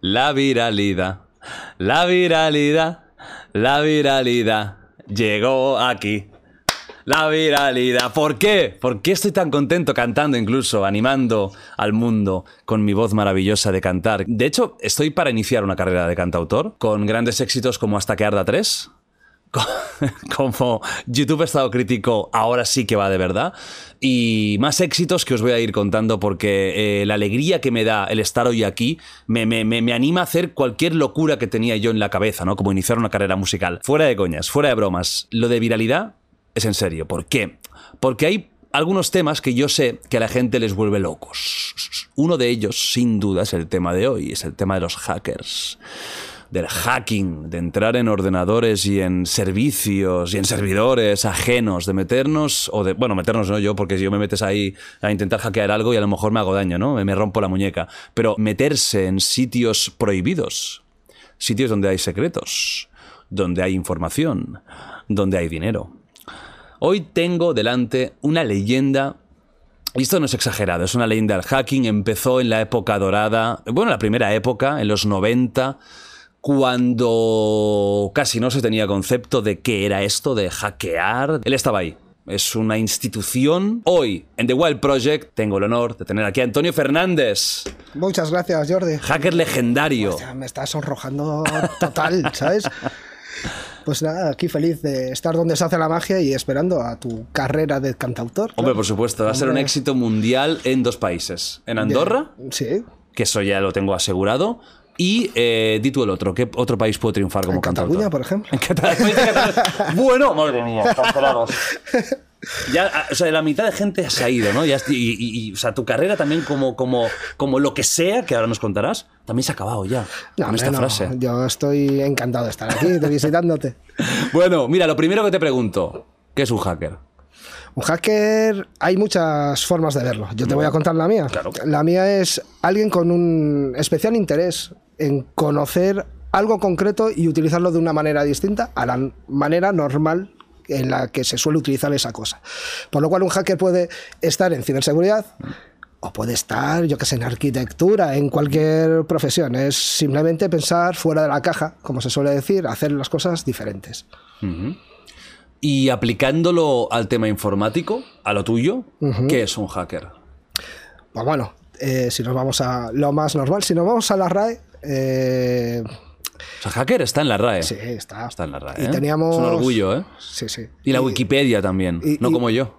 La viralidad, la viralidad, la viralidad llegó aquí. La viralidad. ¿Por qué? ¿Por qué estoy tan contento cantando incluso, animando al mundo con mi voz maravillosa de cantar? De hecho, estoy para iniciar una carrera de cantautor con grandes éxitos como Hasta que arda 3, como YouTube Estado Crítico ahora sí que va de verdad. Y más éxitos que os voy a ir contando porque eh, la alegría que me da el estar hoy aquí me, me, me, me, anima a hacer cualquier locura que tenía yo en la cabeza, ¿no? Como iniciar una carrera musical. Fuera de coñas, fuera de bromas. Lo de viralidad es en serio. ¿Por qué? Porque hay algunos temas que yo sé que a la gente les vuelve locos. Uno de ellos, sin duda, es el tema de hoy, es el tema de los hackers del hacking, de entrar en ordenadores y en servicios y en servidores ajenos, de meternos, o de, bueno, meternos no yo, porque si yo me metes ahí a intentar hackear algo y a lo mejor me hago daño, ¿no? Me rompo la muñeca. Pero meterse en sitios prohibidos, sitios donde hay secretos, donde hay información, donde hay dinero. Hoy tengo delante una leyenda y esto no es exagerado, es una leyenda del hacking. Empezó en la época dorada, bueno, la primera época, en los 90, cuando casi no se tenía concepto de qué era esto de hackear. Él estaba ahí. Es una institución. Hoy, en The Wild Project, tengo el honor de tener aquí a Antonio Fernández. Muchas gracias, Jordi. Hacker legendario. Hostia, me está sonrojando total, ¿sabes? Pues nada, aquí feliz de estar donde se hace la magia y esperando a tu carrera de cantautor. Hombre, por supuesto, va a ser un éxito mundial en dos países. En Andorra, de... sí. que eso ya lo tengo asegurado, y eh, di tú el otro, ¿qué otro país puede triunfar como en? Cataluña, por ejemplo. En Cataluña. bueno, madre mía, cancelados. Ya, o sea, la mitad de gente se ha ido, ¿no? Ya, y, y, y, o sea, tu carrera también como, como, como lo que sea, que ahora nos contarás, también se ha acabado ya. No, con esta no, frase. Yo estoy encantado de estar aquí, de visitándote. bueno, mira, lo primero que te pregunto, ¿qué es un hacker? Un hacker, hay muchas formas de verlo. Yo te voy a contar la mía. Claro. La mía es alguien con un especial interés en conocer algo concreto y utilizarlo de una manera distinta a la manera normal en la que se suele utilizar esa cosa. Por lo cual un hacker puede estar en ciberseguridad o puede estar, yo que sé, en arquitectura, en cualquier profesión. Es simplemente pensar fuera de la caja, como se suele decir, hacer las cosas diferentes. Uh -huh. Y aplicándolo al tema informático, a lo tuyo, uh -huh. ¿qué es un hacker? Pues bueno, eh, si nos vamos a lo más normal, si nos vamos a la RAE... Eh, o sea, hacker está en la RAE. Sí, está. Está en la RAE. Y ¿eh? teníamos... Es un orgullo, ¿eh? Sí, sí. Y la Wikipedia también, y, no y, como yo.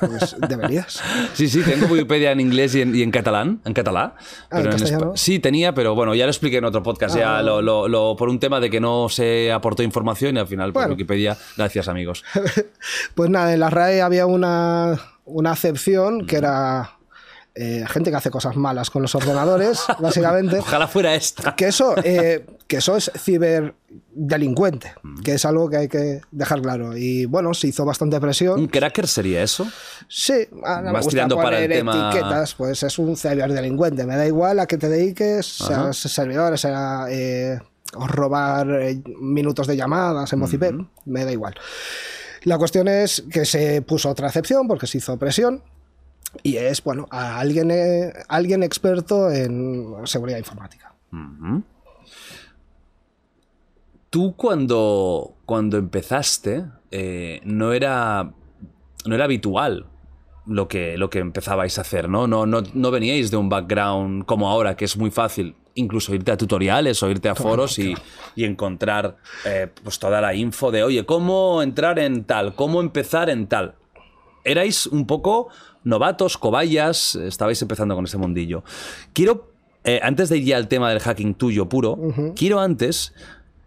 Pues deberías. sí, sí, tengo Wikipedia en inglés y en, y en catalán, en catalá. Ah, ¿en en sí, tenía, pero bueno, ya lo expliqué en otro podcast, ah, ya lo, lo, lo, por un tema de que no se aportó información y al final, pues bueno. Wikipedia, gracias amigos. pues nada, en la RAE había una, una acepción que era eh, gente que hace cosas malas con los ordenadores, básicamente. Ojalá fuera esta. Que eso, eh, que eso es ciberdelincuente, mm. que es algo que hay que dejar claro. Y bueno, se hizo bastante presión. ¿Un cracker sería eso? Sí, ah, no Vas me tirando para el etiquetas, tema... pues es un ciberdelincuente. Me da igual a que te dediques, seas servidores, sea eh, robar minutos de llamadas en Mociper, mm -hmm. me da igual. La cuestión es que se puso otra excepción porque se hizo presión y es, bueno, a alguien, eh, alguien experto en seguridad informática. Uh -huh. Tú cuando, cuando empezaste eh, no, era, no era habitual lo que, lo que empezabais a hacer, ¿no? No, no, no veníais de un background como ahora, que es muy fácil incluso irte a tutoriales o irte a foros y, y encontrar eh, pues toda la info de, oye, ¿cómo entrar en tal? ¿Cómo empezar en tal? Erais un poco novatos, cobayas, estabais empezando con ese mundillo. Quiero, eh, antes de ir ya al tema del hacking tuyo puro, uh -huh. quiero antes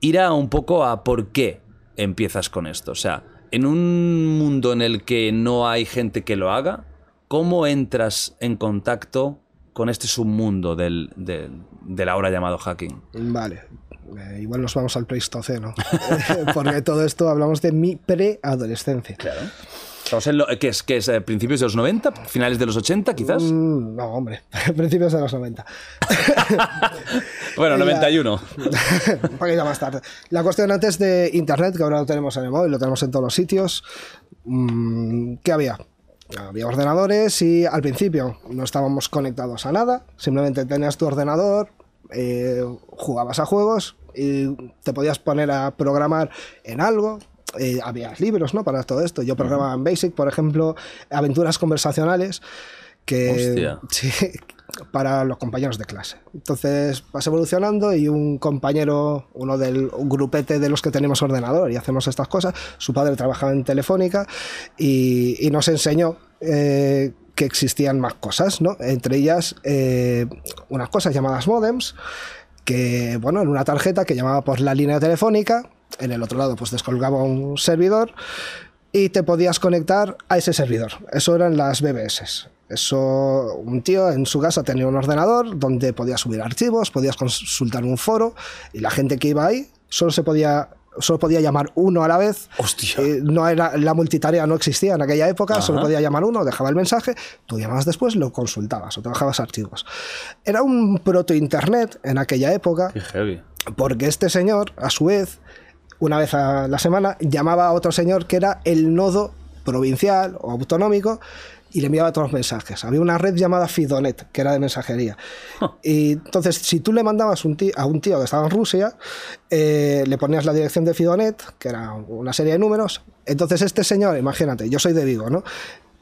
ir a un poco a por qué empiezas con esto. O sea, en un mundo en el que no hay gente que lo haga, ¿cómo entras en contacto con este submundo del, del, del ahora llamado hacking? Vale. Eh, igual nos vamos al Pleistoceno. Porque todo esto hablamos de mi preadolescencia. Claro. Estamos en lo, ¿qué es? ¿Qué es? eh, ¿Principios de los 90? ¿Finales de los 80 quizás? Mm, no, hombre, principios de los 90. bueno, la- 91. Un poquito más tarde. La cuestión antes de Internet, que ahora lo tenemos en el móvil, lo tenemos en todos los sitios. mm, ¿Qué había? Había ordenadores y al principio no estábamos conectados a nada. Simplemente tenías tu ordenador, eh, jugabas a juegos y te podías poner a programar en algo. Eh, había libros ¿no? para todo esto. Yo programaba en Basic, por ejemplo, aventuras conversacionales que sí, para los compañeros de clase. Entonces vas evolucionando y un compañero, uno del un grupete de los que tenemos ordenador y hacemos estas cosas, su padre trabajaba en Telefónica y, y nos enseñó eh, que existían más cosas, ¿no? Entre ellas eh, unas cosas llamadas modems, que, bueno, en una tarjeta que llamaba por la línea telefónica, en el otro lado pues descolgaba un servidor y te podías conectar a ese servidor. Eso eran las BBS. Eso, un tío en su casa tenía un ordenador donde podía subir archivos, podías consultar un foro y la gente que iba ahí solo se podía solo podía llamar uno a la vez. Hostia. Eh, no era la multitarea no existía en aquella época, Ajá. solo podía llamar uno, dejaba el mensaje, tú llamabas después, lo consultabas o te bajabas archivos. Era un proto internet en aquella época Qué heavy. porque este señor, a su vez, una vez a la semana, llamaba a otro señor que era el nodo provincial o autonómico y le enviaba todos los mensajes. Había una red llamada Fidonet, que era de mensajería. Y entonces, si tú le mandabas un tí- a un tío que estaba en Rusia, eh, le ponías la dirección de Fidonet, que era una serie de números. Entonces, este señor, imagínate, yo soy de Vigo, ¿no?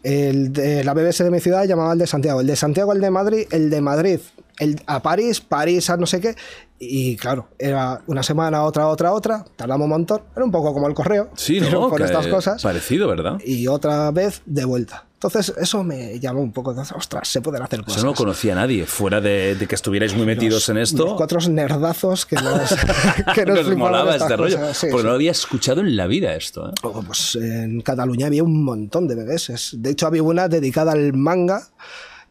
El de la BBC de mi ciudad llamaba al de Santiago, el de Santiago al de Madrid, el de Madrid el, a París, París a no sé qué. Y claro, era una semana, otra, otra, otra, tardamos un montón. Era un poco como el correo, Sí, pero ¿no? con estas cosas. Parecido, ¿verdad? Y otra vez de vuelta. Entonces, eso me llamó un poco. Entonces, ostras, se pueden hacer cosas. Eso no conocía nadie, fuera de, de que estuvierais muy metidos en Los esto. cuatro nerdazos que nos, que nos Nos molaba este rollo. Sí, porque sí. no lo había escuchado en la vida esto. ¿eh? Oh, Pues en Cataluña había un montón de BBS. De hecho, había una dedicada al manga.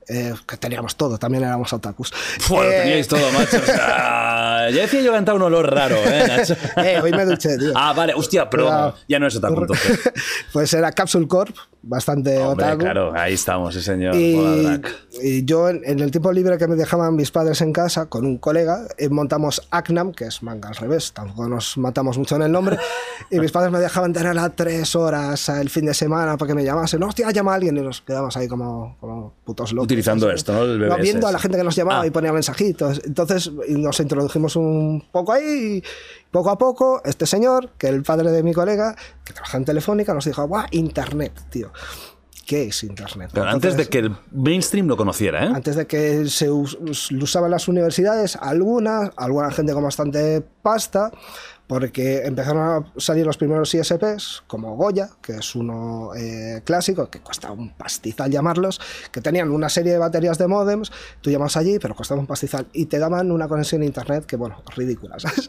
Eh, que teníamos todo, también éramos otakus. Bueno, Eh, teníais todo, macho. O sea, ya decía yo que cantaba un olor raro, ¿eh, Nacho? eh, hoy me duché, tío. Ah, vale, hostia, pero Cuidado. ya no es otaku entonces. pues era Capsule Corp, bastante Hombre, otaku. claro, ahí estamos, sí señor. Y, y yo, en, en el tiempo libre que me dejaban mis padres en casa, con un colega, eh, montamos Acnam, que es manga al revés, tampoco nos matamos mucho en el nombre, y mis padres me dejaban tenerla tres horas el fin de semana para que me llamasen. No, hostia, llama a alguien, y nos quedamos ahí como, como putos locos. Utilizando esto, ¿no? El BBS. viendo a la gente que nos llamaba Ah. y ponía mensajitos. Entonces nos introdujimos un poco ahí y poco a poco este señor, que el padre de mi colega, que trabaja en Telefónica, nos dijo, ¡guau! Internet, tío. ¿Qué es Internet? Pero antes de Entonces, que el mainstream lo conociera, ¿eh? antes de que se us- us- lo usaban las universidades, algunas, alguna gente con bastante pasta, porque empezaron a salir los primeros ISPs, como Goya, que es uno eh, clásico, que cuesta un pastizal llamarlos, que tenían una serie de baterías de modems, tú llamas allí, pero costaba un pastizal, y te daban una conexión a internet que, bueno, ridícula, ¿sabes?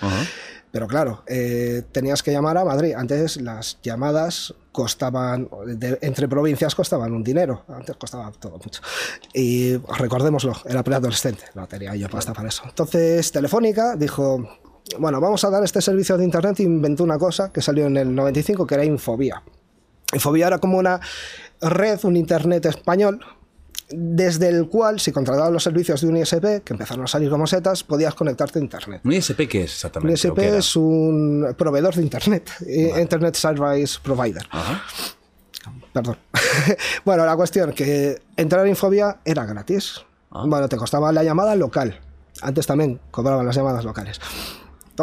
Pero claro, eh, tenías que llamar a Madrid. Antes las llamadas costaban, de- entre provincias costaban un dinero. Antes costaba todo mucho. Y recordémoslo, era preadolescente, no tenía yo pasta para eso. Entonces Telefónica dijo, bueno, vamos a dar este servicio de Internet inventó una cosa que salió en el 95 que era Infobía. Infobía era como una red, un Internet español, desde el cual, si contratabas los servicios de un ISP, que empezaron a salir como setas, podías conectarte a Internet. ¿Un ISP qué es Un exactamente? ¿O ISP es un proveedor de Internet, eh, Internet Service Provider. Ajá. Perdón. bueno, la cuestión que entrar en Infobia era gratis. Ah. Bueno, te costaba la llamada local. Antes también cobraban las llamadas locales.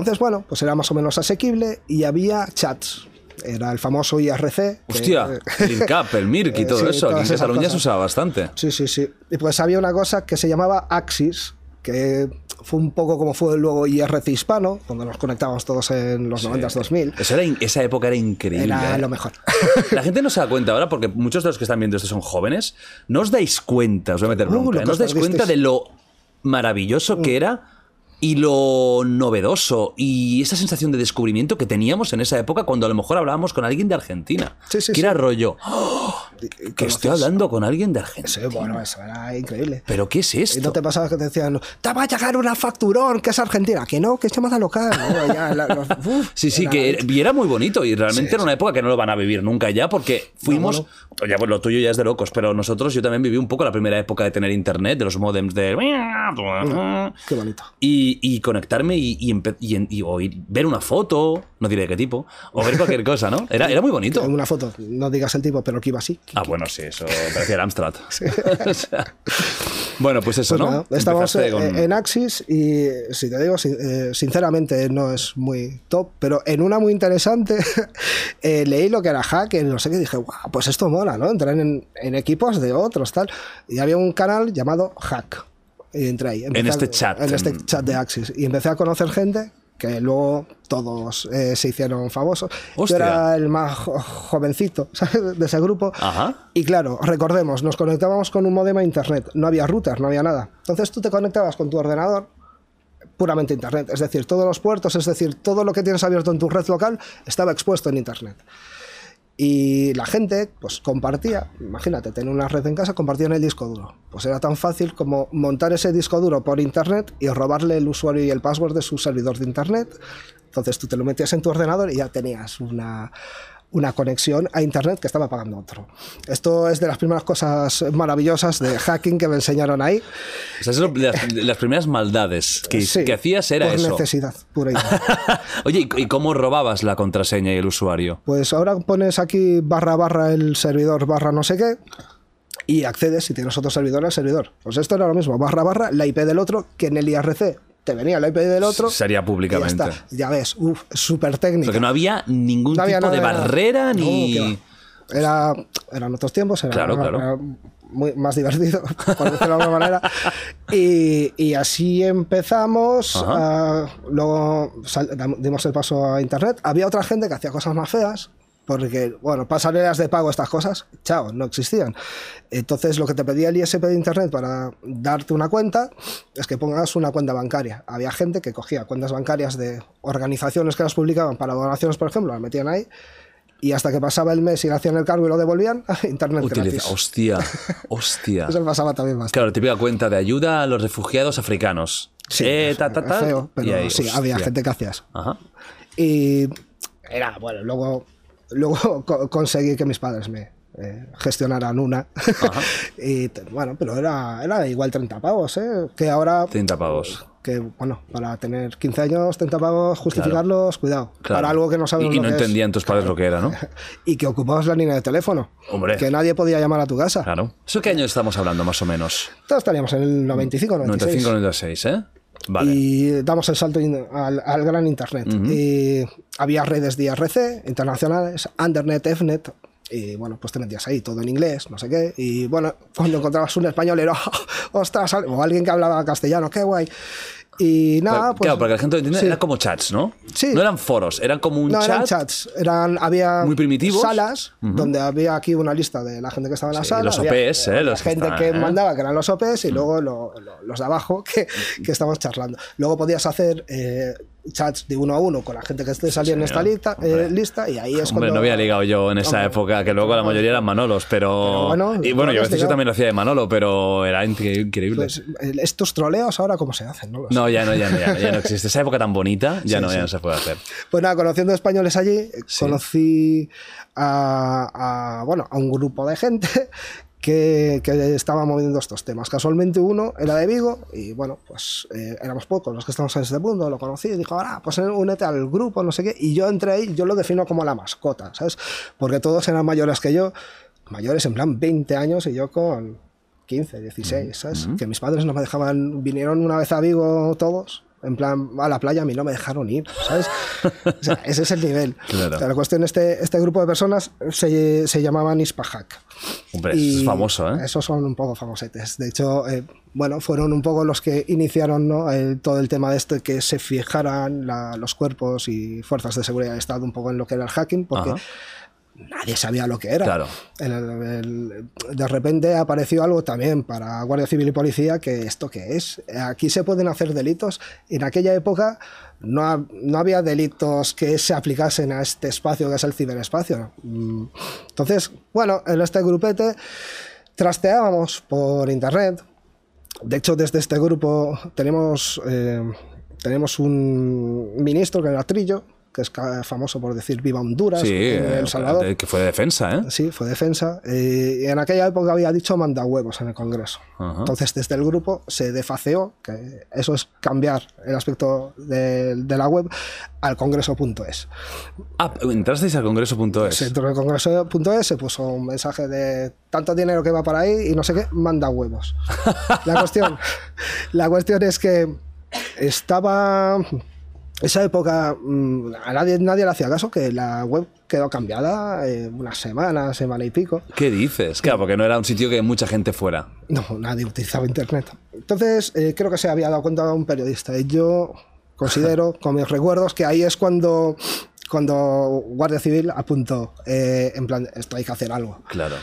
Entonces, bueno, pues era más o menos asequible y había chats. Era el famoso IRC. que- Hostia, Linkap, el Mirk y todo sí, eso. Aquí en Cataluña se usaba bastante. Sí, sí, sí. Y pues había una cosa que se llamaba Axis, que fue un poco como fue luego IRC hispano, donde nos conectábamos todos en los 90s, 2000. Eso era esa época era increíble. Era ¿eh? lo mejor. La gente no se da cuenta ahora, porque muchos de los que están viendo esto son jóvenes. No os dais cuenta, os voy a meter Uh, bronca, ¿eh? no os dais cuenta de lo maravilloso que era y lo novedoso y esa sensación de descubrimiento que teníamos en esa época cuando a lo mejor hablábamos con alguien de Argentina. Sí, sí, que sí. era rollo, "Oh, que estoy hablando con alguien de Argentina. Sí, bueno, eso era increíble. ¿Pero qué es Y esto? no te pasaba que te decían, te va a llegar una facturón que es argentina. Que no, que es llamada local. ¿no? Ya, la- los- uf, Sí, sí, era- que era, y era muy bonito y realmente era una época que no lo van a vivir nunca ya porque fuimos, ya pues lo tuyo ya es de locos, pero nosotros yo también viví un poco la primera época de tener internet, de los modems de... Qué bonito. Y, y conectarme y, y, oír- ver una foto, no diré de qué tipo, o ver cualquier cosa, ¿no? Era, era muy bonito. Una foto, no digas el tipo, pero que iba así. Ah, bueno, sí, eso parecía el Amstrad. O sea, bueno, pues eso, Pues ¿no? nada, estamos eh, con- en Axis y si te digo, eh, sinceramente no es muy top, pero en una muy interesante eh, leí lo que era hack y no sé qué, dije, guau, pues esto mola, ¿no? Entrar en, en equipos de otros, tal. Y había un canal llamado Hack. Y entré ahí. Empecé a- este chat. En este chat de Axis. Y empecé a conocer gente que luego todos eh, se hicieron famosos. Hostia. Yo era el más jo- jovencito ¿sabes? de ese grupo. Ajá. Y claro, recordemos, nos conectábamos con un modem a internet, no había router, no había nada. Entonces tú te conectabas con tu ordenador puramente a internet, es decir, todos los puertos, es decir, todo lo que tienes abierto en tu red local estaba expuesto en internet. Y la gente, pues compartía, imagínate, tener una red en casa, compartían el disco duro. Pues era tan fácil como montar ese disco duro por internet y robarle el usuario y el password de su servidor de internet. Entonces tú te lo metías en tu ordenador y ya tenías una, una conexión a internet que estaba pagando otro. Esto es de las primeras cosas maravillosas de hacking que me enseñaron ahí. O sea, eso, las, las primeras maldades que, Sí, que hacías era por eso. necesidad pura dura. Oye, ¿y- ¿y cómo robabas la contraseña y el usuario? Pues ahora pones aquí barra barra el servidor barra no sé qué y accedes si tienes otro servidor al servidor. Pues esto era lo mismo, barra barra la IP del otro que en el IRC te venía la IP del otro. Sería y ya públicamente. está. Ya, ves, uff, súper técnico. Porque no había ningún No había tipo de nada, barrera No, ni... Era, eran otros tiempos, era, Claro, claro. era muy, más divertido, por decirlo de alguna manera. Y, y así empezamos. ah, luego sal- dimos el paso a Internet. Había otra gente que hacía cosas más feas. Porque, bueno, pasarelas de pago, estas cosas, chao, no existían. Entonces, lo que te pedía el ISP de Internet para darte una cuenta es que pongas una cuenta bancaria. Había gente que cogía cuentas bancarias de organizaciones que las publicaban para donaciones, por ejemplo, las metían ahí y hasta que pasaba el mes y le hacían el cargo y lo devolvían, internet Utiliza- gratis. Hostia, hostia. Eso pasaba también bastante. Claro, típica cuenta de ayuda a los refugiados africanos. Eh, ta, ta, ta. feo, pero ahí, sí, hostia. había gente que hacía eso. Ajá. Y era, bueno, luego, luego co- conseguí que mis padres me eh, gestionaran una. y bueno, pero era, era igual 30 pavos, ¿eh? Que ahora... 30 pavos. Que, bueno, para tener 15 años, 30 pavos, justificarlos, cuidado. Claro. Para algo que no Y, sabemos y lo no que es. entendían tus padres lo que era, ¿no? Y que ocupabas la línea de teléfono. Hombre. Que nadie podía llamar a tu casa. Claro. ¿Eso qué año estamos hablando, más o menos? Todos estaríamos en el 95, 96. 95, 96, ¿eh? Vale. Y damos el salto al, al gran Internet. Y había redes de IRC internacionales, Undernet, Fnet. Y bueno, pues te metías ahí, todo en inglés, no sé qué. Y bueno, cuando encontrabas un español era, ostras, o alguien que hablaba castellano, qué guay. Y nada, Claro, pues. claro, porque la gente lo entiende, sí. era como chats, ¿no? Sí. No eran foros, eran como un no, chat. eran chats. Eran, había Muy primitivos. salas donde había aquí una lista de la gente que estaba en la Sí, sala. los había- OPs, ¿eh? había Los que gente estaban, que ¿eh? mandaba, que eran los OPs, y luego lo- lo- los de abajo que, que estaban charlando. Luego podías hacer eh, chats de uno a uno con la gente que esté salía en esta lista, eh, lista, y ahí es Hombre, cuando. no había ligado yo en esa Hombre. época, que luego la mayoría eran Manolos, pero... Pero bueno, y bueno, yo a habías veces yo ligado. también lo hacía de Manolo, pero era incre- increíble. Pues, estos troleos ahora, ¿cómo se hacen? No no, ya no, ya no, ya no, ya no existe. Esa época tan bonita, ya Sí, no, ya sí. no se puede hacer. Pues nada, conociendo españoles allí, Sí. conocí a, a, bueno, a un grupo de gente que, que estaba moviendo estos temas. Casualmente uno era de Vigo y bueno, pues eh, éramos pocos los que estamos en este mundo, lo conocí y dijo, ahora, pues únete al grupo, no sé qué. Y yo entré ahí, yo lo defino como la mascota, ¿sabes? Porque todos eran mayores que yo, mayores en plan 20 años y yo con 15, 16, ¿sabes? Que mis padres no me dejaban, vinieron una vez a Vigo todos. En plan, a la playa a mí no me dejaron ir, ¿sabes? O sea, ese es el nivel. Claro. O sea, la cuestión, este, este grupo de personas se, se llamaban Ispahak. Hombre, eso es famoso, ¿eh? Esos son un poco famosetes. De hecho, eh, bueno, fueron un poco los que iniciaron ¿no? el- todo el tema de esto, que se fijaran la- los cuerpos y fuerzas de seguridad del Estado un poco en lo que era el hacking, porque Ajá. Nadie sabía lo que era. Claro. El- el- de repente apareció algo también para Guardia Civil y Policía que esto qué es. Aquí se pueden hacer delitos. En aquella época no, ha- no había delitos que se aplicasen a este espacio que es el ciberespacio. Mm. Entonces, bueno, en este grupete trasteábamos por internet. De hecho, desde este grupo tenemos, eh, tenemos un ministro que era Trillo, que es famoso por decir Viva Honduras Sí, en eh, El Salvador. de- que fue de defensa, ¿eh? Sí, fue defensa. eh, y en aquella época había dicho manda huevos en el Congreso. Entonces, desde el grupo se defaceó, que eso es cambiar el aspecto de, de la web, al congreso.es. Ah, entrasteis al congreso.es. Se entró en el congreso.es, se puso un mensaje de tanto dinero que va por ahí y no sé qué, manda huevos. La cuestión, la cuestión es que estaba. Esa época mm, a nadie, nadie le hacía caso, que la web quedó cambiada eh, una semana, semana y pico. ¿Qué dices? Claro, porque no era un sitio que mucha gente fuera. No, nadie utilizaba internet. Entonces, eh, creo que se había dado cuenta un periodista. Y yo considero, con mis recuerdos, que ahí es cuando, cuando Guardia Civil apuntó, eh, en plan, esto hay que hacer algo. Claro.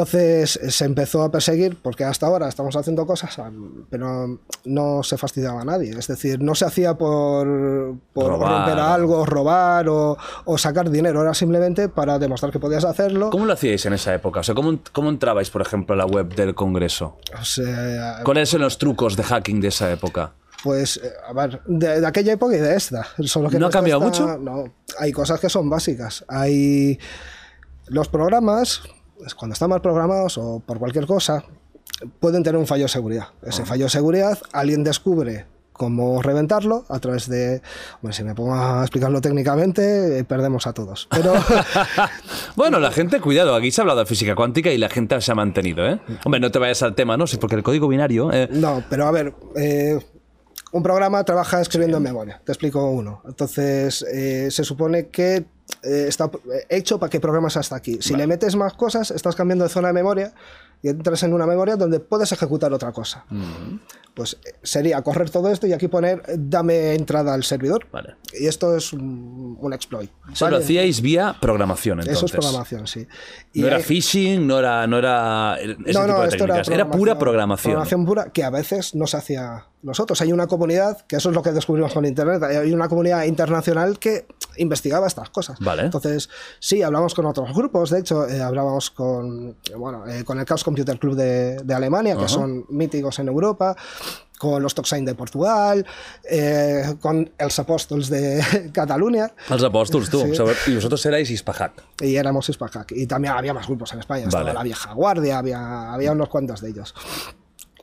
Entonces eh, se empezó a perseguir, porque hasta ahora estamos haciendo cosas, am, pero no se fastidiaba a nadie. Es decir, no se hacía por, por Robar. romper algo, robar o, o sacar dinero, era simplemente para demostrar que podías hacerlo. ¿Cómo lo hacíais en esa época? O sea, ¿cómo, cómo entrabais, por ejemplo, a la web del Congreso? O sea, ¿Cuáles son los trucos de hacking de esa época? Pues, eh, a ver, de, de aquella época y de esta. Solo que ¿No ha esta cambiado está- mucho? No, hay cosas que son básicas. Hay los programas, pues, cuando están mal programados o por cualquier cosa, pueden tener un fallo de seguridad. Ese Ah. fallo de seguridad, alguien descubre cómo reventarlo a través de... Bueno, si me pongo a explicarlo técnicamente, eh, perdemos a todos. Pero... Bueno, la gente, cuidado, aquí se ha hablado de física cuántica y la gente se ha mantenido, ¿eh? Hombre, no te vayas al tema, ¿no? Sí, porque el código binario... eh, No, pero a ver, eh, un programa trabaja escribiendo en memoria. Te explico uno. Entonces, eh, se supone que eh, está hecho para que programas hasta aquí. Si le metes más cosas, estás cambiando de zona de memoria y entras en una memoria donde puedes ejecutar otra cosa. Pues eh, sería correr todo esto y aquí poner eh, dame entrada al servidor. Vale. Y esto es un, un exploit. Eso lo ¿vale? hacíais vía programación, entonces. Eso es programación, sí. Y No era phishing, no era, no era ese tipo de esto técnicas. Era, pura programación. Programación pura que a veces no se hacía nosotros. Hay una comunidad, que eso es lo que descubrimos con Internet, hay una comunidad internacional que investigaba estas cosas. Vale. Entonces, sí, hablamos con otros grupos, de hecho, eh, hablábamos con, bueno, eh, con el Chaos Computer Club de, de Alemania, que son míticos en Europa, con los Toxine de Portugal, eh, con els Apóstols de Cataluña, Els apòstols, tu. Sí. Y vosotros erais Hispahack. y éramos Hispahack. Y también había más grupos en España. Estaba Vale. la vieja guardia, había, había unos cuantos de ellos.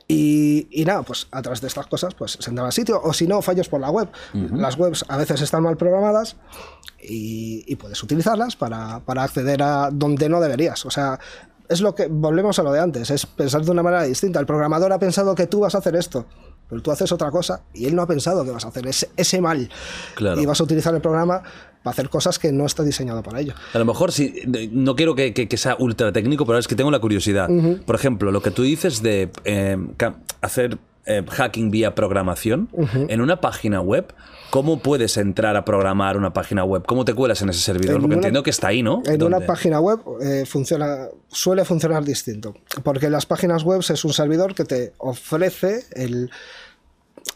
Y, y nada, pues a través de estas cosas pues se entraba al sitio. O si no, fallos por la web. Las webs a veces están mal programadas y, y puedes utilizarlas para, para acceder a donde no deberías. O sea, es lo que volvemos a lo de antes, es pensar de una manera distinta. El programador ha pensado que tú vas a hacer esto, pero tú haces otra cosa y él no ha pensado que vas a hacer ese, ese mal. Claro. Y vas a utilizar el programa para hacer cosas que no está diseñado para ello. A lo mejor sí, no quiero que, que- que sea ultra técnico, pero es que tengo la curiosidad. Por ejemplo, lo que tú dices de eh, hacer eh, hacking vía programación en una página web, ¿cómo puedes entrar a programar una página web? ¿Cómo te cuelas en ese servidor? En Porque una- entiendo que está ahí, ¿no? En ¿Dónde? una página web eh, funciona, suele funcionar distinto, porque en las páginas web es un servidor que te ofrece el...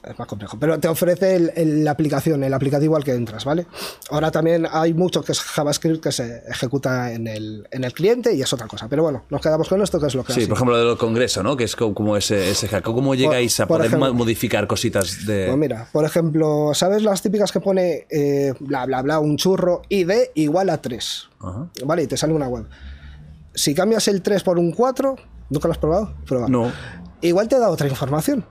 Es más complejo, pero te ofrece el- el- la aplicación, el aplicativo al que entras, ¿vale? Ahora también hay mucho que es JavaScript que se ejecuta en el, en el cliente y es otra cosa. Pero bueno, nos quedamos con esto, que es lo que Sí, por ejemplo, lo del Congreso, ¿no? Que es co- como ese, ese hack. ¿Cómo llegáis a por poder ejemplo- modificar cositas de...? Pues mira, por ejemplo, ¿sabes las típicas que pone eh, bla, bla, bla, un churro ID igual a 3? Ajá. Vale, y te sale una web. Si cambias el 3 por un 4, ¿nunca lo has probado? Prueba. No. Igual te da otra información.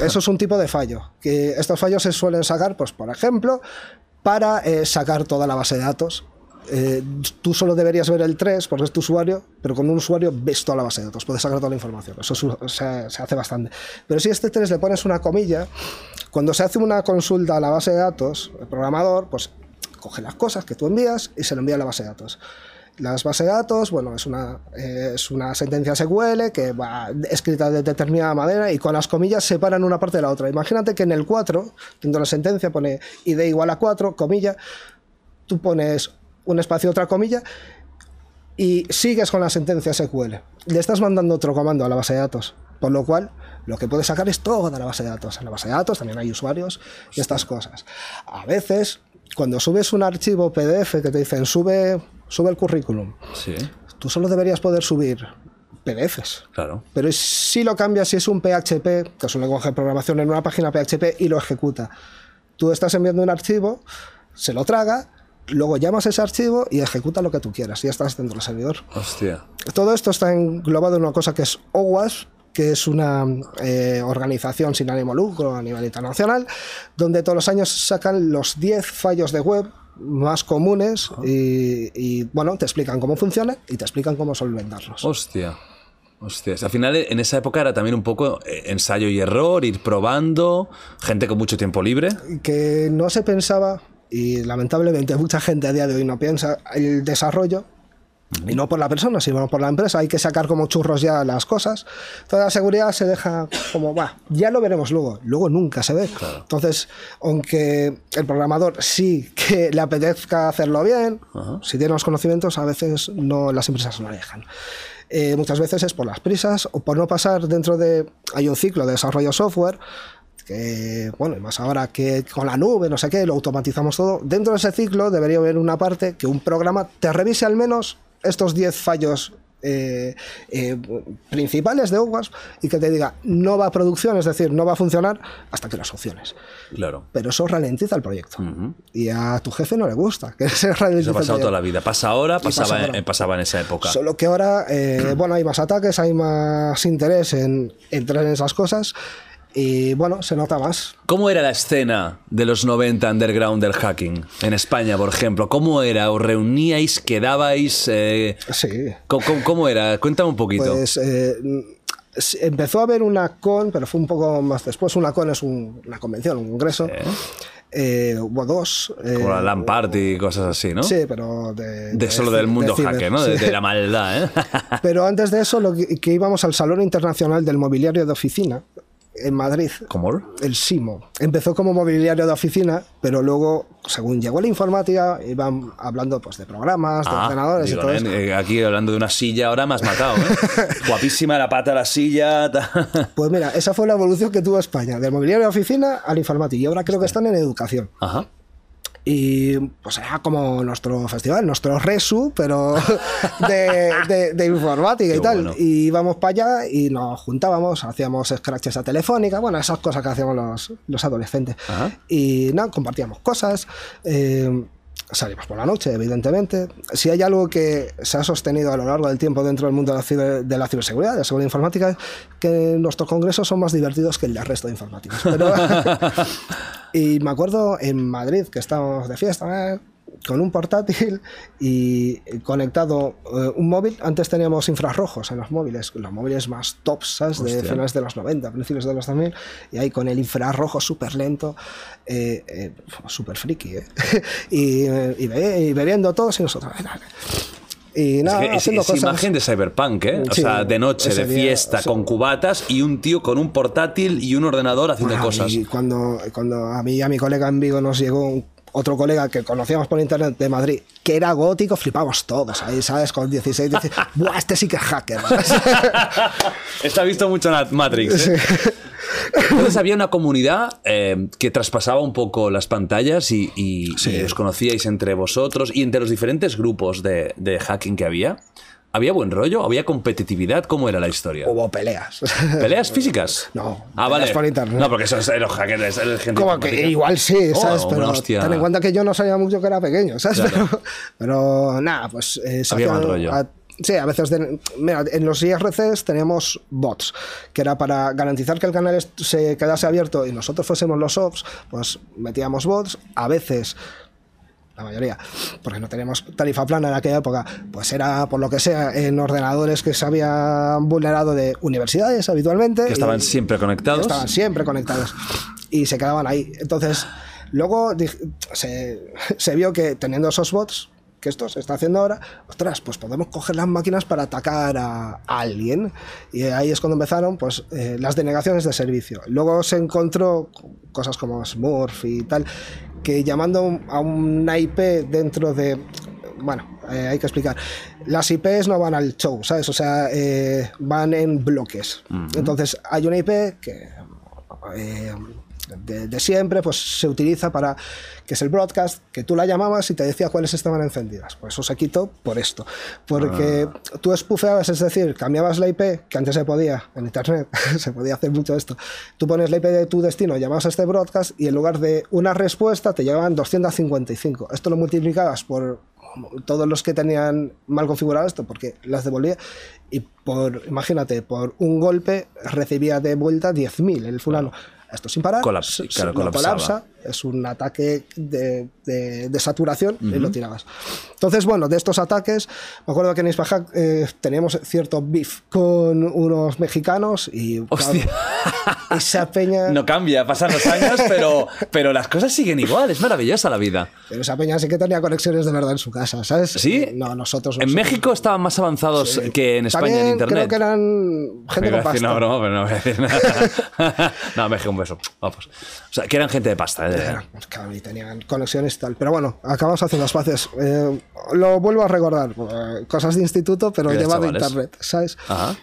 Eso es un tipo de fallo. Que estos fallos se suelen sacar, pues, por ejemplo, para eh, sacar toda la base de datos. Eh, tú solo deberías ver el 3 porque es tu usuario, pero con un usuario ves toda la base de datos, puedes sacar toda la información. Eso es- se, se hace bastante. Pero si a este 3 le pones una comilla, cuando se hace una consulta a la base de datos, el programador, pues coge las cosas que tú envías y se lo envía a la base de datos. Las bases de datos, bueno, es una, eh, es una sentencia SQL que va escrita de determinada manera y con las comillas separan una parte de la otra. Imagínate que en el 4, dentro de la sentencia pone id igual a 4, comilla, tú pones un espacio, otra comilla, y sigues con la sentencia SQL. Le estás mandando otro comando a la base de datos, por lo cual lo que puedes sacar es toda la base de datos. En la base de datos también hay usuarios y estas cosas. A veces, cuando subes un archivo PDF que te dicen sube, sube el currículum, Sí, tú solo deberías poder subir PDFs. claro. Pero si lo cambias, si es un PHP, que es un lenguaje de programación en una página PHP y lo ejecuta, tú estás enviando un archivo, se lo traga, luego llamas ese archivo y ejecuta lo que tú quieras y ya estás dentro del servidor. Hostia. Todo esto está englobado en una cosa que es OWASP, que es una eh, organización sin ánimo lucro a nivel internacional, donde todos los años sacan los 10 fallos de web más comunes y, y, bueno, te explican cómo funcionan y te explican cómo solventarlos. Hostia. Hostia. Al final, en esa época era también un poco eh, ensayo y error, ir probando, gente con mucho tiempo libre. que no se pensaba, y lamentablemente mucha gente a día de hoy no piensa, el desarrollo, y no por la persona, sino por la empresa, hay que sacar como churros ya las cosas. Toda la seguridad se deja como, va, ya lo veremos luego, luego nunca se ve. Entonces, aunque el programador sí que le apetezca hacerlo bien, si tiene los conocimientos, a veces no las empresas no le dejan. Eh, muchas veces es por las prisas o por no pasar dentro de... Hay un ciclo de desarrollo software que, bueno, y más ahora que con la nube, no sé qué, lo automatizamos todo. Dentro de ese ciclo debería haber una parte que un programa te revise al menos estos 10 fallos eh, eh, principales de OWASP y que te diga no va a producción, es decir, no va a funcionar hasta que las opciones. Claro. Pero eso ralentiza el proyecto. Y a tu jefe no le gusta que se ralentice Eso ha pasado toda la vida. Pasa ahora, pasa pasaba, ahora. pasaba en esa época. Solo que ahora, eh, bueno, hay más ataques, hay más interés en entrar en esas cosas y, bueno, se nota más. ¿Cómo era la escena de los 90 underground del hacking? En España, por ejemplo. ¿Cómo era? ¿Os reuníais? ¿Quedabais? Eh, Sí. ¿cómo, cómo- era? Cuéntame un poquito. Pues eh, empezó a haber una con, pero fue un poco más después. Una con es un- una convención, un congreso. Eh, hubo dos. eh, Como la LAN party y cosas así, ¿no? Sí, pero de, De solo del mundo ciber, hacker, ¿no? De, sí. de la maldad, ¿eh? Pero antes de eso, lo que, que íbamos al Salón Internacional del Mobiliario de Oficina en Madrid. El SIMO. Empezó como mobiliario de oficina, pero luego, según llegó la informática, iban hablando pues, de programas, de Ah, ordenadores digo, y todo ¿eh? eso. Eh, Aquí hablando de una silla, ahora me has matado, ¿eh? Guapísima la pata la silla. Pues mira, esa fue la evolución que tuvo España, del mobiliario de oficina al informática. Y ahora creo que están en educación. Ajá. Y pues era como nuestro festival, nuestro resu, pero de, de- de informática Qué y tal. bueno. Y íbamos para allá y nos juntábamos, hacíamos scratches a telefónica, bueno, esas cosas que hacíamos los, los adolescentes. Ajá. Y nada, compartíamos cosas. eh, Salimos por la noche, evidentemente. Si hay algo que se ha sostenido a lo largo del tiempo dentro del mundo de la, ciber- de la ciberseguridad, de la seguridad informática, es que nuestros congresos son más divertidos que el del resto de informáticos. Pero, y me acuerdo en Madrid que estábamos de fiesta, eh, con un portátil y conectado eh, un móvil. Antes teníamos infrarrojos en los móviles, los móviles más tops, ¿sabes? De finales de los 90, principios de los 2000, y ahí con el infrarrojo súper lento, eh, eh, súper friki, ¿eh? y, eh, y, ve- y bebiendo todos y nosotros. Y Es, nada, que es- haciendo es cosas. imagen de cyberpunk, ¿eh? O Sí, sea, de noche, de día, fiesta, sí. con cubatas y un tío con un portátil y un ordenador haciendo cosas. Y cuando, cuando a mí y a mi colega en Vigo nos llegó un- otro colega que conocíamos por internet de Madrid, que era gótico, flipamos todos ahí, ¿sabes? Con 16, 16. ¡Buah, este sí que es hacker! Está visto mucho Nat- Matrix. ¿eh? Entonces había una comunidad eh, que traspasaba un poco las pantallas y, y- y os conocíais entre vosotros y entre los diferentes grupos de, de hacking que había. ¿Había buen rollo? ¿Había competitividad? ¿Cómo era la historia? Hubo peleas. ¿Peleas físicas? No, Ah, vale. por internet. No, porque eso es los hackers, el gente Como que igual sí, Oh, ¿sabes? una pero hostia. ten en cuenta que yo no sabía mucho que era pequeño, ¿sabes? Claro. Pero, pero nada, pues eh, Había mal rollo. a- sí, a veces. de- mira, en los IRCs teníamos bots, que era para garantizar que el canal se quedase abierto y nosotros fuésemos los ops, pues metíamos bots. A veces la mayoría, porque no teníamos tarifa plana en aquella época, pues era por lo que sea en ordenadores que se habían vulnerado de universidades habitualmente. Que estaban y- siempre conectados. Estaban siempre conectados y se quedaban ahí. Entonces, luego se, se vio que teniendo esos bots, que esto se está haciendo ahora, ostras, pues podemos coger las máquinas para atacar a, a alguien. Y ahí es cuando empezaron pues, eh, las denegaciones de servicio. Luego se encontró cosas como Smurf y tal, que llamando a una IP dentro de, bueno, eh, hay que explicar. Las IPs no van al show, ¿sabes? O sea, eh, van en bloques. Entonces, hay una IP que de, de siempre pues se utiliza para que es el broadcast que tú la llamabas y te decía cuáles estaban encendidas. Pues eso se quitó por esto. Porque tú espufeabas es decir cambiabas la IP que antes se podía en internet se podía hacer mucho esto. Tú pones la IP de tu destino llamabas a este broadcast y en lugar de una respuesta te llevaban 255 esto lo multiplicabas por todos los que tenían mal configurado esto porque las devolvía. Y por imagínate por un golpe recibía de vuelta 10.000 el fulano esto sin parar Colapsa- claro, lo colapsaba. colapsa es un ataque de, de- de saturación y lo tirabas. Entonces, bueno, de estos ataques, me acuerdo que en Ispahack eh, teníamos cierto beef con unos mexicanos y Hostia. esa peña, No cambia, pasan los años, pero, pero las cosas siguen igual. Es maravillosa la vida. pero esa peña sí que tenía conexiones de verdad en su casa, ¿sabes? ¿Sí? No, nosotros. En nosotros- México estaban más avanzados Sí. que en España También en Internet. creo que eran gente con pasta. una broma, pero no voy a decir nada. no, México, un beso. Vamos. O sea, que eran gente de pasta. ¿eh? Claro, y tenían conexiones y tal. Pero bueno, acabamos haciendo las paces. Eh, lo vuelvo a recordar. eh, cosas de instituto, pero llevado internet, ¿sabes? Ajá.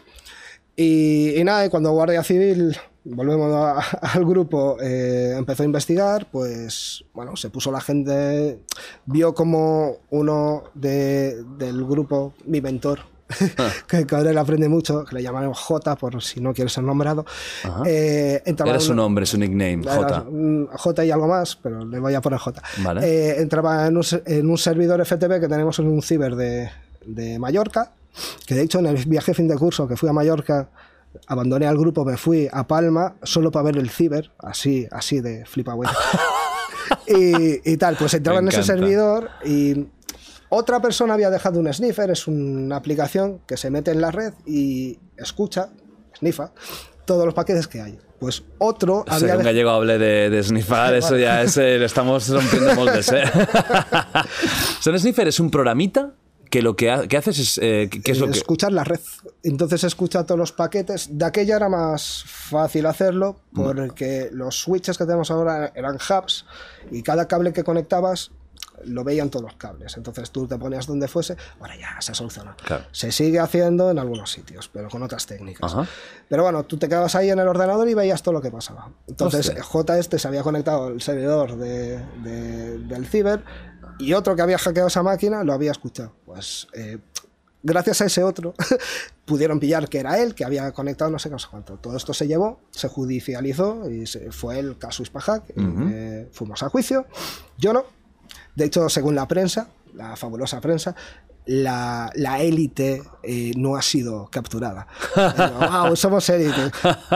Y, y nada, cuando Guardia Civil, volvemos a- al grupo, eh, empezó a investigar, pues bueno, se puso la gente, vio como uno de- del grupo, mi mentor, que con él aprende mucho, que le llamaremos J por si no quiere ser nombrado, eh, entraba Era su nombre, su nickname, J. J y algo más, pero le voy a poner J. Vale. Eh, entraba en un, en un servidor FTP que tenemos en un ciber de, de Mallorca, que de hecho en el viaje fin de curso que fui a Mallorca, abandoné al grupo, me fui a Palma solo para ver el ciber, así, así de flipa güey. y, y tal, pues entraba Me en ese servidor y otra persona había dejado un sniffer, es una aplicación que se mete en la red y escucha, sniffa, todos los paquetes que hay. Pues otro O sea, había que un gallego hable de, de snifar, eso ya es, eh, estamos rompiendo moldes, ¿eh? Son Sniffer es un programita que lo que, ha- que haces es... eh, ¿Qué es lo que...? escuchar la red. Entonces escucha todos los paquetes. De aquella era más fácil hacerlo porque los switches que tenemos ahora eran hubs y cada cable que conectabas lo veían todos los cables. Entonces tú te ponías donde fuese. Ahora ya se solucionó. Claro. Se sigue haciendo en algunos sitios, pero con otras técnicas. Ajá. Pero bueno, tú te quedabas ahí en el ordenador y veías todo lo que pasaba. Entonces. J este se había conectado al servidor de- de- del ciber y otro que había hackeado esa máquina lo había escuchado. Pues eh, gracias a ese otro pudieron pillar que era él, que había conectado no sé qué, no sé cuánto. Todo esto se llevó, se judicializó y se- fue el caso Ispahack. y, eh, fuimos a juicio. Yo no. De hecho, según la prensa, la fabulosa prensa, la, la élite eh, no ha sido capturada. wow, somos élite.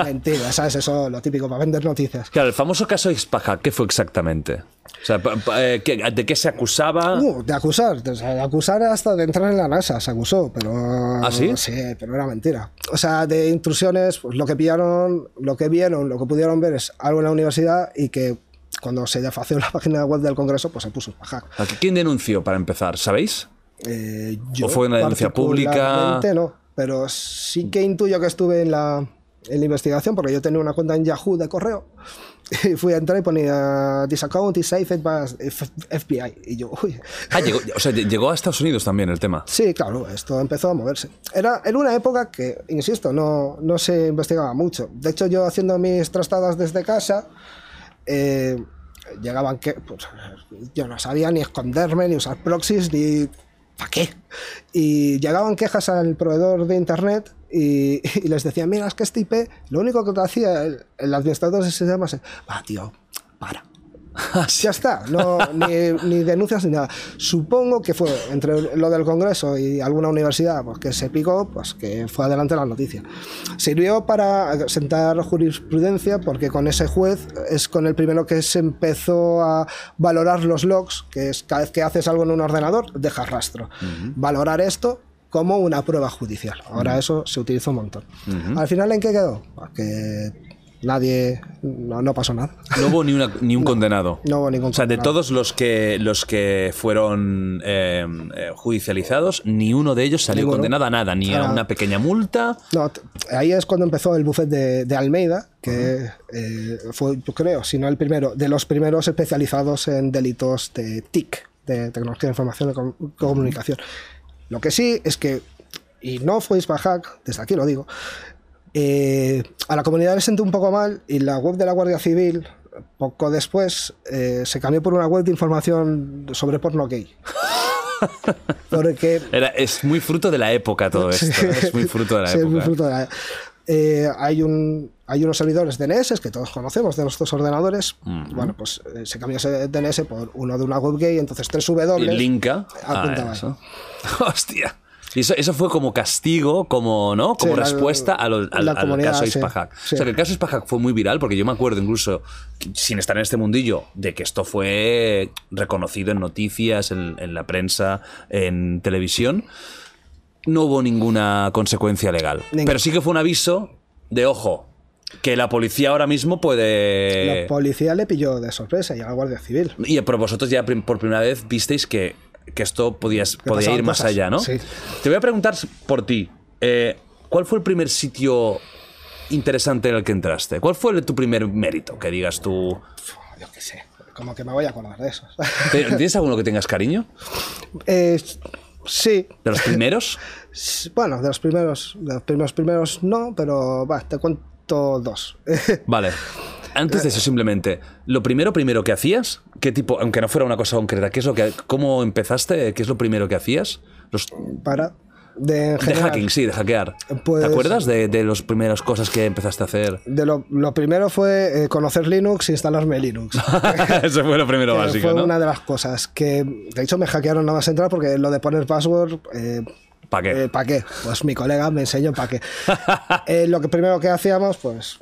Mentira, ¿sabes? Eso lo típico para vender noticias. Claro, el famoso caso Ispaja, ¿qué fue exactamente? O sea, eh, ¿qué- ¿de qué se acusaba? Uh, de acusar, de, de acusar hasta de entrar en la NASA, se acusó, pero. ¿Ah, sí? Sí, pero era mentira. O sea, de intrusiones, pues lo que pillaron, lo que vieron, lo que pudieron ver es algo en la universidad y que cuando se desfació la página web del Congreso, pues se puso. ¿A qué- ¿Quién denunció para empezar? ¿Sabéis? Eh, yo ¿O fue una denuncia pública? no, pero sí que intuyo que estuve en la, en la investigación porque yo tenía una cuenta en Yahoo de correo y fui a entrar y ponía This account is F- FBI y yo, uy. Ah, llegó, o sea, llegó a Estados Unidos también el tema. Sí, claro, esto empezó a moverse. Era en una época que, insisto, no, no se investigaba mucho. De hecho, yo haciendo mis trastadas desde casa, eh, llegaban que. Pues, yo no sabía ni esconderme, ni usar proxies, ni. ¿Para qué? Y llegaban quejas al proveedor de internet y, les decían: Mira, es que este IP, lo único que te hacía el, el administrador de sistemas es. Va, tío, para. Ya está, no, ni, ni denuncias ni nada. Supongo que fue entre lo del Congreso y alguna universidad pues, que se picó, pues que fue adelante la noticia. Sirvió para sentar jurisprudencia porque con ese juez es con el primero que se empezó a valorar los logs, que es cada vez que haces algo en un ordenador, dejas rastro. Valorar esto como una prueba judicial. Ahora eso se utiliza un montón. Al final, ¿en qué quedó? Pues que nadie, no, no pasó nada. No hubo ni, una- ni un condenado. No hubo ningún O sea, de condenado. todos los que, los que fueron eh, eh, judicializados, ni uno de ellos salió Ninguno. condenado a nada, ni a una pequeña multa. No, ahí es cuando empezó el buffet de, de Almeida, que eh, fue, yo creo, si no el primero, de los primeros especializados en delitos de TIC, de tecnología de información y com- comunicación. Lo que sí es que, y no fue Ispahack, desde aquí lo digo, eh, a la comunidad le sentó un poco mal y la web de la Guardia Civil, poco después, eh, se cambió por una web de información sobre porno gay. Porque Era, es muy fruto de la época todo esto. Sí. Es muy fruto de la Sí, es época. muy fruto de la- Eh, hay, un, hay unos servidores DNS que todos conocemos de nuestros ordenadores. Bueno, pues eh, se cambió ese DNS por uno de una web gay, entonces 3 W. Y linka apuntaba. Hostia. Y eso, eso fue como castigo, como, ¿no? Como Sí, la- respuesta a lo- al, caso sí. Ispahack. Sí. O sea, que el caso Ispahack fue muy viral porque yo me acuerdo incluso, sin estar en este mundillo, de que esto fue reconocido en noticias, en, en la prensa, en televisión. No hubo ninguna consecuencia legal. Ningún- Pero sí que fue un aviso de, ojo, que la policía ahora mismo puede... La policía le pilló de sorpresa y a la Guardia Civil. Y pero vosotros ya por primera vez visteis que, que esto podía, podía ir más cosas. allá, ¿no? Sí. Te voy a preguntar por ti. eh, ¿Cuál fue el primer sitio interesante en el que entraste? ¿Cuál fue el- tu primer mérito? Que digas tú... Yo qué sé, como que me voy a acordar de eso. ¿Te- ¿Tienes alguno que tengas cariño? Eh, sí, ¿De los primeros? bueno, de los primeros, de los primeros primeros no, pero va, te cuento dos. Vale. Antes de eso, simplemente, lo primero, primero que hacías, ¿qué tipo, aunque no fuera una cosa concreta, ¿qué es lo que, cómo empezaste? ¿Qué es lo primero que hacías? Los, Para de, de hacking, sí, de hackear. Pues- ¿Te acuerdas de, de las primeras cosas que empezaste a hacer? De lo, lo primero fue eh, conocer Linux e instalarme Linux. Eso fue lo primero básico, fue ¿no? una de las cosas que, de hecho, me hackearon nada más entrar porque lo de poner password. Eh, ¿Para qué? ¿Para qué? Pues mi colega me enseñó para qué. Eh, lo que primero que hacíamos, pues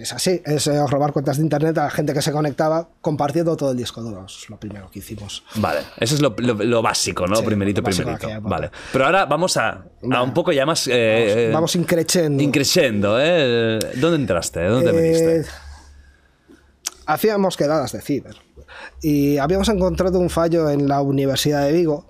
es así, es eh, robar cuentas de internet a la gente que se conectaba compartiendo todo el disco duro. Eso es lo primero que hicimos. Vale, eso es lo, lo- lo básico, ¿no? Sí, primerito, primerito. Vale. Pero ahora vamos a, a un poco ya más... eh, Vamos, vamos increchendo. increciendo, ¿eh? ¿Dónde entraste? ¿Dónde te Eh, metiste? hacíamos quedadas de ciber y habíamos encontrado un fallo en la Universidad de Vigo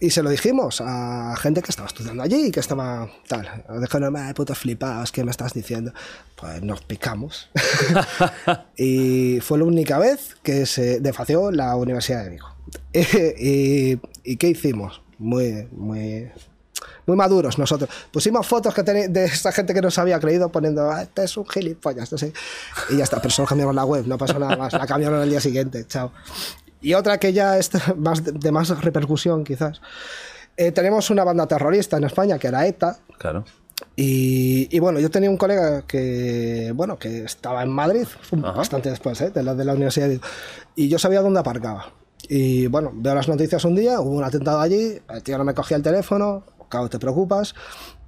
y se lo dijimos a gente que estaba estudiando allí y que estaba tal. Dijeron, "Eh, putos flipados, ¿qué me estás diciendo? Pues nos picamos. y fue la única vez que se desfació la Universidad de Vigo. y, ¿y qué hicimos? Muy, muy, muy maduros nosotros. Pusimos fotos que de esta gente que nos había creído poniendo, "Ah, este es un gilipollas, no sé. Y ya está, pero solo cambiamos la web, no pasó nada más. La cambiaron al día siguiente, chao. Y otra que ya es más de, de más repercusión, quizás. Eh, tenemos una banda terrorista en España que era ETA. Claro. Y, y bueno, yo tenía un colega que, bueno, que estaba en Madrid, Ajá. bastante después ¿eh? de, la, de la universidad, y yo sabía dónde aparcaba. Y bueno, veo las noticias un día, hubo un atentado allí, el tío no me cogía el teléfono, claro, te preocupas,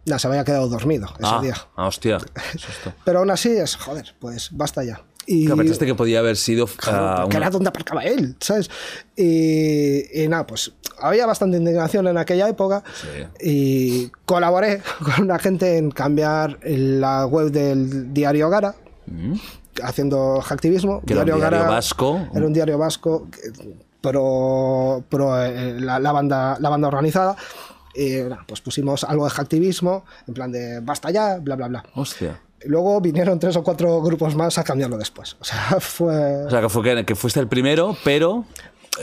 nada, se me había quedado dormido ese Ah, día. ah, hostia. Pero aún así es, joder, pues basta ya. Y, Claro, pensaste que podía haber sido Claro, ah, una- era donde aparcaba él, ¿sabes? Y, y nada, pues había bastante indignación en aquella época y colaboré con una gente en cambiar la web del diario Gara, haciendo activismo. Mm. Que era un diario vasco. Era un diario vasco pro, pro, eh, la, la banda, la banda organizada. Nada, pues pusimos algo de activismo, en plan de basta ya, bla, bla, bla. Hostia. Luego vinieron tres o cuatro grupos más a cambiarlo después. O sea, fue... O sea, que, fue que, que fuiste el primero, pero...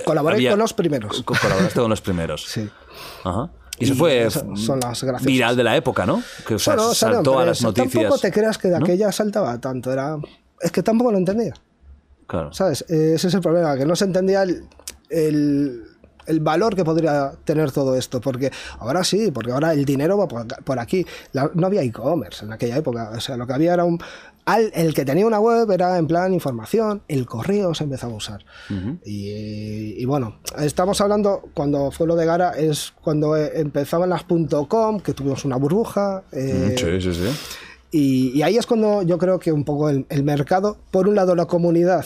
Colaboré había- con los primeros. co- Colaboraste con los primeros. Sí. Ajá. Y eso fue son las viral de la época, ¿no? Que o sea, Bueno, saltó a las noticias. Tampoco te creas que de ¿no? aquella saltaba tanto. Era... Es que tampoco lo entendía. Claro. ¿Sabes? Eh, Ese es el problema, que no se entendía el, el, el valor que podría tener todo esto. Porque ahora sí, porque ahora el dinero va por, aquí. La- no había e-commerce en aquella época. O sea, lo que había era un. al- el que tenía una web era en plan información, el correo se empezaba a usar. y, y bueno, estamos hablando, cuando fue lo de Gara, es cuando eh, empezaban las .com, que tuvimos una burbuja. eh, Sí, sí, sí. y, y ahí es cuando yo creo que un poco el, el mercado, por un lado la comunidad,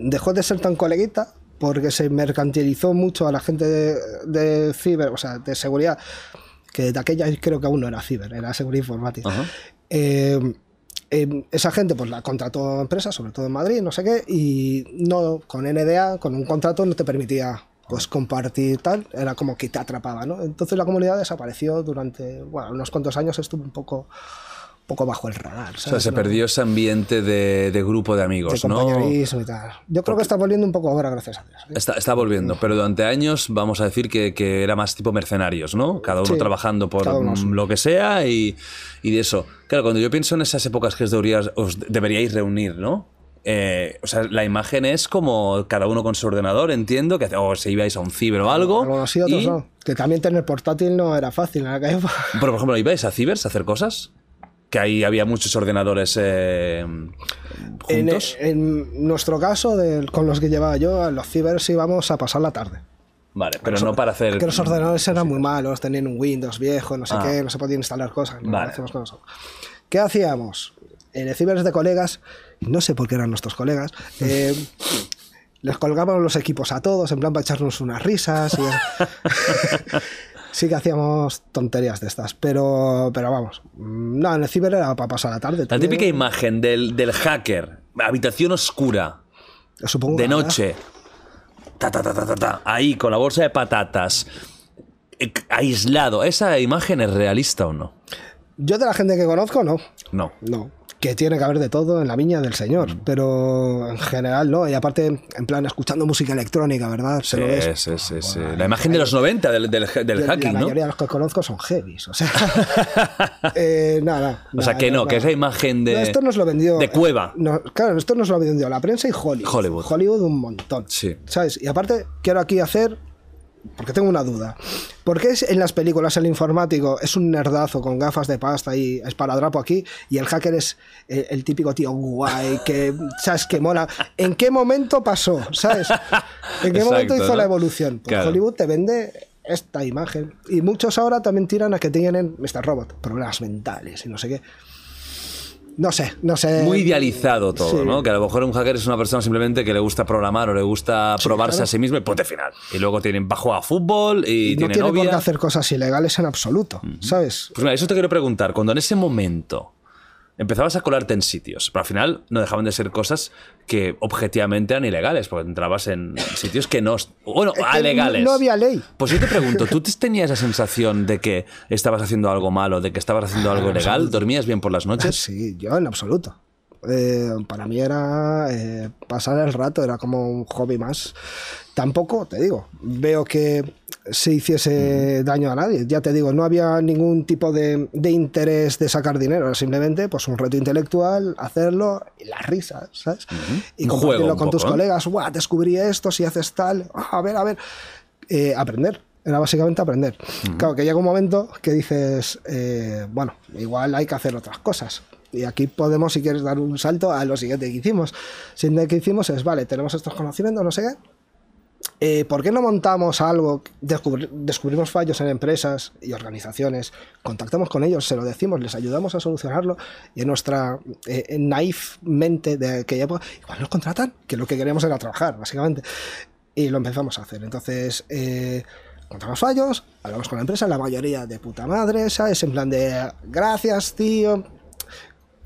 Dejó de ser tan coleguita porque se mercantilizó mucho a la gente de, de ciber, o sea, de seguridad, que de aquella creo que aún no era ciber, era seguridad informática. Eh, eh, esa gente pues la contrató empresas, sobre todo en Madrid, no sé qué, y no con NDA, con un contrato no te permitía pues compartir tal, era como que te atrapaba, ¿no? Entonces la comunidad desapareció durante, bueno, unos cuantos años estuvo un poco, poco bajo el radar. O sea, se perdió ese ambiente de, de grupo de de amigos, ¿no? compañerismo y tal. Yo creo que está volviendo un poco ahora, gracias a Dios. ¿eh? Está, está volviendo, pero durante años vamos a decir que, que era más tipo mercenarios, ¿no? Cada uno Sí, trabajando por uno mm, lo que sea y, y de eso. Claro, cuando yo pienso en esas épocas que os deberíais, os deberíais reunir, ¿no? Eh, o sea, la imagen es como cada uno con su ordenador, entiendo, que o si ibais a un ciber o algo. Algunos sí, otros y- no. Que también tener portátil no era fácil en aquella época. Pero, por ejemplo, ¿ibais a cibers a hacer cosas? Que ahí había muchos ordenadores eh, En, juntos. en nuestro caso, del- con los que llevaba yo, a los cibers íbamos a pasar la tarde. vale, pero no para hacer. Que los ordenadores eran muy malos, tenían un Windows viejo, no sé Ah. qué, no se podían instalar cosas. no, Vale. ¿Qué hacíamos? En el cibers de colegas, no sé por qué eran nuestros colegas, eh, les colgábamos los equipos a todos, en plan para echarnos unas risas. Y sí que hacíamos tonterías de estas, pero, pero vamos. mm, No, en el ciber era para pasar la tarde. La también. típica imagen del, del hacker, habitación oscura, Supongo de noche, ta, ta, ta, ta, ta, ta, ahí con la bolsa de patatas, eh, aislado. ¿Esa imagen es realista o no? Yo de la gente que conozco, no. No. No. Que tiene que haber de todo en la viña del Señor, Mm. pero en general no. Y aparte, en plan, escuchando música electrónica, ¿verdad? Se Sí, lo ves. sí, sí, sí. La imagen de los 90 del, del, del Yo- hacking, la ¿no? mayoría de los que conozco son heavies, o sea. eh, nada, O sea, que no, nada. que esa imagen de. No, esto nos lo vendió. De cueva. No, claro, esto nos lo vendió la prensa y Hollywood. Hollywood. Hollywood un montón. Sí. ¿Sabes? Y aparte, quiero aquí hacer. Porque tengo una duda. ¿Por qué en las películas el informático es un nerdazo con gafas de pasta y esparadrapo aquí y el hacker es el, el típico tío guay que, ¿sabes? Que mola. ¿En qué momento pasó? ¿Sabes? ¿En qué Exacto, momento hizo ¿no? la evolución? Pues Claro. Hollywood te vende esta imagen. Y muchos ahora también tiran a que tienen Mr. Robot, problemas mentales y no sé qué. No sé, no sé. Muy idealizado todo, Sí. ¿no? Que a lo mejor un hacker es una persona simplemente que le gusta programar o le gusta probarse claro. a sí mismo y punto final. Y luego tienen bajo a fútbol y no tiene por qué hacer cosas ilegales en absoluto, ¿sabes? Pues mira, eso te quiero preguntar. Cuando en ese momento empezabas a colarte en sitios, pero al final no dejaban de ser cosas que objetivamente eran ilegales, porque entrabas en sitios que no... Bueno, Es a que legales. no había ley. Pues yo te pregunto, ¿tú te- tenías esa sensación de que estabas haciendo algo malo, de que estabas haciendo algo ilegal? ¿Dormías bien por las noches? Sí, yo en absoluto. Eh, para mí era eh, pasar el rato, era como un hobby más. Tampoco, te digo, veo que se hiciese daño a nadie. Ya te digo, no había ningún tipo de, de interés de sacar dinero, era simplemente pues un reto intelectual, hacerlo y las risas, ¿sabes? Y Un compartirlo juego un con tus poco, ¿eh? colegas, ¡guau! Descubrí esto, si haces tal, ah, a ver, a ver. Eh, aprender. Era básicamente aprender. Claro, que llega un momento que dices, eh, bueno, igual hay que hacer otras cosas. Y aquí podemos, si quieres, dar un salto a lo siguiente que hicimos. Siguiente que hicimos es, vale, tenemos estos conocimientos, no sé qué. Eh, ¿Por qué no montamos algo? Descubri- descubrimos fallos en empresas y organizaciones, contactamos con ellos, se lo decimos, les ayudamos a solucionarlo y en nuestra eh, naif mente de aquella época, igual nos contratan, que lo que queríamos era trabajar, básicamente. Y lo empezamos a hacer. Entonces, eh, encontramos fallos, hablamos con la empresa, la mayoría de puta madre, ¿sabes? En plan de, gracias, tío.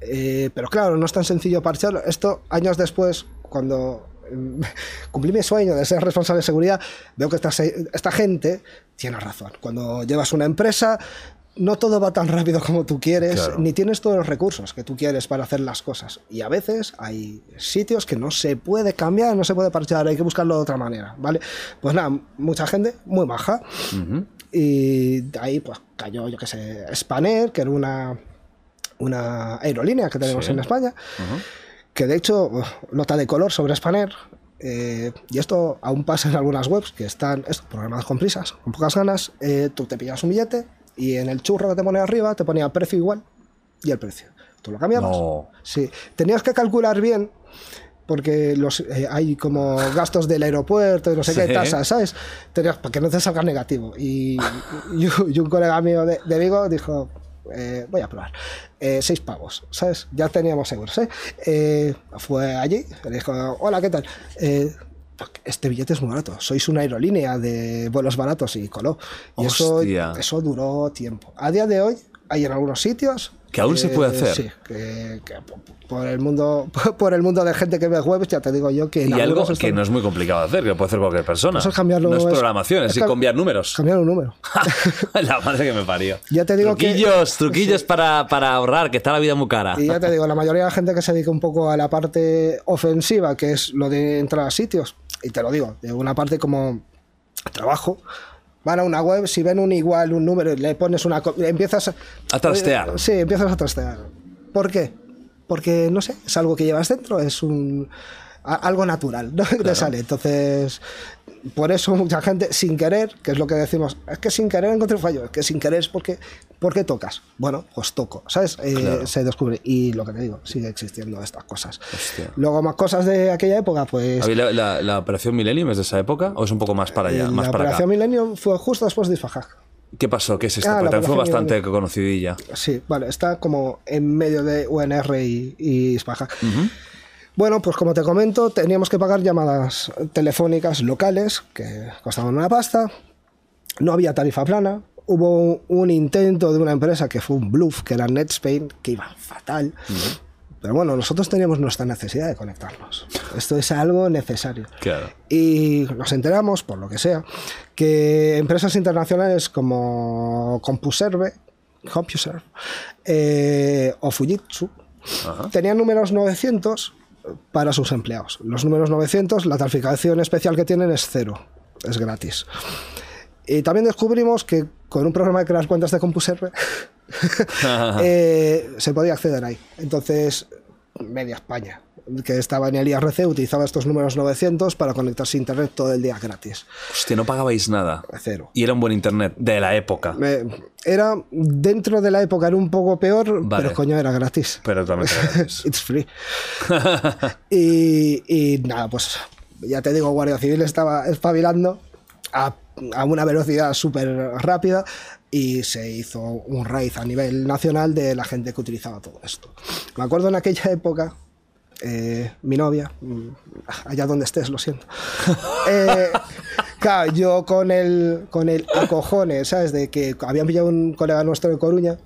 Eh, pero claro, no es tan sencillo parcharlo. Esto, años después, cuando mm, cumplí mi sueño de ser responsable de seguridad, veo que esta, esta gente tiene razón. Cuando llevas una empresa, no todo va tan rápido como tú quieres, Claro. ni tienes todos los recursos que tú quieres para hacer las cosas. Y a veces hay sitios que no se puede cambiar, no se puede parchar, hay que buscarlo de otra manera, ¿vale? Pues nada, mucha gente muy baja. Y de ahí pues cayó, yo qué sé, Spanair, que era una, una aerolínea que tenemos Sí. en España, que de hecho, nota de color sobre Spanair, eh, y esto aún pasa en algunas webs que están esto, programadas con prisas, con pocas ganas, eh, tú te pillas un billete y en el churro que te pone arriba te ponía precio igual y el precio. Tú lo cambiabas. No. Sí, tenías que calcular bien porque los, eh, hay como gastos del aeropuerto y no sé Sí. qué tasas, ¿sabes? Tenías, para que no te salga negativo. Y, y, y un colega mío de, de Vigo dijo, eh, voy a probar, eh, seis pavos, ¿sabes? Ya teníamos euros, ¿eh? Fue allí, le dijo, hola, ¿qué tal? Este billete es muy barato, sois una aerolínea de vuelos baratos y coló. Y eso, eso duró tiempo. A día de hoy hay en algunos sitios... Que aún se puede hacer. Sí, que, que por el mundo por el mundo de gente que ve webs, ya te digo yo que... Y algo que no es muy complicado de hacer, que lo puede hacer cualquier persona. Eso es cambiarlo- no es programación, es, es cam- cambiar números. Cambiar un número. la madre que me parió. Ya te digo que- truquillos, truquillos para, para ahorrar, que está la vida muy cara. Y ya te digo, la mayoría de la gente que se dedica un poco a la parte ofensiva, que es lo de entrar a sitios, y te lo digo, de una parte como trabajo, van a una web, si ven un igual, un número, y le pones una... empiezas A trastear. Sí, empiezas a trastear. ¿Por qué? Porque, no sé, es algo que llevas dentro, es un... algo natural, ¿no? Que te sale. Entonces, por eso mucha gente, sin querer, que es lo que decimos, es que sin querer encontré fallo, es que sin querer es porque, porque tocas. Bueno, pues toco, ¿sabes? Eh, Claro. Se descubre. Y lo que te digo, sigue existiendo estas cosas. Hostia. Luego, más cosas de aquella época, pues. ¿Habéis La, la- la operación Millennium es de esa época o es un poco más para allá? eh, más la para acá? Operación Millennium fue justo después de Isfahak. ¿Qué pasó? ¿Qué es esto? Ah, Porque fue bastante conocidilla. Sí, vale, está como en medio de UNR y, y Isfahak. Bueno, pues como te comento, teníamos que pagar llamadas telefónicas locales que costaban una pasta. No había tarifa plana. Hubo un intento de una empresa que fue un bluff, que era NetSpain, que iba fatal. Pero bueno, nosotros teníamos nuestra necesidad de conectarnos. Esto es algo necesario. Claro. Y nos enteramos, por lo que sea, que empresas internacionales como CompuServe, CompuServe eh, o Fujitsu tenían números 900 para sus empleados. Los números 900, la tarificación especial que tienen es cero, es gratis. Y también descubrimos que con un programa de crear cuentas de CompuServe eh, se podía acceder ahí. Entonces, media España, que estaba en el IRC, utilizaba estos números 900 para conectarse a internet todo el día gratis. Hostia, no pagabais nada. Cero. Y era un buen internet de la época. Era dentro de la época era un poco peor, Vale. pero coño era gratis. Pero también era gratis. It's free. y, y nada, pues ya te digo, Guardia Civil estaba espabilando a, a una velocidad súper rápida y se hizo un raid a nivel nacional de la gente que utilizaba todo esto. Me acuerdo en aquella época, eh, mi novia, mm, allá donde estés, lo siento. Eh, claro, yo con el, con el acojone, ¿sabes? De que habían pillado un colega nuestro de Coruña,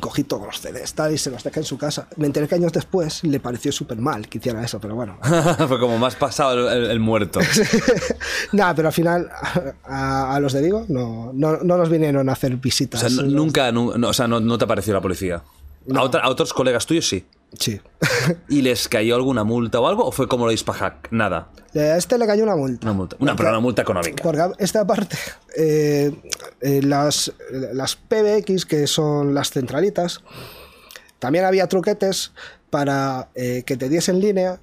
cogí todos los CDs tal, y se los dejé en su casa. Me enteré que años después le pareció súper mal que hiciera eso, pero bueno. Fue como más pasado el, muerto. Nada, pero al final a, a los de Vigo no, no, no nos vinieron a hacer O visitas. sea, nu- nunca, nu- no, o sea, no, no te apareció la policía. A, otra- a otros colegas tuyos sí. Sí. ¿Y les cayó alguna multa o algo? ¿O fue como lo Ispahack? Nada. A este le cayó una multa. Una multa. Una, pero una multa económica. Porque esta parte, eh, eh, las, las PBX, que son las centralitas, también había truquetes para eh, que te diesen línea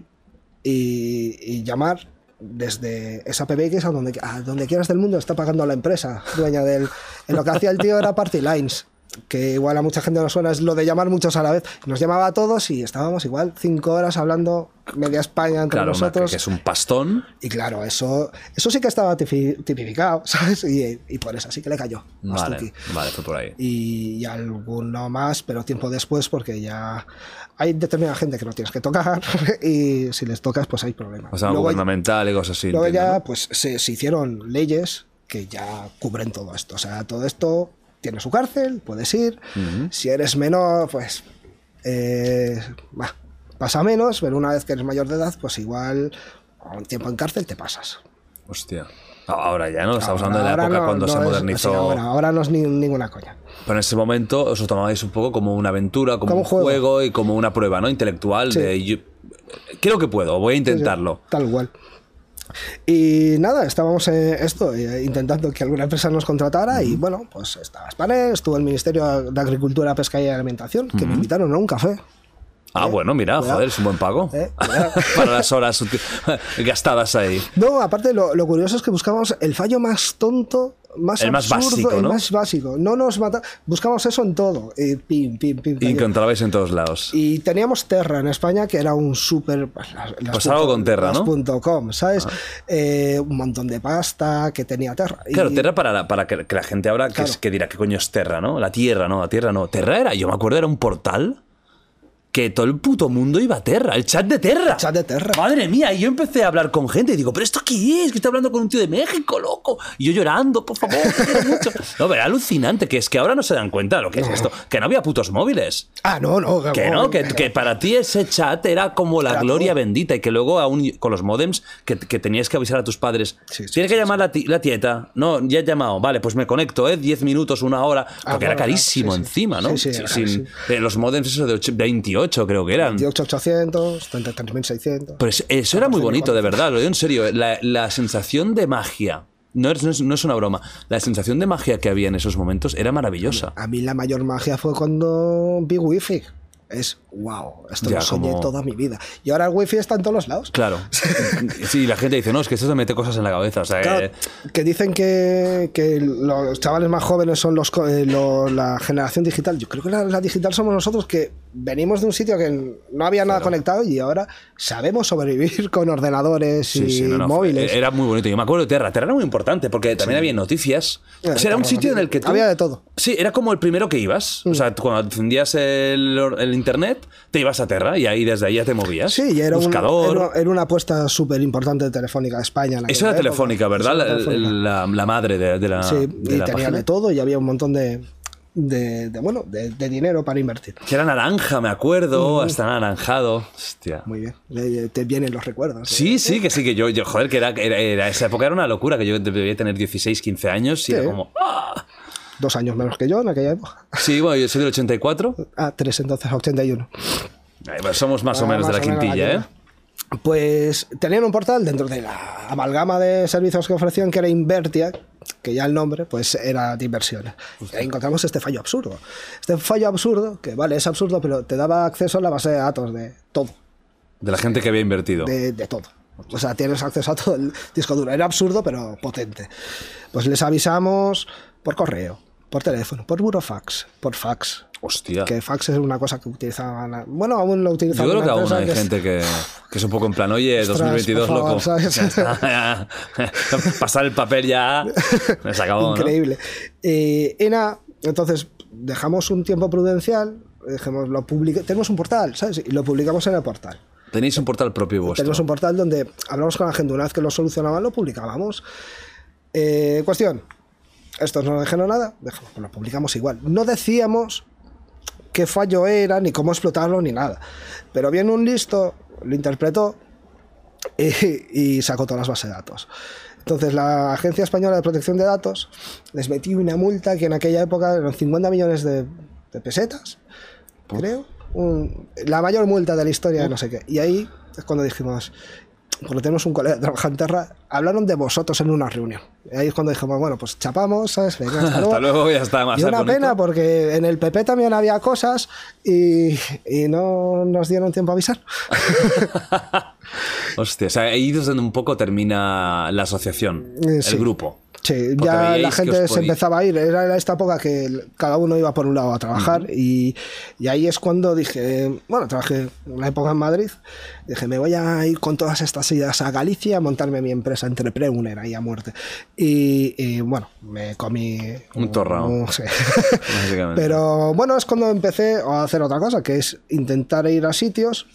y, y llamar desde esa PBX a donde, a donde quieras del mundo, está pagando la empresa dueña del... En lo que hacía el tío era Party Lines, que igual a mucha gente no suena, es lo de llamar muchos a la vez. Nos llamaba a todos y estábamos igual cinco horas hablando media España entre Claro, nosotros. que es un pastón. Y claro, eso, eso sí que estaba tipi- tipificado, ¿sabes? Y, y por eso sí que le cayó. Vale, vale, fue por ahí. Y, y alguno más, pero tiempo después, porque ya hay determinada gente que no tienes que tocar y si les tocas, pues hay problemas. O sea, Luego- gubernamental y cosas así. Luego entiendo, ya pues se, se hicieron leyes que ya cubren todo esto. O sea, todo esto tiene su cárcel, puedes ir. Si eres menor, pues eh, bah, pasa menos, pero una vez que eres mayor de edad, pues igual a un tiempo en cárcel te pasas. Hostia. Ahora ya, ¿no? Estamos hablando de la época no- cuando no se es- modernizó. sí, ahora, ahora no es ni- ninguna coña. Pero en ese momento os lo tomabais un poco como una aventura, como, Como un juego. juego. y como una prueba, ¿no? Intelectual Sí. de yo- creo que puedo, voy a Sí, sí, intentarlo. tal cual. Y nada, estábamos eh, esto, eh, intentando que alguna empresa nos contratara y bueno, pues estaba Spanel, estuvo el Ministerio de Agricultura, Pesca y Alimentación, que me invitaron a un café. Ah, Eh, bueno, mira, cuidado. joder, es un buen pago. Eh. Para las horas gastadas ahí. No, aparte lo, lo curioso es que buscamos el fallo más tonto, más El más básico, el ¿no? más básico. No nos mata, buscamos eso en todo. Y pim, pim, pim. Y encontrabais en todos lados. Y teníamos Terra en España, que era un súper... pues, algo con Terra, las ¿no? .com, ¿sabes? Eh, un montón de pasta que tenía Terra. Y- Claro, Terra para, la- para que, que la gente ahora que, Claro. que dirá, ¿qué coño es Terra, no? La Tierra, no, la Tierra no. Terra era, yo me acuerdo, era un portal que todo el puto mundo iba a Terra, el chat de Terra. chat de Terra. Madre mía, y yo empecé a hablar con gente y digo, ¿pero esto qué es? Que estoy hablando con un tío de México, loco. Y yo llorando, por favor, te quiero mucho. No, pero era alucinante, que es que ahora no se dan cuenta de lo que es esto. Que no había putos móviles. Ah, no, no. Que no, que, que para ti ese chat era como la Era gloria bendita y que luego aún con los modems que, que tenías que avisar a tus padres. Sí, sí, Tienes sí, que llamar la, la tieta. No, ya he llamado. Vale, pues me conecto, ¿eh? 10 minutos, una hora. Porque Ah, era bueno, carísimo encima, ¿no? Sí, sí, era carísimo. eh, los modems esos de och- 28 creo que eran. 18800, 33600. Pero es- eso era muy bonito, de verdad, lo digo en serio. La, la sensación de magia, no es, no, es, no es una broma, la sensación de magia que había en esos momentos era maravillosa. A mí la mayor magia fue cuando vi wifi. Es wow, esto Ya, lo soñé como- toda mi vida. Y ahora el wifi está en todos los lados. Claro. Sí, la gente dice, no, es que esto te mete cosas en la cabeza. O sea, Claro, eh, que dicen que, que los chavales más jóvenes son los, eh, lo- la generación digital. Yo creo que la, la digital somos nosotros que venimos de un sitio que no había nada conectado y ahora sabemos sobrevivir con ordenadores Sí, y sí, no, no, fue- móviles. Era muy bonito. Yo me acuerdo de Terra. Terra era muy importante porque también había noticias. O sea, era un sitio en el que tú... había de todo. Mm. Sí, era como el primero que ibas. O sea, cuando encendías el, internet, te ibas a Terra y ahí desde ahí ya te movías. Sí, y era, un- Buscador. era, era una apuesta súper importante de Telefónica de España. en Eso era. Telefónica, ¿verdad? La, era Telefónica. la- la madre de, de la, Sí, de y la tenía página. de todo y había un montón de, de, de, bueno, de, de dinero para invertir. Que era naranja, me acuerdo, hasta anaranjado. Hostia. Muy bien, le- te vienen los recuerdos. ¿eh? Sí, sí, que sí, que yo, yo joder, que era, era- era- esa época era una locura, que yo debía tener 16, 15 años y era como... ¡ah! Dos años menos que yo en aquella época. Sí, bueno, yo soy del 84. Ah, tres entonces, 81. Ay, bueno, somos más o Ah, menos de la quintilla, ¿eh? Pues tenían un portal dentro de la amalgama de servicios que ofrecían, que era Invertia, que ya el nombre pues era de inversiones. Y ahí encontramos este fallo absurdo. Este fallo absurdo, que vale, es absurdo, pero te daba acceso a la base de datos de todo. De la gente que había invertido. de, de todo. O sea, tienes acceso a todo el disco duro. Era absurdo, pero potente. Pues les avisamos por correo, por teléfono, por burofax, por fax. Hostia. Que fax es una cosa que utilizaban. Bueno, aún lo Yo utilizan. creo una que aún hay que es- gente que, que es un poco en plan, oye, Ostras, 2022, por favor, loco. ¿sabes? Ya está, ya. Pasar el papel ya. Se acabó, ¿no? Increíble. Eh, nada, entonces dejamos un tiempo prudencial. Dijimos, lo publica- tenemos un portal, ¿sabes? Y lo publicamos en el portal. Tenéis un portal propio vuestro. Tenemos un portal donde hablamos con la gente. Una vez que lo solucionaban, lo publicábamos. Eh, cuestión. Estos no dijeron nada. Dejamos, lo publicamos igual. No decíamos qué fallo era, ni cómo explotarlo, ni nada. Pero viene un listo, lo interpretó y, y sacó todas las bases de datos. Entonces la Agencia Española de Protección de Datos les metió una multa que en aquella época eran 50 millones de, de pesetas, creo. Un- la mayor multa de la historia de no sé qué. Y ahí es cuando dijimos, cuando tenemos un colega que trabaja en Terra, hablaron de vosotros en una reunión. Ahí es cuando dijimos, bueno, pues chapamos, ¿sabes? Venga, hasta luego. Hasta luego, ya está. Más Y una pena porque en el PP también había cosas y, y no nos dieron tiempo a avisar. Hostia, o sea, ahí es donde un poco termina la asociación, Eh, el sí. grupo. Sí, Porque ya la gente se empezaba a ir. Era esta época que cada uno iba por un lado a trabajar y, y ahí es cuando dije, bueno, trabajé una época en Madrid, dije, me voy a ir con todas estas ideas a Galicia a montarme mi empresa Entrepreneur ahí a muerte. Y, y, bueno, me comí... Un torrao. sí. Básicamente. Pero bueno, es cuando empecé a hacer otra cosa, que es intentar ir a sitios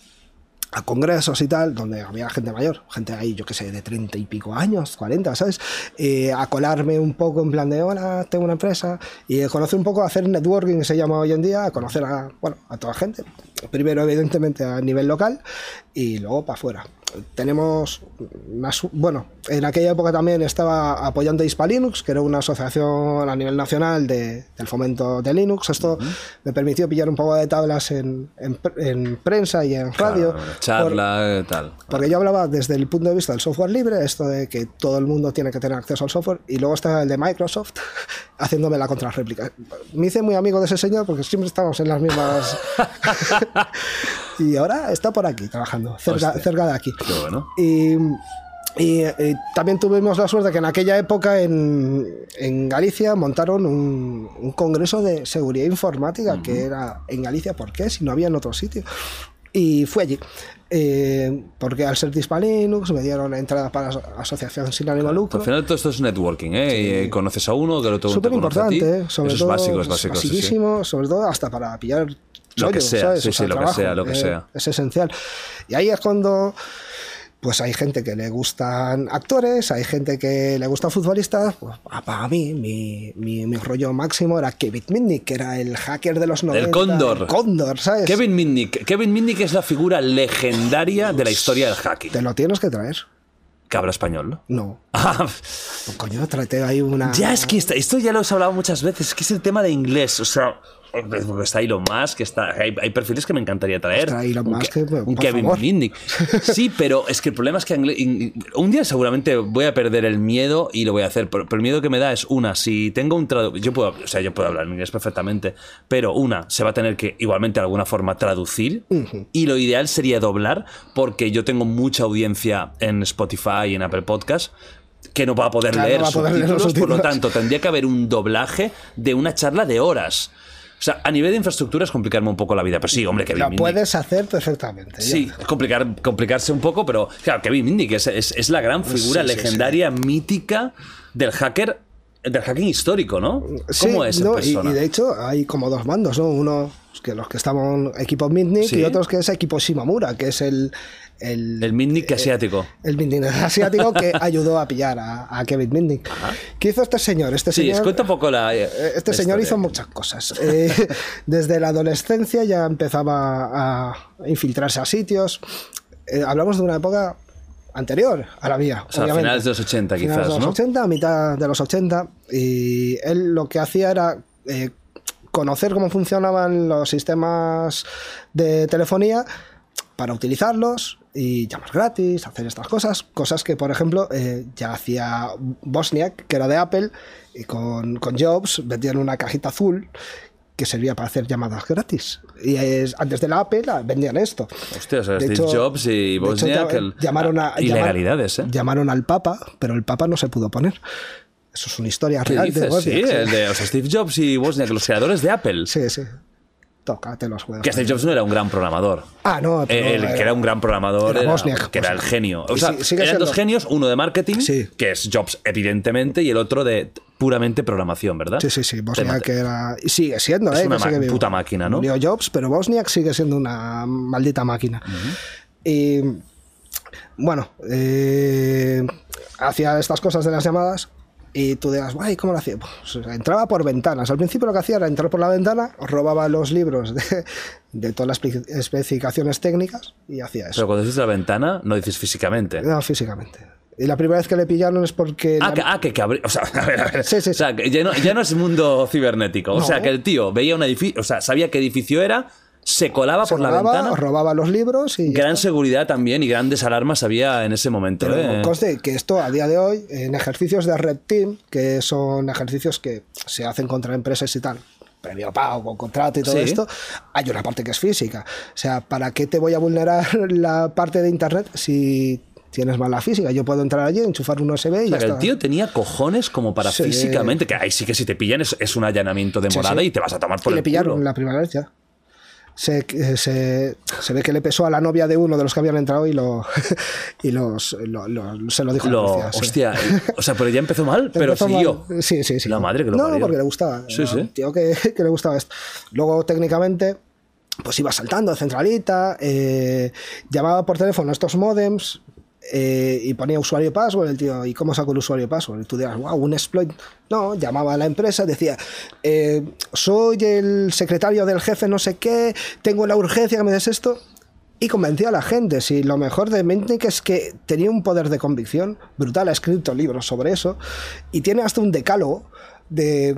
a congresos y tal, donde había gente mayor, gente ahí, yo qué sé, de 30 y pico años, 40, ¿sabes? Eh, a colarme un poco en plan de, hola, tengo una empresa, y conocer un poco, hacer networking, se llama hoy en día, a conocer a, bueno, a toda gente. Primero, evidentemente, a nivel local y luego para afuera. Tenemos, más, bueno, en aquella época también estaba apoyando Hispa Linux, que era una asociación a nivel nacional de- del fomento de Linux. Esto me permitió pillar un poco de tablas en, en pr- en prensa y en radio. Claro, por- charla, tal. porque yo hablaba desde el punto de vista del software libre, esto de que todo el mundo tiene que tener acceso al software, y luego está el de Microsoft haciéndome la contrarréplica. Me hice muy amigo de ese señor porque siempre estamos en las mismas. y ahora está por aquí trabajando, cerca, cerca de aquí. Qué bueno. Y, y, eh, también tuvimos la suerte que en aquella época en, en Galicia montaron un, un congreso de seguridad informática que era en Galicia, ¿por qué? Si no había en otro sitio. Y fui allí. Eh, porque al ser Dispa Linux me dieron entrada para aso- asociación sin ánimo de lucro. Al final todo esto es networking, ¿eh? Y conoces a uno, que el otro Súper importante, ¿eh? sobre Eso todo. es básico, es básico. sí, sobre todo hasta para pillar Lo que sea, ¿sabes? sí, O lo que sea, lo que eh, sea. Es esencial. Y ahí es cuando pues hay gente que le gustan actores, hay gente que le gustan futbolistas. Pues, para mí, mi, mi, mi rollo máximo era Kevin Mitnick, que era el hacker de los 90. El Cóndor. el Cóndor, ¿sabes? Kevin Mitnick. Kevin Mitnick es la figura legendaria de la historia del hacking. Te lo tienes que traer. Que habla español, ¿no? No. Ah, Pues, coño, tráete ahí una. ya es que esto ya lo hemos hablado muchas veces, es que es el tema de inglés, o sea, está Elon Musk, está, hay, hay perfiles que me encantaría traer. Ostras, Elon un, Musk, un Kevin. Mitnick. Sí, pero es que el problema es que un día seguramente voy a perder el miedo y lo voy a hacer, pero, pero el miedo que me da es una, si tengo un traductor, yo puedo, o sea, yo puedo hablar inglés perfectamente, pero una, se va a tener que igualmente de alguna forma traducir y lo ideal sería doblar porque yo tengo mucha audiencia en Spotify y en Apple Podcast que no va a poder Claro, leer no va a poder leer los subtítulos, por lo tanto tendría que haber un doblaje de una charla de horas. O sea, a nivel de infraestructura es complicarme un poco la vida, pero sí, hombre, Kevin Lo Mitnick. puedes hacer perfectamente. Sí, complicar, complicarse un poco, pero claro, Kevin Mitnick es, es, es la gran figura Sí, sí, legendaria, mítica del hacker, del hacking histórico, ¿no? Sí, ¿Cómo es no, y, persona? y de hecho hay como dos bandos, ¿no? Uno que los que estaban equipo Mitnick Sí. y otros que es equipo Shimamura, que es el el, el Mitnick asiático. el Mitnick asiático que ayudó a pillar a, a Kevin Mitnick. ¿Qué hizo este señor? Este Sí, señor un poco la. eh, Este la señor historia. hizo muchas cosas. Eh, desde la adolescencia ya empezaba a infiltrarse a sitios. Eh, hablamos de una época anterior a la mía. O sea, obviamente. finales de los 80 Finales quizás, de los ¿no? 80, a mitad de los 80. Y él lo que hacía era eh, conocer cómo funcionaban los sistemas de telefonía para utilizarlos y llamar gratis, hacer estas cosas, cosas que por ejemplo eh, ya hacía Bosniak, que era de Apple, y con, con Jobs vendían una cajita azul que servía para hacer llamadas gratis. Y es, antes de la Apple ah, vendían esto. Hostia, o sea, De Steve hecho- Jobs y hecho, Bosniak. llamaron a, ilegalidades, ¿eh? llamaron al Papa, pero el Papa no se pudo poner. Eso es una historia ¿Qué real de dices? Sí, Wozniak, el de o sea, Steve Jobs y Wozniak, los creadores de Apple. sí, sí. Tócate los juegos. Que Steve Jobs no era un gran programador. Ah, no, pero Eh, el era- que era un gran programador era Wozniak, que era el genio. O sea, sí- eran dos genios, uno de marketing, Sí. que es Jobs, evidentemente, y el otro de puramente programación, ¿verdad? Sí, sí, sí. Bosniak mate- era. Y sigue siendo, Es ¿eh? una que sigue puta máquina, ¿no? Murió Jobs, pero Bosniak sigue siendo una maldita máquina. Y. Bueno, eh, hacía estas cosas de las llamadas. Y tú dirás, guay, ¿cómo lo hacía? Pues, entraba por ventanas. Al principio lo que hacía era entrar por la ventana, robaba los libros de, de todas las espe- especificaciones técnicas y hacía eso. Pero cuando dices la ventana, no dices físicamente. No, físicamente. Y la primera vez que le pillaron es porque. Ah, la- que, ah, que, que abri- O sea, a ver, a ver. Sí, sí, O sea, que ya no, ya no es mundo cibernético. O No. sea, que el tío veía un edificio, o sea, sabía qué edificio era, se colaba se por la robaba, ventana. robaba los libros y. Gran está. seguridad también y grandes alarmas había en ese momento. Pero ¿eh? conste que esto a día de hoy, en ejercicios de Red Team, que son ejercicios que se hacen contra empresas y tal, previo pago, contrato y todo Sí. esto, hay una parte que es física. O sea, ¿para qué te voy a vulnerar la parte de Internet si tienes mal la física? Yo puedo entrar allí, enchufar un USB y O sea, ya que el está. tío tenía cojones como para Sí. físicamente, que ahí sí que si te pillan es, es un allanamiento de Sí, morada sí. y te vas a tomar por y el le pillaron culo. la primera vez ya. Se, eh, se, se ve que le pesó a la novia de uno de los que habían entrado y lo y los lo- lo- se lo dijo a la Lo, policía, sí. hostia, o sea, pero ya empezó mal, pero Empezó siguió. mal. Sí, sí, sí. La madre que lo No, parió. porque le gustaba. Sí, sí. tío que, que le gustaba esto. Luego, técnicamente, pues iba saltando de centralita, eh, llamaba por teléfono a estos modems eh, y ponía usuario password. El tío, ¿y cómo saco el usuario password? Y tú dirás, wow, un exploit. No, llamaba a la empresa, decía, eh, soy el secretario del jefe, no sé qué, tengo la urgencia que me des esto. Y convencía a la gente. Si lo mejor de Mentnik es que tenía un poder de convicción brutal, ha escrito libros sobre eso y tiene hasta un decálogo de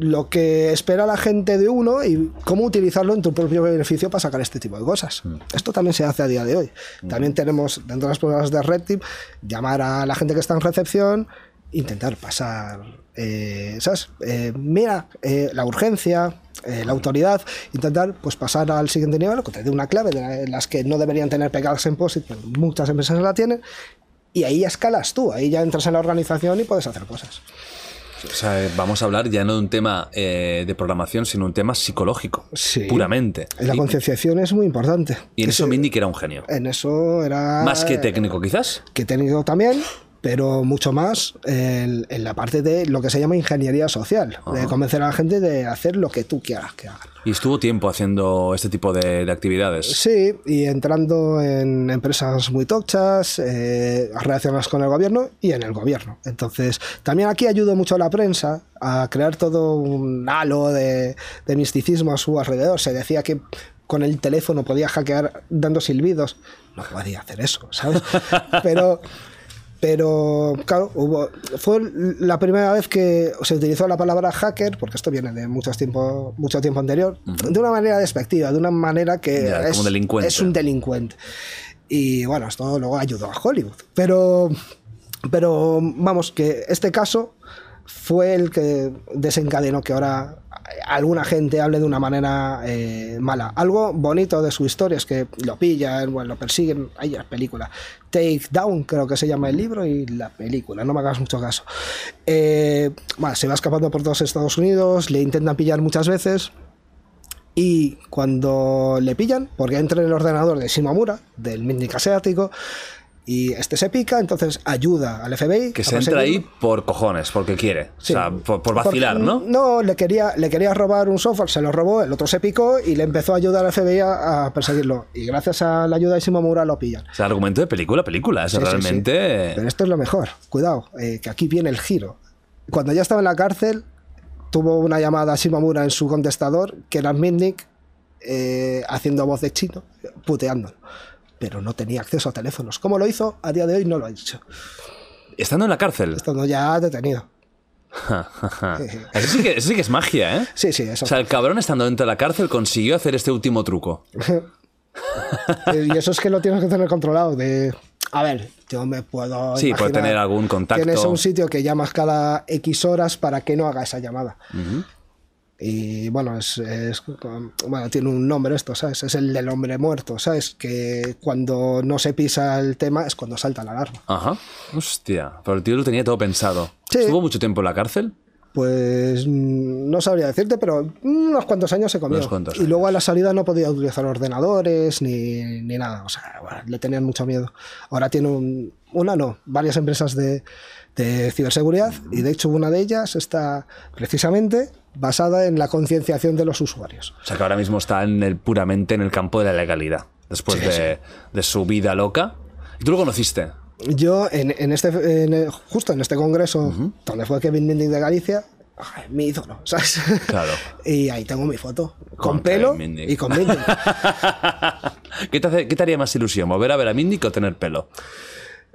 lo que espera la gente de uno y cómo utilizarlo en tu propio beneficio para sacar este tipo de cosas. Esto también se hace a día de hoy. También tenemos dentro de las pruebas de Red Team llamar a la gente que está en recepción, intentar pasar, eh, ¿sabes? Eh, mira, eh, la urgencia, eh, la autoridad, intentar pues pasar al siguiente nivel, que te dé una clave de la- las que no deberían tener pegadas en POSIT, pero muchas empresas la tienen, y ahí ya escalas tú, ahí ya entras en la organización y puedes hacer cosas. O sea, eh, vamos a hablar ya no de un tema eh, de programación, sino un tema psicológico, Sí. puramente. La concienciación es muy importante. Y en eso Mindy que era un genio. En eso era... Más que técnico, quizás. Que técnico también, pero mucho más en, en la parte de lo que se llama ingeniería social, de convencer a la gente de hacer lo que tú quieras que hagan. Y estuvo tiempo haciendo este tipo de, de actividades. Sí, y entrando en empresas muy tochas, eh, relacionadas con el gobierno y en el gobierno. Entonces, también aquí ayudó mucho a la prensa a crear todo un halo de, de misticismo a su alrededor. Se decía que con el teléfono podía hackear dando silbidos. No podía hacer eso, ¿sabes? Pero pero claro, hubo, fue la primera vez que se utilizó la palabra hacker, porque esto viene de muchos tiempo, mucho tiempo anterior, de una manera despectiva, de una manera que Ya, es, delincuente. es un delincuente. Y bueno, esto luego ayudó a Hollywood. Pero, pero vamos, que este caso fue el que desencadenó que ahora alguna gente hable de una manera eh, mala. Algo bonito de su historia es que lo pillan, bueno, lo persiguen. Hay la película. Take Down, creo que se llama el libro, y la película, no me hagas mucho caso. Eh, bueno, se va escapando por todos Estados Unidos, le intentan pillar muchas veces. Y cuando le pillan, porque entra en el ordenador de Shimamura, del Mindic asiático, y este se pica, entonces ayuda al FBI. Que se entra ahí por cojones, porque quiere. Sí. O sea, por, por vacilar, Porque- ¿no? No, le quería, le quería robar un software, se lo robó, el otro se picó y le empezó a ayudar al FBI a, a perseguirlo. Y gracias a la ayuda de Shimamura lo pillan. O sea, argumento de película, película. Es Sí, sí, sí. realmente. Pero esto es lo mejor, cuidado, eh, que aquí viene el giro. Cuando ya estaba en la cárcel, tuvo una llamada a Shimamura en su contestador, que era Mitnick, eh, haciendo voz de chino, puteándolo. Pero no tenía acceso a teléfonos. ¿Cómo lo hizo? A día de hoy no lo ha dicho. Estando en la cárcel. Estando ya detenido. eso, sí que, eso sí que es magia, ¿eh? Sí, sí, eso. O sea, el cabrón estando dentro de la cárcel consiguió hacer este último truco. Y eso es que lo tienes que tener controlado. De, a ver, yo me puedo. Sí, puede tener algún contacto. Tienes un sitio que llamas cada X horas para que no haga esa llamada. Y bueno, es, es- bueno, tiene un nombre esto, ¿sabes? Es el del hombre muerto, ¿sabes? Que cuando no se pisa el tema es cuando salta la alarma. Ajá. Hostia. Pero el tío lo tenía todo pensado. Sí. ¿Estuvo mucho tiempo en la cárcel? Pues mm, no sabría decirte, pero unos cuantos años se comió. Cuantos y luego a años. la salida no podía utilizar ordenadores ni, ni nada. O sea, bueno, le tenían mucho miedo. Ahora tiene un- una, no, varias empresas de, de ciberseguridad y de hecho una de ellas está precisamente basada en la concienciación de los usuarios. O sea, que ahora mismo está en el, puramente en el campo de la legalidad. Después Sí, de, de su vida loca. ¿Y tú lo conociste? Yo, en, en este, en el- justo en este congreso, donde fue Kevin Mindic de Galicia, mi ídolo, ¿sabes? Claro. y ahí tengo mi foto, con, Con pelo y con Mindic. ¿Qué qué te haría más ilusión? ¿Volver a ver a Mindic o tener pelo?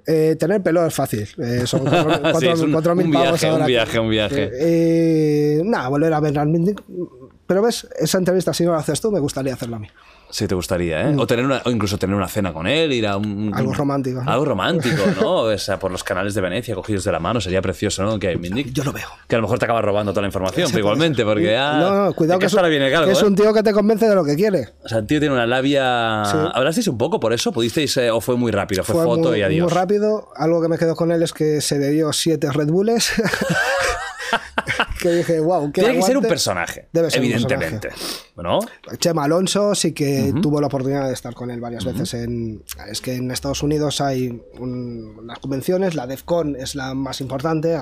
Eh, tener pelo es fácil. Eh, son cuatro, cuatro- Sí, es un- un pavos viaje, un ahora. viaje, un viaje. Eh, nada, volver a ver al. Pero ves, esa entrevista, si no la haces tú, me gustaría hacerla a mí. Sí, te gustaría, ¿eh? O, tener una, o incluso tener una cena con él, ir a un... Mm. Algo romántico, ¿no? Algo romántico, ¿no? O sea, por los canales de Venecia, cogidos de la mano, sería precioso, ¿no? Que Mindic. Yo lo veo. Que a lo mejor te acaba robando toda la información, pero igualmente, porque... Ah, no, no, cuidado que, es, ahora viene cargo, que es ¿eh? un tío que te convence de lo que quiere. O sea, el tío tiene una labia... Sí. ¿Hablasteis un poco por eso? ¿Pudisteis eh, o fue muy rápido? Fue, foto muy, y adiós. muy rápido. Algo que me quedó con él es que se bebió siete Red Bulls. que dije, wow, qué Tiene que ser un aguante". personaje, Debe ser un evidentemente. ¿No? Chema Alonso sí que tuvo la oportunidad de estar con él varias veces en es que en Estados Unidos hay un- unas convenciones la DEFCON es la más importante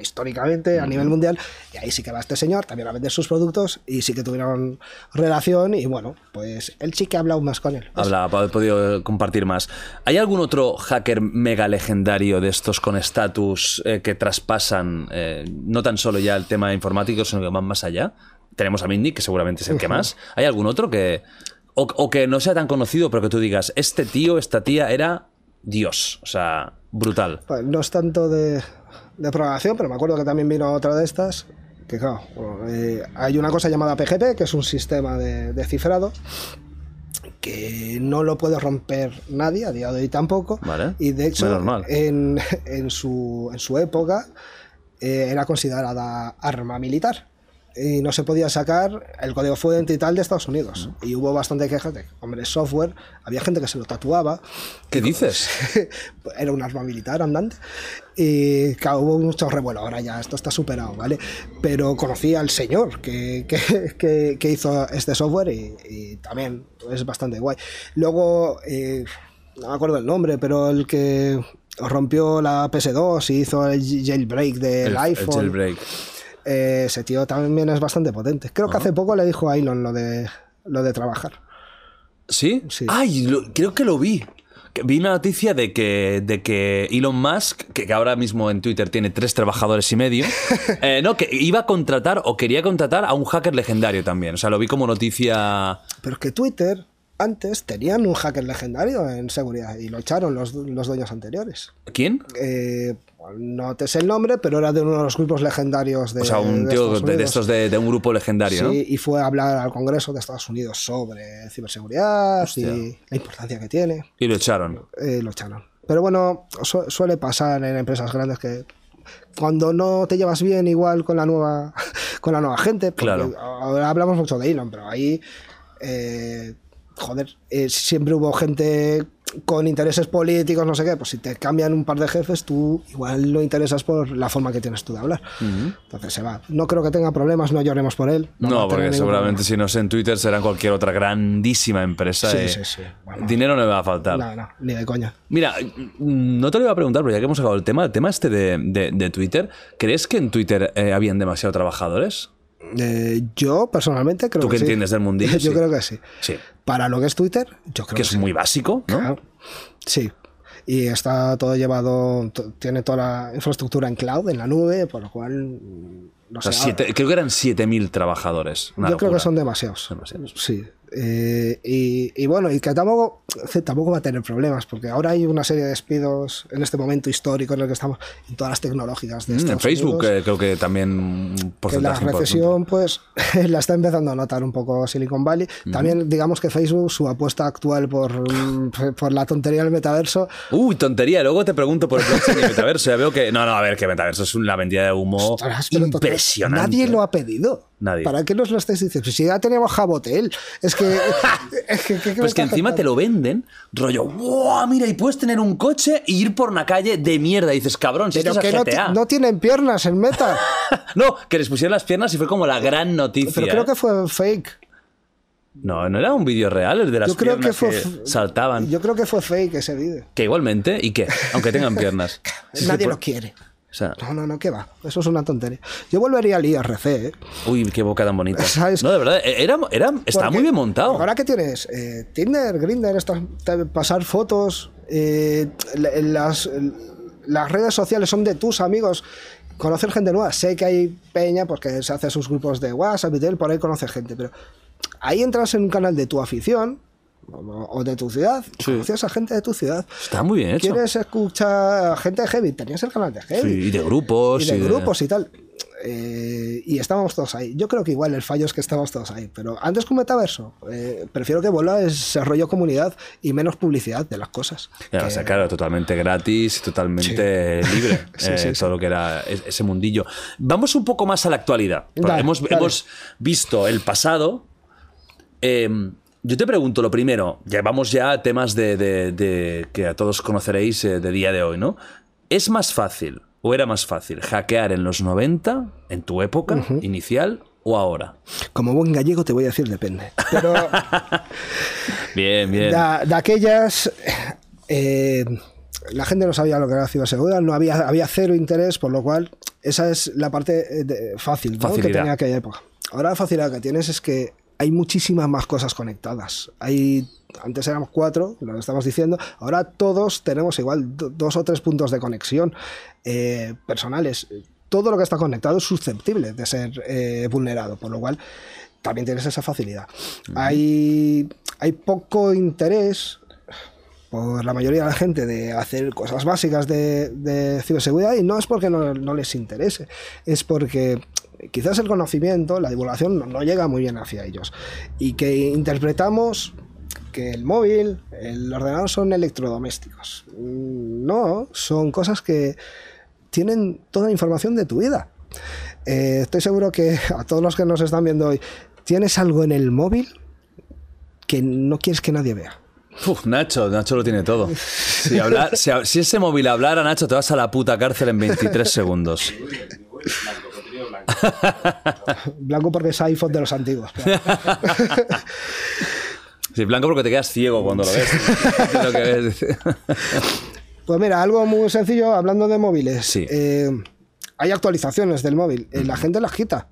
históricamente a nivel mundial y ahí sí que va este señor también a vender sus productos y sí que tuvieron relación y bueno pues él sí que ha hablado más con él Habla, ha podido compartir más. ¿Hay algún otro hacker mega legendario de estos con estatus eh, que traspasan eh, no tan solo ya el tema informático, sino que van más allá? Tenemos a Mindy, que seguramente es el que más. ¿Hay algún otro que. O, o que no sea tan conocido, pero que tú digas, este tío, esta tía era Dios. O sea, brutal. Pues no es tanto de, de programación, pero me acuerdo que también vino otra de estas. Que claro, eh, hay una cosa llamada PGP, que es un sistema de, de cifrado, que no lo puede romper nadie, a día de hoy tampoco. Vale, Y de hecho, menos mal. en, en su, en su época eh, era considerada arma militar. Y no se podía sacar el código fuente y tal de Estados Unidos. Y hubo bastante quejas de, hombre, software, había gente que se lo tatuaba. ¿Qué dices? era un arma militar andante. Y claro, hubo mucho revuelo. Ahora ya esto está superado, ¿vale? Pero conocí al señor que, que- que- que hizo este software y, y también es bastante guay. Luego, eh, no me acuerdo el nombre, pero el que rompió la PS2 y hizo el jailbreak del El- el iPhone. jailbreak. Eh, ese tío también es bastante potente. Creo que hace poco le dijo a Elon lo de, lo de trabajar. ¿Sí? Sí. Ay, lo- creo que lo vi. Vi una noticia de que, de que Elon Musk, que, que ahora mismo en Twitter tiene tres trabajadores y medio, eh, no, que iba a contratar o quería contratar a un hacker legendario también. O sea, lo vi como noticia. Pero es que Twitter antes tenían un hacker legendario en seguridad y lo echaron los, los dueños anteriores. ¿Quién? Eh, no te sé el nombre, pero era de uno de los grupos legendarios de O sea, un de tío Estados de, estos de, de un grupo legendario, ¿no? Sí, y fue a hablar al Congreso de Estados Unidos sobre ciberseguridad Hostia. y la importancia que tiene. Y lo echaron. Eh, lo echaron. Pero bueno, su- suele pasar en empresas grandes que cuando no te llevas bien igual con la nueva con la nueva gente, Claro. ahora hablamos mucho de Elon, pero ahí eh, joder, eh, siempre hubo gente con intereses políticos, no sé qué, pues si te cambian un par de jefes, tú igual no interesas por la forma que tienes tú de hablar. Entonces se va. No creo que tenga problemas, no lloremos por él. No, porque seguramente problema. si no es en Twitter será en cualquier otra grandísima empresa. Sí, eh, sí, sí. Bueno. Dinero no me va a faltar. No, no, ni de coña. Mira, no te lo iba a preguntar, pero ya que hemos sacado el tema, el tema este de, de- de Twitter, ¿crees que en Twitter eh, habían demasiados trabajadores? Eh, yo personalmente creo Tú que que sí. entiendes del mundillo, yo sí. creo que sí. Sí. Para lo que es Twitter, yo creo Que que, es sí. muy básico, ¿no? Claro. Sí. Y está todo llevado, tiene toda la infraestructura en cloud, en la nube, por lo cual, no O sea, sé, siete- creo que eran 7.000 trabajadores. Yo creo que son demasiados. Demasiados. Sí. Eh, y, y bueno, y que tampoco, tampoco va a tener problemas, porque ahora hay una serie de despidos en este momento histórico en el que estamos, en todas las tecnológicas de Mm, en Facebook Unidos. eh, creo que también que la recesión pues la está empezando a notar un poco Silicon Valley. También digamos que Facebook, su apuesta actual por, mm, por la tontería del metaverso, Uy, tontería. Luego te pregunto por el blockchain y el metaverso. Ya veo que. No, no, a ver, que metaverso es una vendida de humo ostras, pero total, impresionante. nadie lo ha pedido. Nadie. ¿Para qué nos lo estáis diciendo? Si ya teníamos Jabotel. Es que... es que, ¿qué- qué me Pues que encima te lo venden, rollo, ¡wow! Mira, y puedes tener un coche y ir por una calle de mierda. Y dices, cabrón, si Pero esto es que no, ti- GTA. no tienen piernas en meta. No, que les pusieron las piernas y fue como la gran noticia. Pero creo ¿eh? que fue fake. No, no era un vídeo real el de las Yo creo que piernas fue. que, f- saltaban. Yo creo que fue fake ese vídeo. Que igualmente, ¿y qué? Aunque tengan piernas. Que Nadie lo quiere. O sea, No, no, no, ¿qué va? Eso es una tontería. Yo volvería al IRC, ¿eh? uy, qué boca tan bonita. ¿Sabes? No, de verdad, era, era, estaba Porque muy bien montado. Ahora que tienes eh, Tinder, Grinder, pasar fotos, eh, la- las, las redes sociales son de tus amigos, conocer gente nueva. Sé que hay peña porque se hace sus grupos de WhatsApp y tal, por ahí conoces gente, pero ahí entras en un canal de tu afición o, de tu ciudad, Sí. conoces a gente de tu ciudad. Está muy bien hecho. ¿Quieres escuchar a gente de Heavy? Tenías el canal de Heavy Sí, y de grupos. y de grupos y tal. Eh, y estábamos todos ahí. Yo creo que igual el fallo es que estamos todos ahí. Pero antes que un metaverso, eh, prefiero que vuelva ese rollo comunidad y menos publicidad de las cosas. Ya, Que- o sea, claro, totalmente gratis totalmente libre. Sí, eh, todo lo que era es- ese mundillo. Vamos un poco más a la actualidad. Dale, hemos, dale. hemos visto el pasado. Eh, yo te pregunto lo primero, ya vamos ya a temas de, de- de- que a todos conoceréis eh, de día de hoy, ¿no? ¿Es más fácil o era más fácil hackear en los 90, en tu época inicial, o ahora? Como buen gallego te voy a decir depende. Pero Bien, bien. de, de aquellas... eh, la gente no sabía lo que era ciberseguridad, no había, había cero interés, por lo cual esa es la parte eh, de- fácil ¿no? que tenía aquella época. Ahora la facilidad que tienes es que hay muchísimas más cosas conectadas. Hay, antes éramos cuatro, lo que estamos diciendo, ahora todos tenemos igual do- dos o tres puntos de conexión eh, personales. Todo lo que está conectado es susceptible de ser eh, vulnerado, por lo cual también tienes esa facilidad. hay, hay poco interés por la mayoría de la gente de hacer cosas básicas de, de ciberseguridad y no es porque no, no les interese, es porque quizás el conocimiento, la divulgación no, no llega muy bien hacia ellos y que interpretamos que el móvil, el ordenador son electrodomésticos. No, son cosas que tienen toda la información de tu vida. Eh, estoy seguro que a todos los que nos están viendo hoy, tienes algo en el móvil que no quieres que nadie vea. Uf, Nacho, Nacho lo tiene todo. Si, habla- si, si ese móvil hablara, Nacho, te vas a la puta cárcel en 23 segundos. Blanco porque es iPhone de los antiguos. claro. Sí, blanco porque te quedas ciego cuando lo ves. Lo que ves. Pues mira, algo muy sencillo, hablando de móviles. Sí. Eh, hay actualizaciones del móvil. Eh, La gente las quita.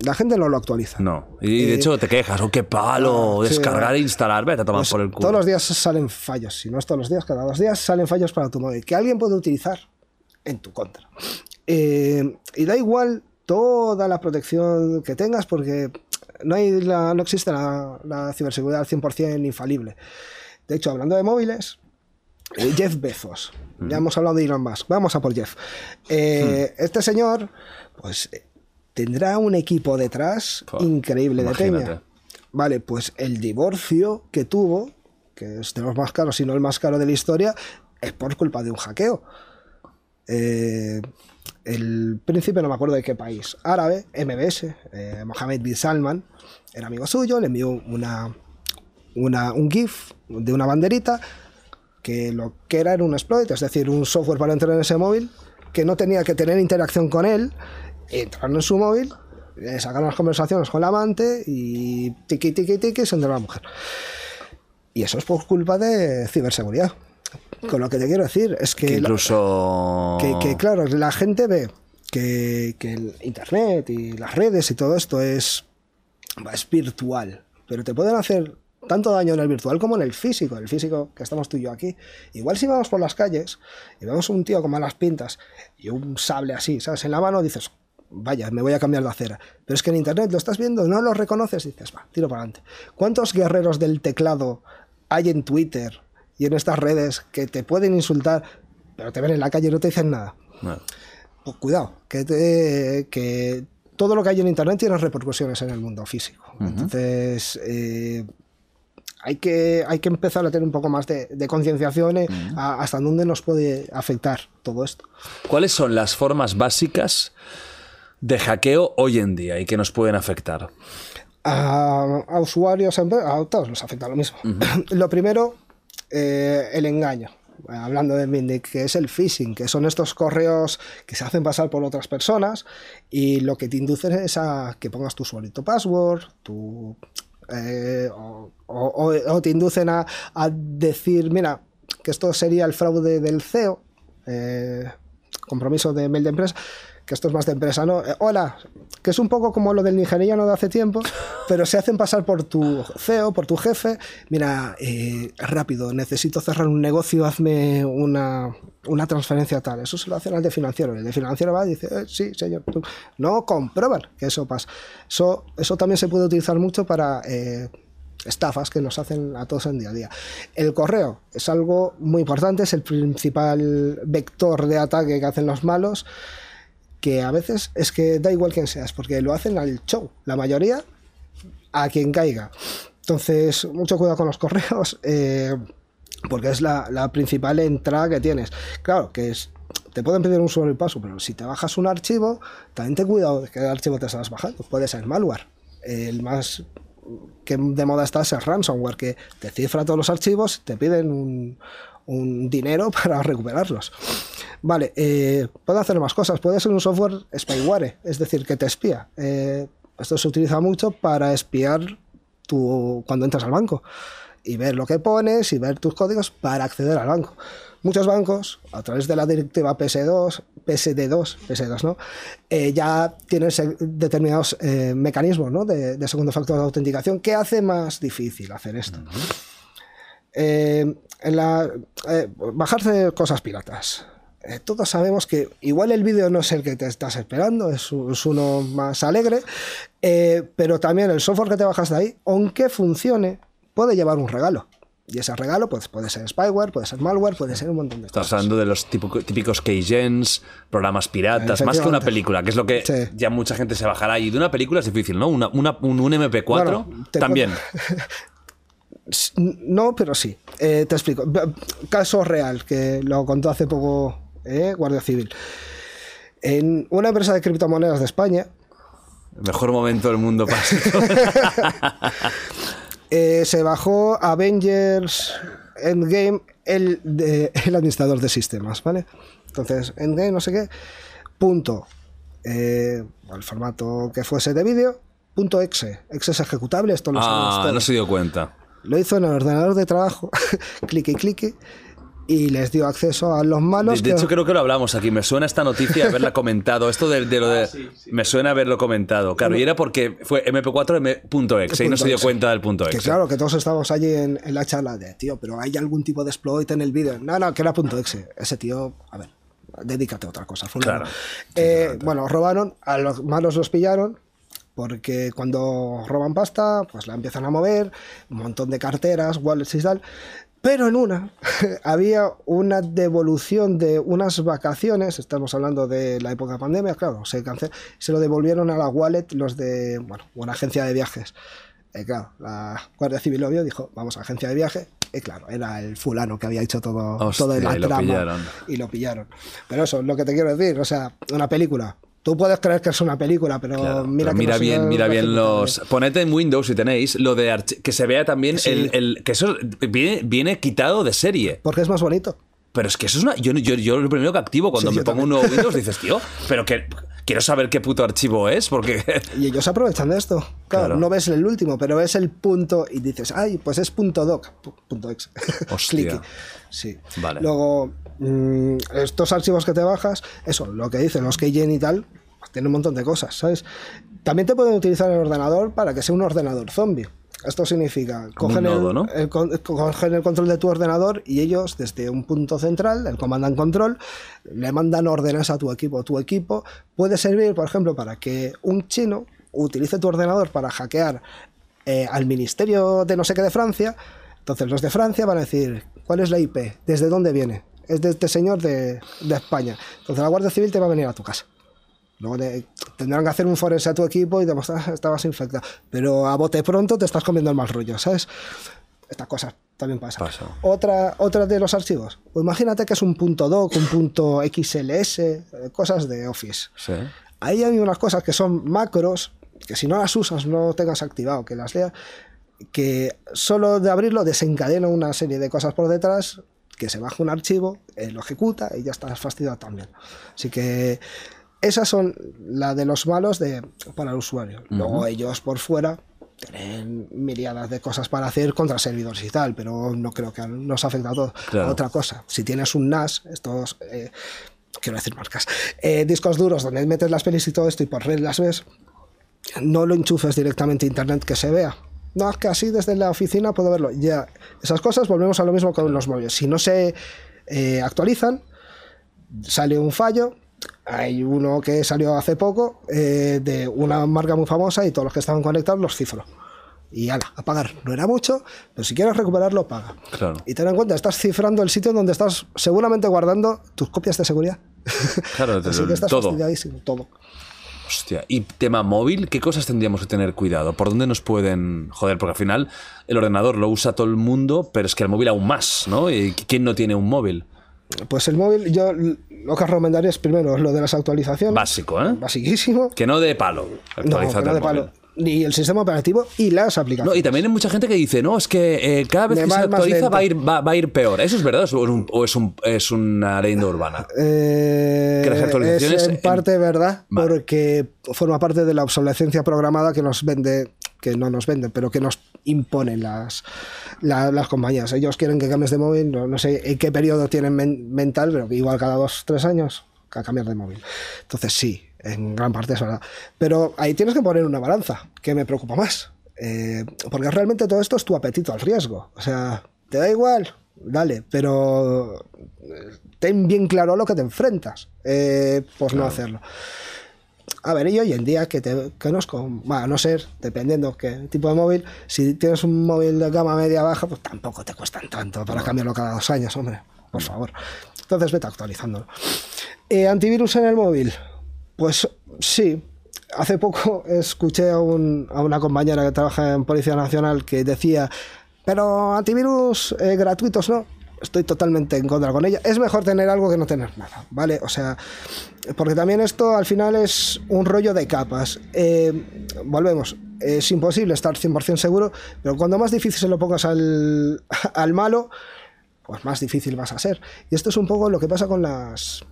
La gente no lo actualiza. No. Y de Eh, hecho te quejas, oh, qué palo, ah, sí, descargar e instalar, vete a tomar Pues por el culo. Todos los días salen fallos, si no es todos los días, cada dos días salen fallos para tu móvil que alguien puede utilizar en tu contra. Eh, y da igual toda la protección que tengas porque no, hay la- no existe la, la ciberseguridad al 100% infalible. De hecho, hablando de móviles, eh, Jeff Bezos, ya hemos hablado de Elon Musk, vamos a por Jeff. Eh, Este señor, pues eh, tendrá un equipo detrás increíble de peña. Vale, pues el divorcio que tuvo, que es de los más caros, si no el más caro de la historia, es por culpa de un hackeo. Eh, el príncipe, no me acuerdo de qué país, árabe, MBS, eh, Mohammed bin Salman, era amigo suyo, le envió una, una- un GIF de una banderita que lo que era era un exploit, es decir, un software para entrar en ese móvil que no tenía que tener interacción con él, entraron en su móvil, eh, sacaron las conversaciones con la amante y tiqui, tiqui, tiqui, se entró la mujer. Y eso es por culpa de ciberseguridad. Con lo que te quiero decir es que, que la- incluso... que, que, claro, la gente ve que, que el internet y las redes y todo esto es, es virtual, pero te pueden hacer tanto daño en el virtual como en el físico, el físico que estamos tú y yo aquí. Igual si vamos por las calles y vemos un tío con malas pintas y un sable así, ¿sabes? En la mano dices, vaya, me voy a cambiar de acera. Pero es que en internet lo estás viendo, no lo reconoces, dices, va, tiro para adelante. ¿Cuántos guerreros del teclado hay en Twitter y en estas redes que te pueden insultar, pero te ven en la calle y no te dicen nada? No. Pues cuidado, que, te- que todo lo que hay en Internet tiene repercusiones en el mundo físico. Entonces, eh, hay, que, hay que empezar a tener un poco más de, de concienciación eh, a- hasta dónde nos puede afectar todo esto. ¿Cuáles son las formas básicas de hackeo hoy en día y que nos pueden afectar? A, a usuarios, a, empe- a todos nos afecta lo mismo. lo primero, eh, el engaño. Hablando de Mindic, que es el phishing, que son estos correos que se hacen pasar por otras personas y lo que te inducen es a que pongas tu tu password, tu, eh, o te inducen a, a decir, mira, que esto sería el fraude del CEO, eh, compromiso de mail de empresa, que esto es más de empresa, ¿no? Eh, hola, que es un poco como lo del nigeriano de hace tiempo, pero se hacen pasar por tu CEO, por tu jefe. Mira, eh, rápido, necesito cerrar un negocio, hazme una, una transferencia tal. Eso se lo hacen al de financiero. El de financiero va y dice, "Eh, sí, señor. Tú". No comprueban que eso pasa. Eso, eso también se puede utilizar mucho para... estafas que nos hacen a todos en día a día. El correo es algo muy importante, es el principal vector de ataque que hacen los malos, que a veces es que da igual quién seas, porque lo hacen al show, la mayoría a quien caiga. Entonces, mucho cuidado con los correos, eh, porque es la, la principal entrada que tienes. Claro, que es, te pueden pedir un usuario y paso, pero si te bajas un archivo, también ten cuidado de qué archivo te estás bajando. Puede ser malware. El más que de moda está es el ransomware, que te cifra todos los archivos, te piden un, un dinero para recuperarlos. Vale, eh, puede hacer más cosas. Puede ser un software spyware, es decir, que te espía. Eh, esto se utiliza mucho para espiar tu, cuando entras al banco y ver lo que pones y ver tus códigos para acceder al banco. Muchos bancos, a través de la directiva PS2, PSD2, PS2, ¿no? Eh, ya tienen determinados eh, mecanismos ¿no? de segundo factor de autenticación que hace más difícil hacer esto. Eh, en la, eh, bajarse cosas piratas. Eh, todos sabemos que igual el vídeo no es el que te estás esperando, es, uno más alegre, eh, pero también el software que te bajas de ahí, aunque funcione, puede llevar un regalo. Y ese regalo pues, puede ser spyware, puede ser malware, puede ser un montón de Estás cosas. hablando de los típico- típicos keygens, programas piratas, más que una película, que es lo que Sí. ya mucha gente se bajará. Y de una película es difícil, ¿no? Una, una- un, un MP4 Bueno, te también. No, pero sí. Eh, te explico. Caso real, que lo contó hace poco eh, Guardia Civil. En una empresa de criptomonedas de España, El mejor momento del mundo para eh, se bajó Avengers Endgame el, de- el administrador de sistemas, ¿vale? Entonces, Endgame, no sé qué, punto, el formato que fuese de vídeo, punto exe, exe es ejecutable, esto lo Ah, no se dio cuenta. Lo hizo en el ordenador de trabajo, clique y clique, y les dio acceso a los De, malos. de que- hecho, creo que lo hablamos aquí. Me suena esta noticia haberla comentado. Esto de, de lo de. Me suena haberlo comentado. Claro, y era porque fue MP4M.exe y no se dio cuenta del punto Que exe. claro, que todos estábamos allí en, en la charla de, tío, pero hay algún tipo de exploit en el vídeo. No, no, que era punto .exe. Ese tío, a ver, dedícate a otra cosa. fulano. Claro. Eh, bueno, robaron, a los malos los pillaron, porque cuando roban pasta, pues la empiezan a mover, un montón de carteras, wallets y tal. Pero en una había una devolución de unas vacaciones, estamos hablando de la época de pandemia, claro, se canceló, se lo devolvieron a la wallet los de, bueno, una agencia de viajes. Eh, claro, la Guardia Civil lo vio, dijo, vamos a agencia de viaje. Y claro, era el fulano que había hecho todo, Hostia, todo la y lo trama. pillaron. Y lo pillaron. Pero eso es lo que te quiero decir. O sea, una película. Tú puedes creer que es una película, pero Claro, mira, pero mira no bien, mira bien los. Poned en Windows si tenéis lo de archi- que se vea también Sí. el, el- que eso viene, viene quitado de serie. Porque es más bonito. Pero es que eso es una. Yo, yo, yo lo primero que activo cuando Sí, me pongo un también. nuevo Windows dices, tío, pero que quiero saber qué puto archivo es, porque. Y ellos aprovechan de esto. Claro, Claro. no ves el último, pero ves el punto y dices, ay, pues es punto doc, pu- punto ex. Hostia. Sí. Vale. Luego, mm, estos archivos que te bajas, eso, lo que dicen los keygen y tal, pues tienen un montón de cosas, ¿sabes? También te pueden utilizar el ordenador para que sea un ordenador zombie. Esto significa, cogen, nodo, el, ¿no? el con- cogen el control de tu ordenador y ellos, desde un punto central, el Command and Control, le mandan órdenes a tu equipo. Tu equipo puede servir, por ejemplo, para que un chino utilice tu ordenador para hackear eh, al Ministerio de no sé qué de Francia. Entonces los de Francia van a decir, ¿cuál es la IP? ¿Desde dónde viene? Es de este señor de, de España. Entonces la Guardia Civil te va a venir a tu casa. Luego te- tendrán que hacer un forense a tu equipo y demostrar que estabas infectado. Pero a bote pronto te estás comiendo el mal rollo, ¿sabes? Estas cosas también pasan. Pasa. Otra, otra de los archivos. Pues imagínate que es un punto doc, un punto XLS, eh, cosas de Office. Sí. Ahí hay unas cosas que son macros, que si no las usas no tengas activado, que las leas, que solo de abrirlo desencadena una serie de cosas por detrás, que se baja un archivo, eh, lo ejecuta y ya estás fastidiado también. Así que esas son las de los malos de, para el usuario. Luego ellos por fuera tienen miriadas de cosas para hacer contra servidores y tal, pero no creo que nos afecte a todos. Claro. Otra cosa, si tienes un NAS, estos... eh, quiero decir marcas, eh, discos duros donde metes las pelis y todo esto y por red las ves, no lo enchufes directamente a internet que se vea. No, es que así desde la oficina puedo verlo. Ya, esas cosas volvemos a lo mismo con los móviles. Si no se eh, actualizan, sale un fallo. Hay uno que salió hace poco eh, de una marca muy famosa y todos los que estaban conectados los cifró. Y ala, a pagar. No era mucho, pero si quieres recuperarlo, paga. Claro. Y ten en cuenta, estás cifrando el sitio donde estás seguramente guardando tus copias de seguridad. Claro, Así que estás todo. todo. Hostia. Y tema móvil, ¿qué cosas tendríamos que tener cuidado? ¿Por dónde nos pueden joder? Porque al final el ordenador lo usa todo el mundo, pero es que el móvil aún más, ¿no? ¿Y quién no tiene un móvil? Pues el móvil, yo lo que recomendaría es primero lo de las actualizaciones. Básico, ¿eh? Basiquísimo. Que no de palo. No, que no de palo. Ni el sistema operativo y las No, aplicaciones. y también hay mucha gente que dice, no, es que eh, cada vez que se actualiza va a, ir, va, va a ir peor. ¿Eso es verdad o es, un- o es, un- es una leyenda urbana? Eh, Que las actualizaciones es en en- parte verdad, Vale. porque forma parte de la obsolescencia programada que nos vende, que no nos venden, pero que nos imponen las, la- las compañías. Ellos quieren que cambies de móvil, no, no sé en qué periodo tienen men- mental, pero igual cada dos, tres años, a cambiar de móvil. Entonces sí, en gran parte es verdad. Pero ahí tienes que poner una balanza, que me preocupa más. Eh, porque realmente todo esto es tu apetito al riesgo. O sea, te da igual, dale, pero eh, ten bien claro lo que te enfrentas, eh, por no hacerlo. A ver, y hoy en día que te conozco, va a no ser, dependiendo qué tipo de móvil, si tienes un móvil de gama media baja, pues tampoco te cuestan tanto para cambiarlo cada dos años, hombre, por favor. Entonces vete actualizándolo. Eh, ¿Antivirus en el móvil? Pues sí. Hace poco escuché a, un- una compañera que trabaja en Policía Nacional que decía, pero antivirus eh, gratuitos no. Estoy totalmente en contra con ella. Es mejor tener algo que no tener nada, ¿vale? O sea, porque también esto al final es un rollo de capas. Eh, volvemos, es imposible estar 100% seguro, pero cuando más difícil se lo pongas al malo, pues más difícil vas a ser. Y esto es un poco lo que pasa con las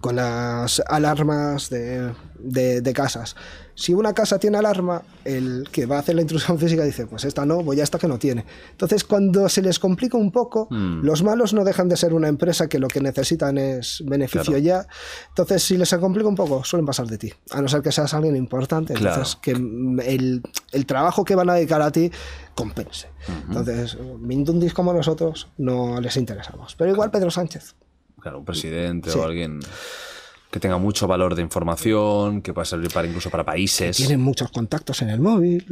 con las alarmas de, de- de casas. Si una casa tiene alarma, el que va a hacer la intrusión física dice, pues esta no, voy a esta que no tiene. Entonces, cuando se les complica un poco, los malos no dejan de ser una empresa que lo que necesitan es beneficio Claro. ya. Entonces, si les complica un poco, suelen pasar de ti. A no ser que seas alguien importante. Claro. Entonces, que mm, el, el trabajo que van a dedicar a ti compense. Entonces, Mindundis como nosotros no les interesamos. Pero igual Pedro Sánchez. Claro, un presidente Sí. o alguien que tenga mucho valor de información, que pueda servir para incluso para países. Tienen muchos contactos en el móvil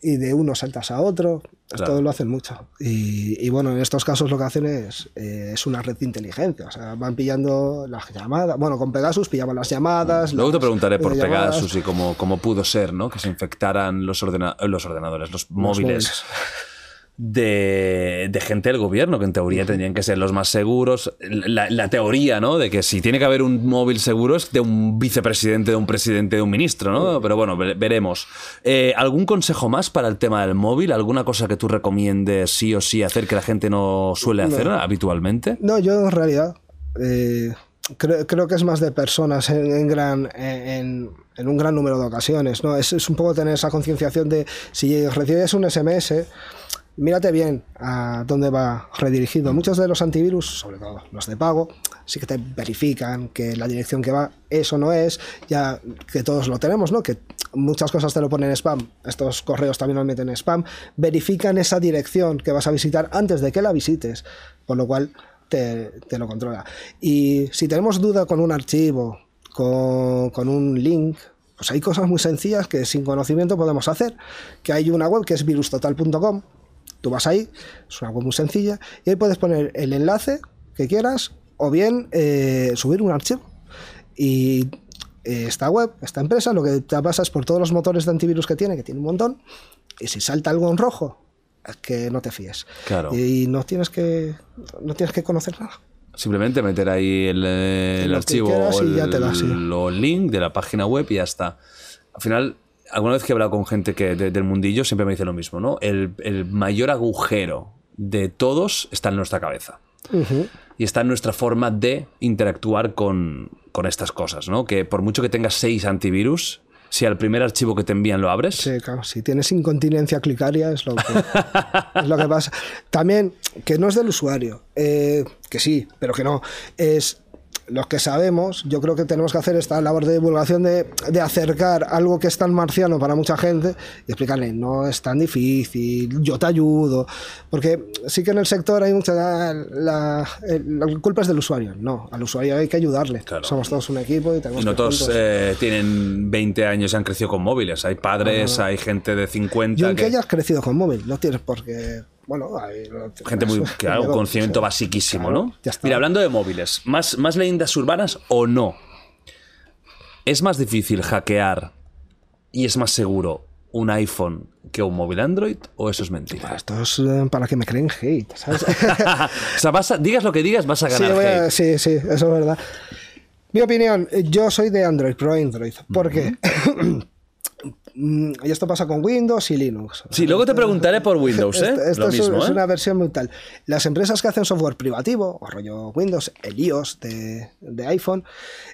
y de uno saltas a otro. Esto Claro. lo hacen mucho. Y, y bueno, en estos casos lo que hacen es, eh, es una red de inteligencia. O sea, van pillando las llamadas. Bueno, con Pegasus pillaban las llamadas. Luego te preguntaré por. Pegasus y cómo, cómo pudo ser, ¿no? Que se infectaran los, ordena- los ordenadores, los móviles móviles. de, de gente del gobierno, que en teoría tendrían que ser los más seguros. La, la teoría, ¿no? De que si tiene que haber un móvil seguro es de un vicepresidente, de un presidente, de un ministro, ¿no? Pero bueno, ve- veremos. Eh, ¿Algún consejo más para el tema del móvil? ¿Alguna cosa que tú recomiendes sí o sí hacer que la gente no suele hacer habitualmente? No, yo en realidad eh, creo, creo que es más de personas en, en gran, en, en un gran número de ocasiones. ¿no? Es, es un poco tener esa concienciación de si recibes un SMS, mírate bien a dónde va redirigido. Muchos de los antivirus, sobre todo los de pago, sí que te verifican que la dirección que va eso no es, ya que todos lo tenemos, ¿no? Que muchas cosas te lo ponen en spam, estos correos también los meten en spam, verifican esa dirección que vas a visitar antes de que la visites, por lo cual te, te lo controla. Y si tenemos duda con un archivo, con, con un link, pues hay cosas muy sencillas que sin conocimiento podemos hacer. Que hay una web que es virustotal.com. Tú vas ahí, es una web muy sencilla, y ahí puedes poner el enlace que quieras o bien eh, subir un archivo. Y eh, esta web, esta empresa, lo que te pasas por todos los motores de antivirus que tiene, que tiene un montón, y si salta algo en rojo, es que no te fíes. Claro. Y no tienes que, no tienes que conocer nada. Simplemente meter ahí el, el archivo o el, sí. el link de la página web y ya está. Al final, alguna vez que he hablado con gente que de- del mundillo, siempre me dice lo mismo, ¿no? El, el mayor agujero de todos está en nuestra cabeza. Y está en nuestra forma de interactuar con, con estas cosas, ¿no? Que por mucho que tengas seis antivirus, si al primer archivo que te envían lo abres, Sí, claro, si tienes incontinencia clicaria es lo que, es lo que pasa. También, que no es del usuario, eh, que sí, pero que no, es los que sabemos, yo creo que tenemos que hacer esta labor de divulgación de, de acercar algo que es tan marciano para mucha gente y explicarle, no es tan difícil, yo te ayudo, porque sí que en el sector hay mucha... La, el- la culpa es del usuario, no, al usuario hay que ayudarle, Claro. somos todos un equipo y tenemos no que todos eh, tienen 20 años y han crecido con móviles. Hay padres, hay gente de 50 Yo en que que- hayas crecido con móvil, no tienes por qué. Bueno, hay, Gente muy, pues, claro, luego, conocimiento sí. basiquísimo, Claro, ¿no? ya está. Mira, hablando de móviles, ¿más, ¿más leyendas urbanas o no? ¿Es más difícil hackear y es más seguro un iPhone que un móvil Android o eso es mentira? Esto es eh, para que me creen hate, ¿sabes? o sea, vas a- digas lo que digas, vas a sí, ganar voy a- hate. sí, sí, eso es verdad. Mi opinión, yo soy de Android, pro Android. ¿Por qué? Mm, y esto pasa con Windows y Linux. Sí, luego te preguntaré por Windows, ¿eh? Esto, esto lo es, mismo, es ¿eh? una versión muy tal. Las empresas que hacen software privativo, o rollo Windows, el iOS de, de iPhone,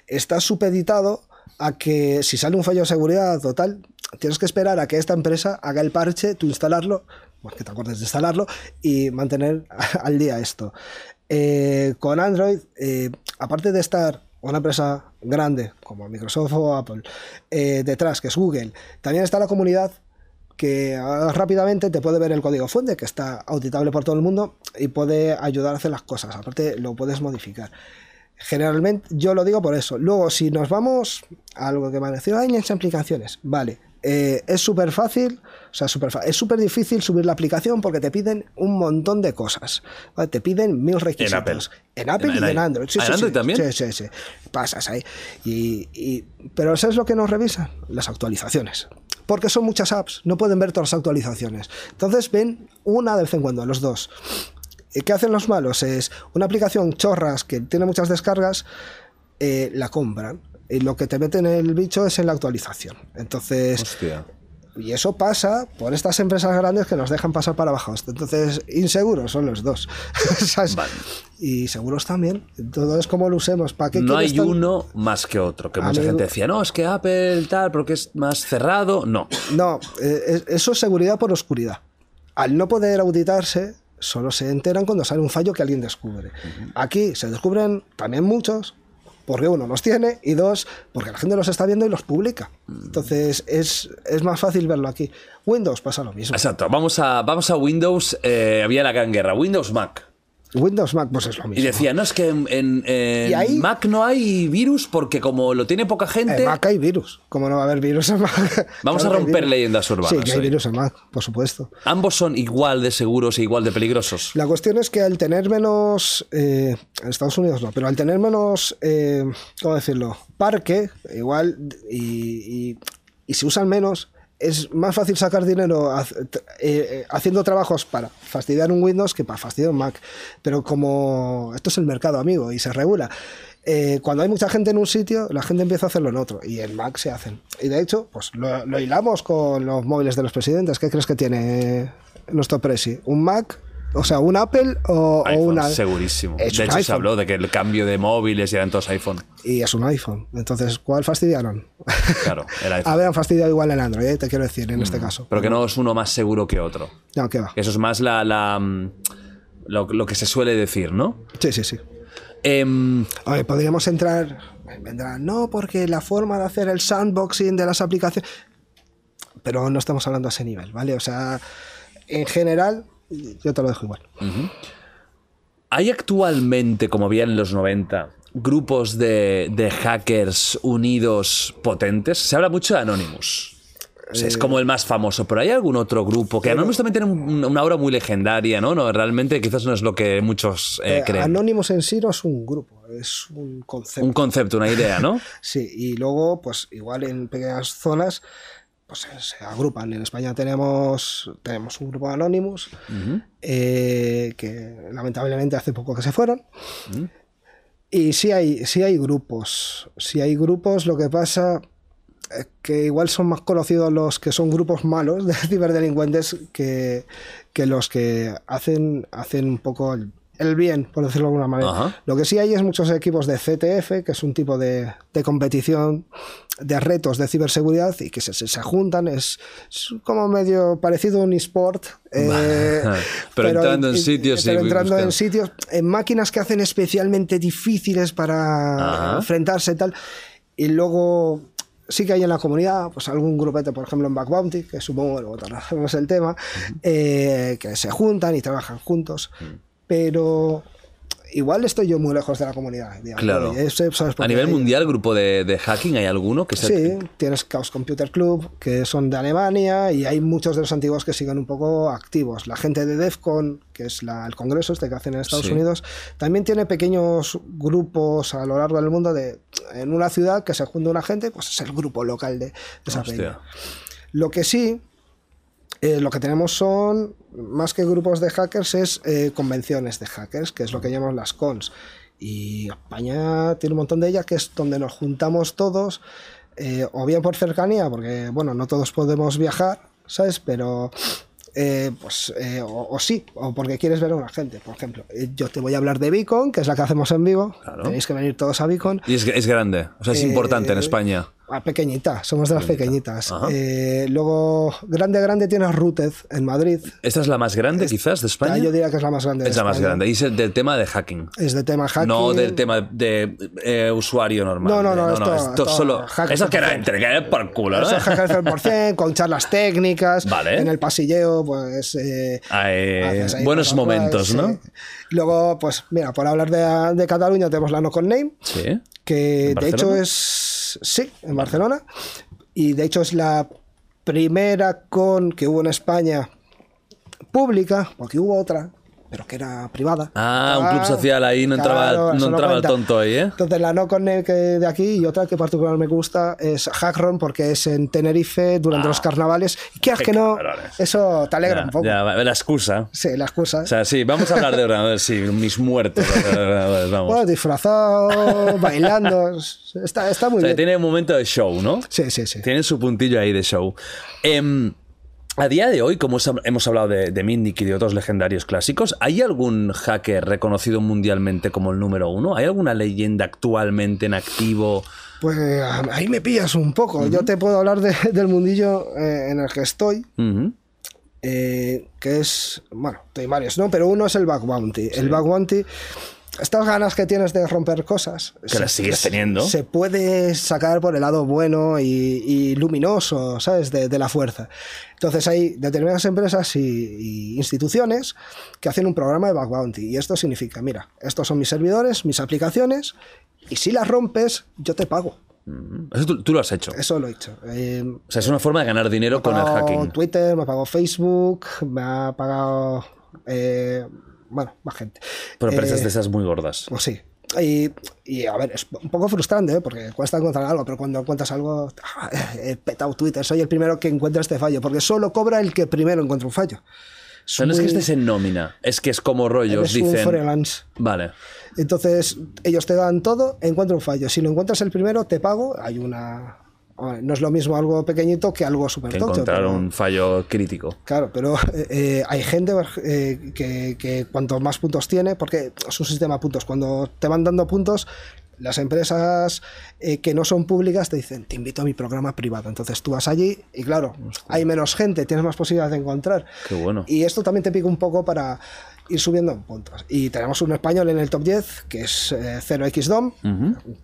está supeditado a que si sale un fallo de seguridad o tal, tienes que esperar a que esta empresa haga el parche, tú instalarlo, pues que te acuerdes de instalarlo y mantener al día esto. Eh, con Android, eh, aparte de estar una empresa grande como Microsoft o Apple eh, detrás, que es Google, también está la comunidad que ah, rápidamente te puede ver el código fuente, que está auditable por todo el mundo y puede ayudar a hacer las cosas. Aparte, lo puedes modificar. Generalmente, yo lo digo por eso. Luego, si nos vamos a algo que me ha parecido, hay aplicaciones. Vale, eh, es súper fácil, o sea, súper fa- es súper difícil subir la aplicación porque te piden un montón de cosas. ¿vale? Te piden mil requisitos. Apple. En Apple En- y en en- Android. Sí, ¿en sí, Android sí. también? Sí, sí, sí. Pasas ahí. Y, y- pero ¿sabes lo que nos revisan? Las actualizaciones. Porque son muchas apps, no pueden ver todas las actualizaciones. Entonces ven una de vez en cuando, los dos. ¿Y ¿Qué hacen los malos? Es una aplicación chorras que tiene muchas descargas, eh, la compran. Y lo que te meten el bicho es en la actualización. Entonces, Hostia. Y eso pasa por estas empresas grandes que nos dejan pasar para abajo. Entonces, inseguros son los dos. ¿sabes? Vale. Y seguros también. Todo es como lo usemos. ¿Para qué No hay tan- uno más que otro. Que mucha Amigo. gente decía, no, es que Apple tal, porque es más cerrado. No. No, eh, es- eso es seguridad por oscuridad. Al no poder auditarse, solo se enteran cuando sale un fallo que alguien descubre. Aquí se descubren también muchos, porque uno los tiene y dos, porque la gente los está viendo y los publica. Entonces es, es más fácil verlo aquí. Windows pasa lo mismo. Exacto. Vamos a, vamos a Windows. eh, había la gran guerra. Windows Mac. Windows Mac pues es lo mismo. Y decía, no, es que en, en- en ¿Y ahí? Mac no hay virus porque como lo tiene poca gente. En Mac hay virus. ¿Cómo no va a haber virus en Mac? Vamos Claro a romper leyendas urbanas Sí, que hay hoy. virus en Mac, por supuesto. Ambos son igual de seguros e igual de peligrosos. La cuestión es que al tener menos, eh, en Estados Unidos no, pero al tener menos, eh, ¿cómo decirlo? Parque, igual, y, y- y se usan menos, es más fácil sacar dinero eh, eh, haciendo trabajos para fastidiar un Windows que para fastidiar un Mac. Pero como esto es el mercado, amigo, y se regula. eh, cuando hay mucha gente en un sitio, la gente empieza a hacerlo en otro. Y en Mac se hacen. Y de hecho, pues lo, lo hilamos con los móviles de los presidentes. ¿Qué crees que tiene nuestro presi? ¿Un Mac? O sea, ¿un Apple o, o iPhone, una...? segurísimo. Es de un hecho, se habló de que el cambio de móviles y eran todos iPhone. Y es un iPhone. Entonces, ¿cuál fastidiaron? Claro, el iPhone. Habían fastidiado igual el Android, eh, te quiero decir, en este caso. Pero que no es uno más seguro que otro. No, ¿qué va? Eso es más la, la, mm, lo, lo que se suele decir, ¿no? Sí, sí, sí. Em, A ver, podríamos entrar. Vendrán, no, porque la forma de hacer el sandboxing de las aplicaciones. Pero no estamos hablando a ese nivel, ¿vale? O sea, en general, yo te lo dejo igual. ¿Hay actualmente, como había en los 90, grupos de, de hackers unidos potentes? Se habla mucho de Anonymous. O sea, Eh, es como el más famoso, pero ¿hay algún otro grupo? Que Anonymous también tiene un- una aura muy legendaria, ¿no? no realmente quizás no es lo que muchos eh, Eh, creen. Anonymous en sí no es un grupo, es un concepto. Un concepto, una idea, ¿no? Sí, y luego, pues igual en pequeñas zonas, pues se, se agrupan. En España tenemos, tenemos un grupo de Anonymous, eh, que lamentablemente hace poco que se fueron. Y sí hay, sí hay grupos, sí hay grupos, lo que pasa es que igual son más conocidos los que son grupos malos de ciberdelincuentes que, que los que hacen, hacen un poco el, el bien, por decirlo de alguna manera. Ajá. Lo que sí hay es muchos equipos de CTF, que es un tipo de, de competición de retos de ciberseguridad y que se, se- se juntan, es, es como medio parecido a un eSport. eh, Pero entrando en y- sitios pero entrando buscando. en sitios, en máquinas que hacen especialmente difíciles para Ajá. enfrentarse y tal. Y luego sí que hay en la comunidad, pues algún grupete, por ejemplo en Back Bounty, que supongo que luego trataremos el tema, eh, que se juntan y trabajan juntos. Pero igual estoy yo muy lejos de la comunidad. digamos. Claro. A nivel hay- mundial, grupo de, de hacking, ¿hay alguno que sea Sí, tienes Chaos Computer Club, que son de Alemania, y hay muchos de los antiguos que siguen un poco activos. La gente de DEFCON, que es la- el congreso este que hacen en Estados Sí. Unidos, también tiene pequeños grupos a lo largo del mundo de en una ciudad que se junta una gente, pues es el grupo local de, de esa Hostia. peña. Lo que sí, eh, lo que tenemos son, más que grupos de hackers, es eh, convenciones de hackers, que es lo que llamamos las cons. Y España tiene un montón de ellas, que es donde nos juntamos todos, eh, o bien por cercanía, porque, bueno, no todos podemos viajar, ¿sabes? Pero... eh, pues eh, o, o sí, o porque quieres ver a una gente, por ejemplo. Eh, Yo te voy a hablar de Beacon, que es la que hacemos en vivo. Claro. Tenéis que venir todos a Beacon. Y es, es grande, o sea, es Eh, importante en España. Ah, pequeñita, somos de las pequeñitas. Eh, luego, grande, grande tienes Rooted en Madrid. ¿Esta es la más grande, quizás, de España? Yo diría que es la más grande. de es la más grande. Y es el del tema de hacking. Es de tema hacking. No del tema de eh, usuario normal. No, no, no, De- esto- esto- solo. Eso que 100%. era entre que por culo, ¿no? Eso es hacker 100%, con charlas técnicas. Vale. En el pasilleo, pues. eh, buenos momentos, sí. ¿no? Luego, pues, mira, por hablar de, de Cataluña, tenemos la No Con Name. Sí. que ¿En de hecho Barcelona? Sí en Barcelona. Y de hecho es la primera con que hubo en España pública porque hubo otra pero que era privada. Ah, un club social ahí no entraba- no entraba el tonto ahí, ¿eh? Entonces la no connect que de aquí y otra que particularmente me gusta es Hackron porque es en Tenerife durante los carnavales. Y quieras Ah, que no, cabrones. eso te alegra Ya, un poco. ya, la excusa. Sí, la excusa. O sea, sí, vamos a hablar de ordenadores, sí, mis muertos. vamos. Bueno, disfrazado, bailando. Está, está muy o sea, bien. tiene un momento de show, ¿no? Sí, sí, sí. Tiene su puntillo ahí de show. Em, a día de hoy, como hemos hablado de, de Mindic y de otros legendarios clásicos, ¿hay algún hacker reconocido mundialmente como el número uno? ¿Hay alguna leyenda actualmente en activo? Pues ahí me pillas un poco. Yo te puedo hablar de- del mundillo eh, en el que estoy. Eh, que es, bueno, hay varios, ¿no? Pero uno es el Bug Bounty. El Bug Bounty, estas ganas que tienes de romper cosas, Que las sigues teniendo. Se puede sacar por el lado bueno y, y luminoso, ¿sabes? De, de la fuerza. Entonces hay determinadas empresas y, y instituciones que hacen un programa de Bug Bounty. Y esto significa, mira, estos son mis servidores, mis aplicaciones, y si las rompes, yo te pago. Eso tú, tú lo has hecho. Eso lo he hecho. Eh, O sea, es una forma de ganar dinero con el pagado hacking. Twitter, me ha pagado Facebook, me ha pagado. eh, bueno, más gente. Pero empresas Eh, de esas muy gordas. Pues sí. Y, y, a ver, es un poco frustrante, ¿eh? porque cuesta encontrar algo, pero cuando encuentras algo, ah, he petado Twitter, soy el primero que encuentra este fallo, porque solo cobra el que primero encuentra un fallo. No es que estés en nómina, es que es como rollo, os eres un dicen... freelance. Vale. Entonces, ellos te dan todo, encuentra un fallo. Si lo encuentras el primero, te pago. Hay una. No es lo mismo algo pequeñito que algo súper tocho. encontrar pero- un fallo crítico. Claro, pero eh, eh, hay gente eh, que, que cuanto más puntos tiene, porque es un sistema de puntos, cuando te van dando puntos, las empresas eh, que no son públicas te dicen, te invito a mi programa privado. Entonces tú vas allí y claro, hay menos gente, tienes más posibilidades de encontrar. Qué bueno. Y esto también te pica un poco para ir subiendo en puntos. Y tenemos un español en el top 10, que es eh, 0xDOM,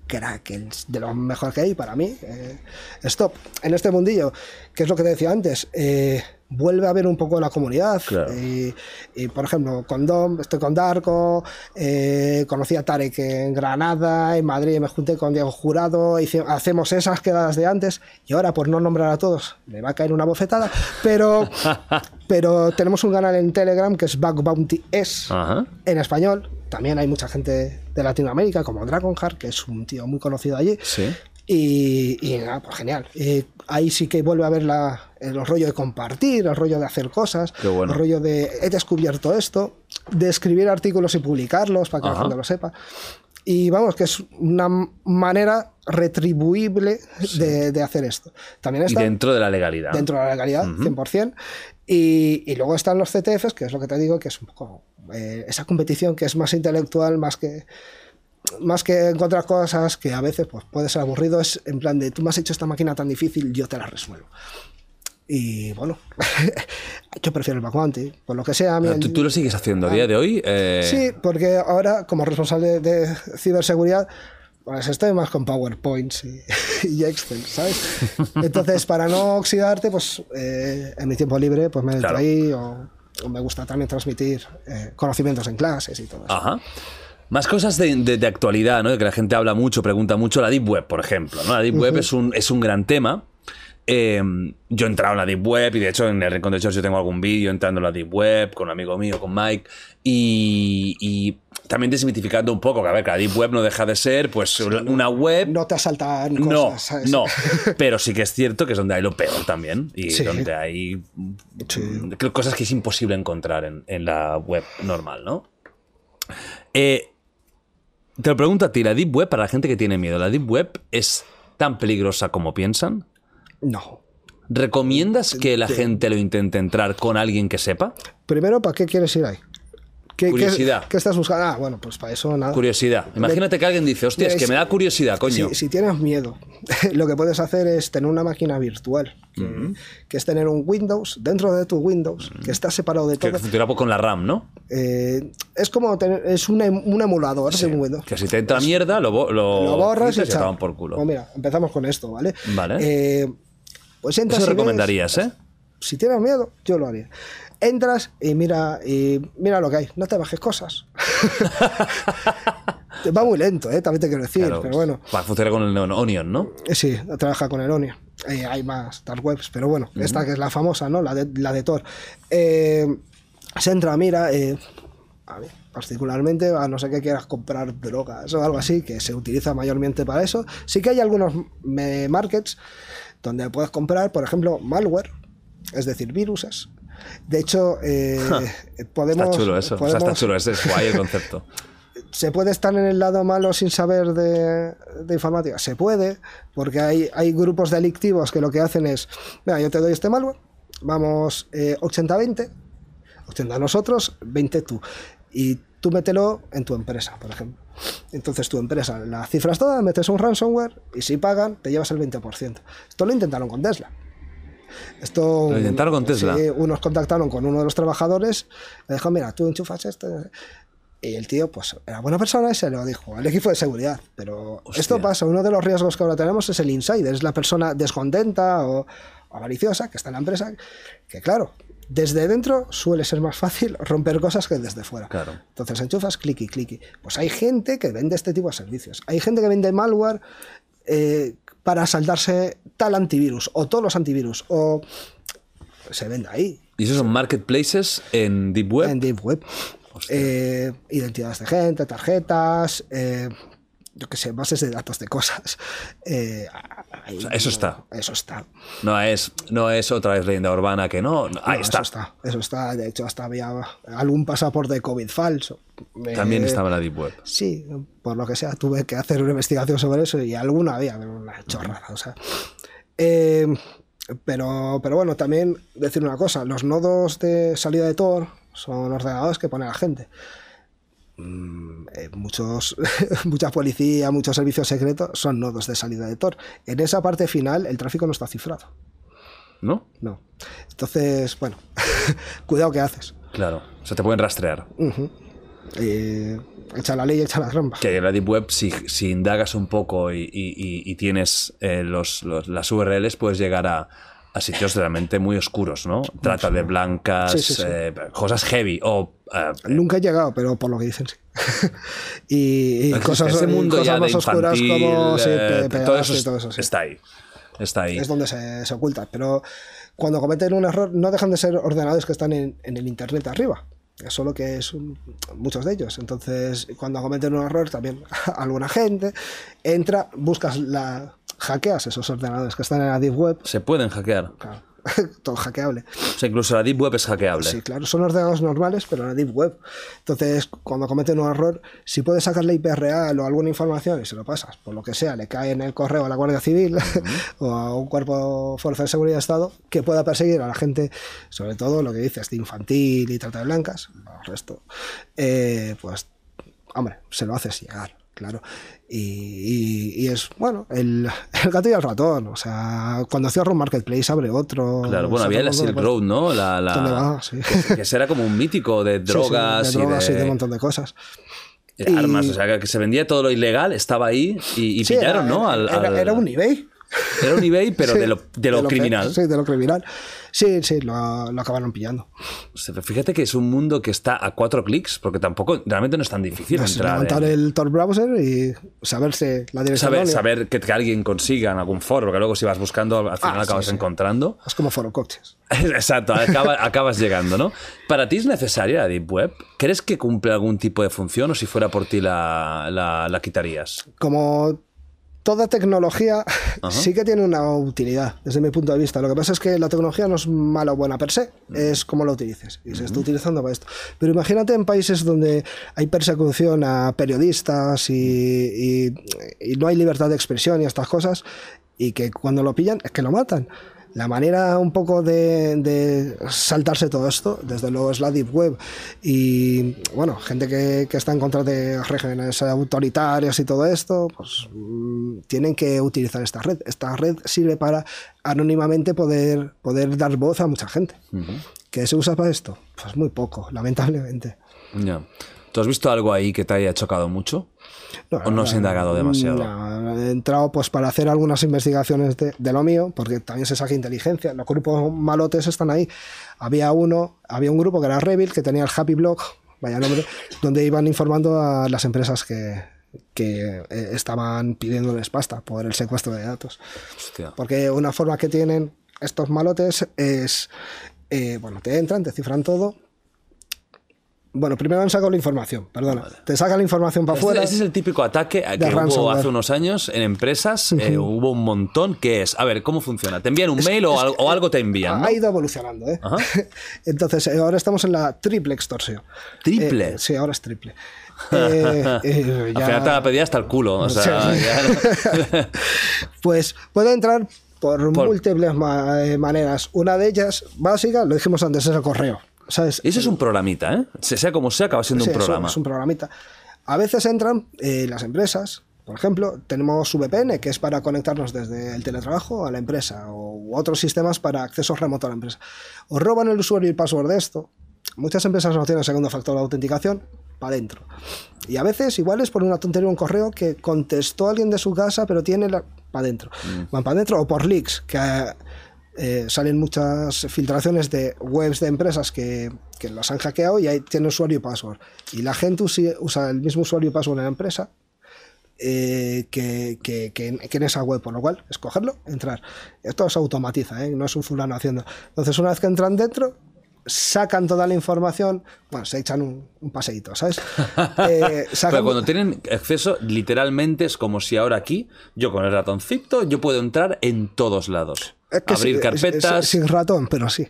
que era que es de lo mejor que hay para mí. eh, stop. En este mundillo, que es lo que te decía antes, eh, vuelve a haber un poco la comunidad. Claro. Y, y, por ejemplo, con Dom, estoy con Darko, eh, conocí a Tarek en Granada, en Madrid me junté con Diego Jurado, hice- hacemos esas quedadas de antes, y ahora por no nombrar a todos, me va a caer una bofetada, pero, pero tenemos un canal en Telegram que es Bug Bounty S, Ajá. en español. También hay mucha gente de Latinoamérica, como Dragonheart, que es un tío muy conocido allí. Sí. Y, y nada, pues genial. Eh, ahí sí que vuelve a ver la, el rollo de compartir, el rollo de hacer cosas, Qué bueno. el rollo de he descubierto esto, de escribir artículos y publicarlos para que la Ajá. gente lo sepa. Y vamos, que es una manera retribuible de, de hacer esto. También Y está dentro de la legalidad. dentro de la legalidad, 100%. Y, y luego están los CTFs, que es lo que te digo, que es un poco eh, esa competición que es más intelectual, más que más que encontrar cosas que a veces pues, puede ser aburrido, es en plan de tú me has hecho esta máquina tan difícil, yo te la resuelvo. Y bueno, yo prefiero el backbounty, por lo que sea. mí ¿Tú, tú lo sigues haciendo a día de hoy? Eh, Sí, porque ahora, como responsable de ciberseguridad, pues estoy más con PowerPoints y, y Excel, ¿sabes? Entonces, para no oxidarte, pues eh, en mi tiempo libre, pues me meto Claro. ahí o, o me gusta también transmitir eh, conocimientos en clases y todo eso. Ajá. Más cosas de, de- de actualidad, ¿no? De que la gente habla mucho, pregunta mucho. La Deep Web, por ejemplo. ¿no? La Deep Web es, un, es un gran tema. Eh, yo he entrado en la Deep Web y de hecho en el Rincón de George yo tengo algún vídeo entrando en la Deep Web con un amigo mío, con Mike. Y, y también desmitificando un poco que a ver, que la Deep Web no deja de ser pues una web No te asaltan no, cosas, ¿sabes? no, pero sí que es cierto que es donde hay lo peor también y Sí. donde hay mm, cosas que es imposible encontrar en, en la web normal, ¿no? Eh, te lo pregunto a ti, la Deep Web, para la gente que tiene miedo, ¿la Deep Web es tan peligrosa como piensan? No. ¿Recomiendas que la gente lo intente entrar con alguien que sepa? Primero, ¿para qué quieres ir ahí? ¿Qué, Curiosidad. ¿Qué, estás buscando? Ah, bueno, pues para eso nada. Curiosidad. Imagínate que alguien dice, hostia, es que me da curiosidad, coño. Si, si tienes miedo, lo que puedes hacer es tener una máquina virtual, que, que es tener un Windows dentro de tu Windows, que está separado de Que todo. funciona con la RAM, ¿no? Eh, es como tener, es un, em- un emulador de un Windows. Que si te entra mierda, lo, lo, Lo borras y y te por culo. Pues mira, empezamos con esto, ¿vale? Vale. Eh, pues entras Eso ves- recomendarías, ¿eh? si tienes miedo, yo lo haría. Entras y mira, y mira lo que hay. No te bajes cosas. Va muy lento, ¿eh? también te quiero decir, Claro, pero bueno. Va a funcionar con el Onion, ¿no? Sí, trabaja con el Onion. Eh, hay más dark webs, pero bueno, esta que es la famosa, ¿no? La de, la de Tor. Eh, se entra, mira, eh, A mí, particularmente, a no ser que quieras comprar drogas o algo así, que se utiliza mayormente para eso. Sí que hay algunos markets donde puedes comprar, por ejemplo, malware, es decir, viruses. De hecho, eh, podemos. Está chulo eso. O sea, está chulo, ese es guay el concepto. ¿Se puede estar en el lado malo sin saber de, de informática? Se puede, porque hay, hay grupos delictivos que lo que hacen es, mira, yo te doy este malware, vamos eh, 80-20, 80 nosotros, 20 tú. Y tú mételo en tu empresa, por ejemplo. Entonces tu empresa las cifras todas, metes un ransomware y si pagan te llevas el 20%. Esto lo intentaron con Tesla. Esto, Lo intentaron con Tesla. Sí, unos contactaron con uno de los trabajadores, le dijo, mira, tú enchufas esto. Y el tío, pues, era buena persona y se lo dijo al equipo de seguridad. Pero Hostia. esto pasa, uno de los riesgos que ahora tenemos es el insider, es la persona descontenta o avariciosa que está en la empresa, que claro, desde dentro suele ser más fácil romper cosas que desde fuera. Claro. Entonces enchufas, cliqui, cliqui. Pues hay gente que vende este tipo de servicios. Hay gente que vende malware eh, para saltarse tal antivirus o todos los antivirus o se vende ahí Y esos son marketplaces en Deep Web. en Deep Web. Eh, identidades de gente, tarjetas, eh, yo qué sé, bases de datos de cosas. Eh, ahí- O sea, eso está. Eso está. No es, no es otra leyenda urbana que no. no, ahí No, está. Eso está. Eso está. De hecho, hasta había algún pasaporte de COVID falso. También Eh, estaba en la Deep Web. Sí, por lo que sea, tuve que hacer una investigación sobre eso y alguna había, una chorrada, o sea. Eh, pero, pero bueno, también decir una cosa, los nodos de salida de Tor son ordenadores que pone la gente. Mm, eh, muchos, mucha policía, muchos servicios secretos son nodos de salida de Tor. En esa parte final el tráfico no está cifrado. ¿No? No. Entonces, bueno, cuidado que haces. Claro. O sea, te pueden rastrear. Eh, echa la ley, echa la trampa. Que en la Deep Web, si, si indagas un poco y, y- y- y tienes eh, los, los- las URLs, puedes llegar a, a sitios realmente muy oscuros, ¿no? Trata de blancas, Sí, sí, sí. eh, cosas heavy o... eh, Nunca he llegado, pero por lo que dicen sí. y, cosas, ese mundo cosas ya de más oscuras infantil, como sí, eh, pe- todo eso, y todo eso, sí. está ahí. Está ahí. Es donde se, se ocultan. Pero cuando cometen un error, no dejan de ser ordenadores que están en, en el internet arriba. Solo que es un- muchos de ellos. Entonces, cuando cometen un error, también alguna gente entra, buscas la. Hackeas esos ordenadores que están en la Deep Web. Se pueden hackear. Claro, todo hackeable. O sea, incluso la Deep Web es hackeable. Sí, claro, son ordenadores normales, pero la Deep Web. Entonces, cuando cometen un error, si puedes sacarle IP real o alguna información y se lo pasas, por lo que sea, le cae en el correo a la Guardia Civil o a un cuerpo fuerza de seguridad de Estado que pueda perseguir a la gente, sobre todo lo que dices de infantil y trata de blancas, el resto, eh, pues, hombre, se lo haces llegar. Claro, y, y- y es bueno, el, el gato y el ratón. O sea, cuando cierra un marketplace abre otro. Claro, bueno, había la de Silk cosas. Road, ¿no? La, la- ¿Dónde va? Sí. Que, que era como un mítico de Sí, sí, drogas, de drogas y y de, de un montón de cosas. de armas. O sea, que- se vendía todo lo ilegal, estaba ahí y, y Sí, pillaron, era, ¿no? Al- era, era un eBay. Era un eBay, pero Sí, de lo, de lo fe- criminal. Sí, de lo criminal. Sí, sí, lo, lo acabaron pillando. O sea, Fíjate que es un mundo que está a cuatro clics, porque tampoco, realmente no es tan difícil Es entrar. levantar en- el Tor browser y saberse la dirección. saber, saber que, que alguien consiga en algún foro, porque luego si vas buscando, al final Ah, sí, acabas sí. encontrando. Es como foro coches. Exacto, acaba- acabas llegando, ¿no? ¿Para ti es necesaria la Deep Web? ¿Crees que cumple algún tipo de función o si fuera por ti la, la- la quitarías? Como toda tecnología sí que tiene una utilidad, desde mi punto de vista. Lo que pasa es que la tecnología no es mala o buena per se, es como la utilices. Y se está utilizando para esto. Pero imagínate en países donde hay persecución a periodistas y, y- y no hay libertad de expresión y estas cosas, y que cuando lo pillan es que lo matan. La manera un poco de, de saltarse todo esto, desde luego es la Deep Web y bueno, gente que, que está en contra de regímenes autoritarios y todo esto, pues mm, tienen que utilizar esta red. Esta red sirve para anónimamente poder, poder dar voz a mucha gente. ¿Que se usa para esto? Pues muy poco, lamentablemente. Ya. ¿Tú has visto algo ahí que te haya chocado mucho? ¿O no has indagado demasiado? no, he entrado pues para hacer algunas investigaciones de, de lo mío, porque también se saca inteligencia. Los grupos malotes están ahí. Había uno, había un grupo que era Revil, que tenía el Happy Blog, vaya nombre, donde iban informando a las empresas que, que eh, estaban pidiéndoles pasta por el secuestro de datos. Hostia. Porque una forma que tienen estos malotes es, eh, bueno, te entran, te cifran todo, Bueno, primero han sacado la información, perdona. Te sacan la información para Este, afuera. este es el típico ataque que hubo ransomware. hace unos años en empresas. eh, hubo un montón que es, a ver, ¿cómo funciona? ¿Te envían un mail o, al- o algo te envían? ¿no? Ha ido evolucionando, ¿eh? Ajá. Entonces, eh, ahora estamos en la triple extorsión. ¿Triple? Eh, sí, ahora es triple. Eh, eh, Al ya- final te la pedí hasta el culo. O sea, Sí. ya- Pues puede entrar por, múltiples ma- eh, maneras. Una de ellas, básica, lo dijimos antes, es el correo. Eso es un programita, ¿eh? Se- Sea como sea, acaba siendo Sí, un programa. Es un programita. A veces entran eh, las empresas, por ejemplo, tenemos VPN, que es para conectarnos desde el teletrabajo a la empresa, o u otros sistemas para acceso remoto a la empresa. Os roban el usuario y el password de esto. Muchas empresas no tienen segundo factor de autenticación, para adentro. Y a veces, igual es por una tontería un correo que contestó alguien de su casa, pero tiene la... para adentro. Van para adentro, o por leaks, que eh, salen muchas filtraciones de webs de empresas que, las han hackeado y ahí tiene usuario y password. Y la gente usa el mismo usuario y password en la empresa eh, que- que en esa web, por lo cual, escogerlo, entrar. Esto se automatiza, ¿eh? no es un fulano haciendo. Entonces, una vez que entran dentro, sacan toda la información, bueno, se echan un, un paseíto, ¿sabes? Eh, sacan- Pero cuando tienen acceso, literalmente es como si ahora aquí, yo con el ratoncito, yo puedo entrar en todos lados. Es que Abrir sí, carpetas. sin ratón, pero sí.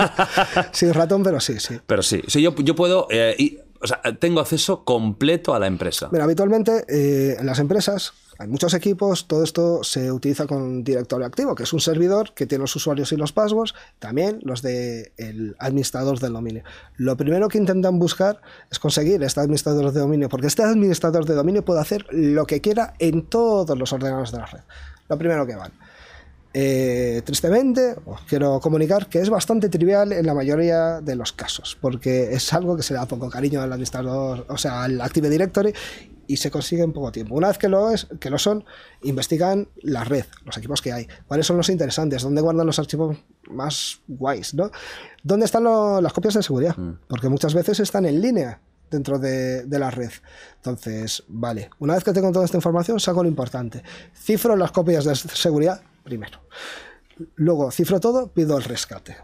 sin ratón, pero sí, sí. Pero sí, o sea, yo, yo puedo. eh, y- o sea, tengo acceso completo a la empresa. Mira, habitualmente eh, en las empresas hay muchos equipos, todo esto se utiliza con directorio activo, que es un servidor que tiene los usuarios y los passwords, también los del administrador del dominio. Lo primero que intentan buscar es conseguir este administrador de dominio, porque este administrador de dominio puede hacer lo que quiera en todos los ordenadores de la red. Lo primero que van. Eh, tristemente, os quiero comunicar que es bastante trivial en la mayoría de los casos, porque es algo que se le da poco cariño al administrador, o sea, al Active Directory, y se consigue en poco tiempo. Una vez que lo, es, que lo son, investigan la red, los equipos que hay, cuáles son los interesantes, dónde guardan los archivos más guays, ¿no? ¿Dónde están lo- las copias de seguridad? Porque muchas veces están en línea dentro de, de la red. Entonces, vale, una vez que tengo toda esta información, saco lo importante. Cifro las copias de seguridad primero. Luego cifro todo, pido el rescate.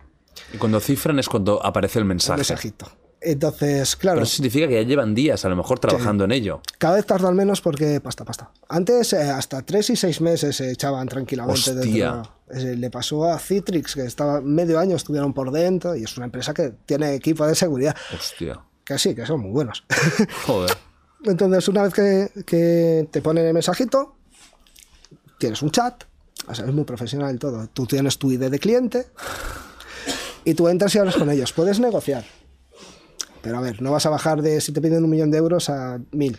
Y cuando cifran es cuando aparece el El mensaje. mensajito. Entonces, claro, Pero eso significa que ya llevan días a lo mejor trabajando en ello. cada vez tardan menos porque pasta, pasta. Antes eh, hasta tres y seis meses se echaban tranquilamente Hostia. dentro. Eh, Le pasó a Citrix, que estaba medio año, estuvieron por dentro, y es una empresa que tiene equipo de seguridad. Hostia. Que sí, que son muy buenos. Joder. Entonces, una vez que, que te ponen el mensajito, tienes un chat, o sea, es muy profesional todo. Tú tienes tu ID de cliente y tú entras y hablas con ellos. Puedes negociar. Pero a ver, no vas a bajar de si te piden un millón de euros a mil.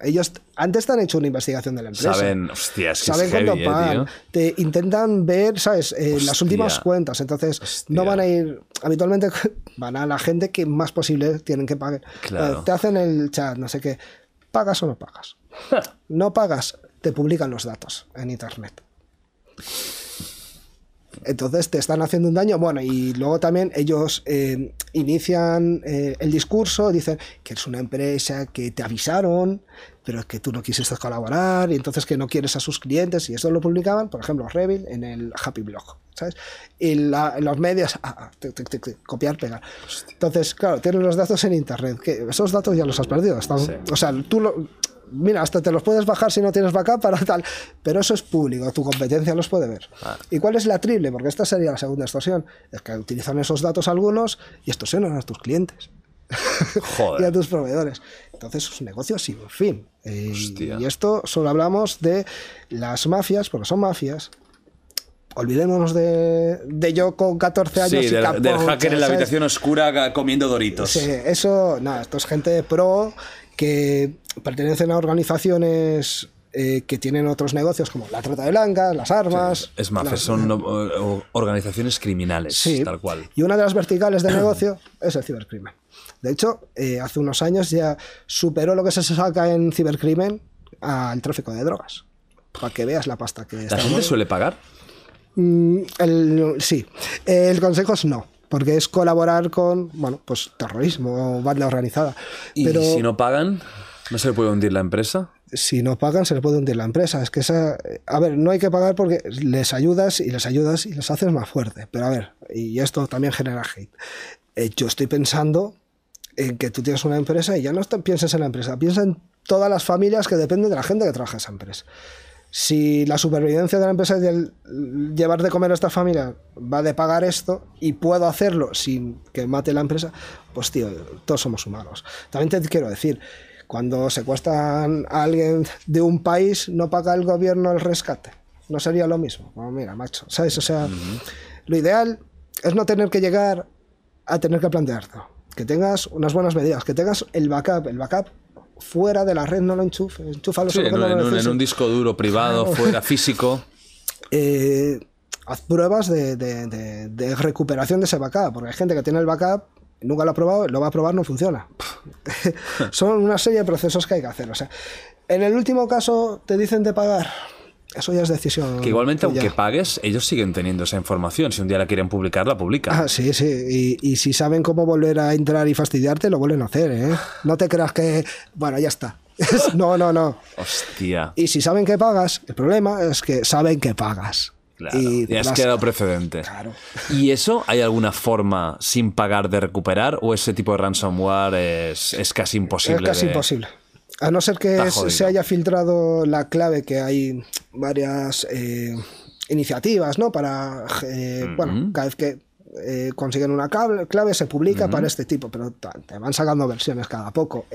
Ellos antes te han hecho una investigación de la empresa. Saben, hostia, es que Saben es cuánto eh, pagan. Te intentan ver, ¿sabes? Eh, las últimas cuentas. Entonces, Hostia. no van a ir. Habitualmente van a la gente que más posible tienen que pagar. Claro. Eh, te hacen el chat, no sé qué. ¿Pagas o no pagas? no pagas, te publican los datos en internet. Entonces te están haciendo un daño. Bueno, y luego también ellos eh, inician eh, el discurso, dicen que es una empresa que te avisaron, pero que tú no quisiste colaborar y entonces que no quieres a sus clientes. Y eso lo publicaban, por ejemplo, Revil en el Happy Blog, ¿sabes? Y la- en los medios, ah, ah, tic, tic, tic, tic, copiar, pegar. Entonces, claro, tienes los datos en internet. que esos datos ya los has perdido. están- Sí. O sea, tú lo, Mira, hasta te los puedes bajar si no tienes backup para tal, pero eso es público, tu competencia los puede ver. ¿Y cuál es la triple? Porque esta sería la segunda extorsión. Es que utilizan esos datos algunos y extorsionan a tus clientes Joder. y a tus proveedores. Entonces es un negocio sin fin. Eh, y esto solo hablamos de las mafias, porque son mafias. Olvidémonos de, de yo con 14 años Sí, y del, capón, del hacker en la habitación oscura comiendo doritos. Sí, eso, nada, esto es gente pro que pertenecen a organizaciones eh, que tienen otros negocios como la trata de blancas, las armas. Es más, las- son o- o- organizaciones criminales, Sí, tal cual. Y una de las verticales del negocio es el cibercrimen. De hecho, eh, hace unos años ya superó lo que se saca en cibercrimen al tráfico de drogas. Para que veas la pasta que ¿La está. gente suele pagar? Mm, el- sí, el consejo es no, porque es colaborar con, bueno, pues terrorismo o banda organizada. ¿Y Pero si no pagan? ¿No se le puede hundir la empresa? si no pagan, se le puede hundir la empresa. Es que esa, a ver, no hay que pagar porque les ayudas y les ayudas y les haces más fuerte. Pero a ver, y esto también genera hate. Eh, yo estoy pensando en que tú tienes una empresa y ya no pienses en la empresa, piensa en todas las familias que dependen de la gente que trabaja en esa empresa. Si la supervivencia de la empresa es el llevar de comer a esta familia va de pagar esto y puedo hacerlo sin que mate la empresa, pues tío, todos somos humanos. También te quiero decir, cuando secuestran a alguien de un país, no paga el gobierno el rescate. No sería lo mismo. Bueno, mira, macho, ¿sabes? O sea, lo ideal es no tener que llegar a tener que planteártelo. Que tengas unas buenas medidas, que tengas el backup. El backup fuera de la red no lo enchufes, enchúfalo Sí, en, un- en un, en un disco duro privado, Claro. fuera físico. Eh, haz pruebas de, de- de- de recuperación de ese backup, porque hay gente que tiene el backup, nunca lo ha probado, lo va a probar, no funciona. Son una serie de procesos que hay que hacer. O sea, en el último caso te dicen de pagar, eso ya es decisión. Que igualmente, tuya. aunque pagues, ellos siguen teniendo esa información. Si un día la quieren publicar, la publican. Ah, sí, sí. Y, y si saben cómo volver a entrar y fastidiarte, lo vuelven a hacer, ¿eh? No te creas que, bueno, ya está. no, no, no. Hostia. Y si saben que pagas, el problema es que saben que pagas. Claro, y ya has las- quedado precedente. Claro. ¿Y eso hay alguna forma sin pagar de recuperar o ese tipo de ransomware es, es casi imposible? Es casi de- imposible. A no ser que se- haya filtrado la clave, que hay varias eh, iniciativas, ¿no? Para, eh, bueno, cada vez que eh, consiguen una clave se publica para este tipo, pero te van sacando versiones cada poco.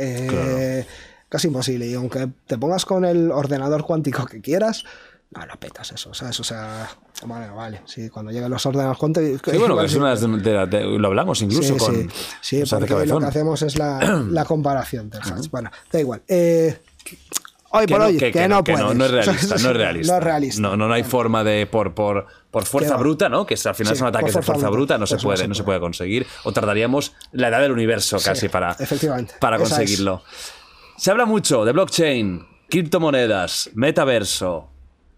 Casi imposible. Y aunque te pongas con el ordenador cuántico que quieras, no, no petas eso, ¿sabes? O sea, bueno, vale, sí, cuando lleguen los ordenadores cuánticos... Sí, bueno, es una de- de- de- lo hablamos incluso Sí, con. sí, sí, porque lo que hacemos es la, la comparación del hash. Bueno, da igual. Eh, hoy Que por no, hoy, que- que, que no, puedes. no es realista, no es realista. No es realista. No, no, hay forma de por, por, por fuerza bruta, ¿no? Que al final son ataques de fuerza bruta, no se no puede, se no se puede. conseguir. O tardaríamos la edad del universo casi para, efectivamente. para es. conseguirlo. Se habla mucho de blockchain, criptomonedas, metaverso.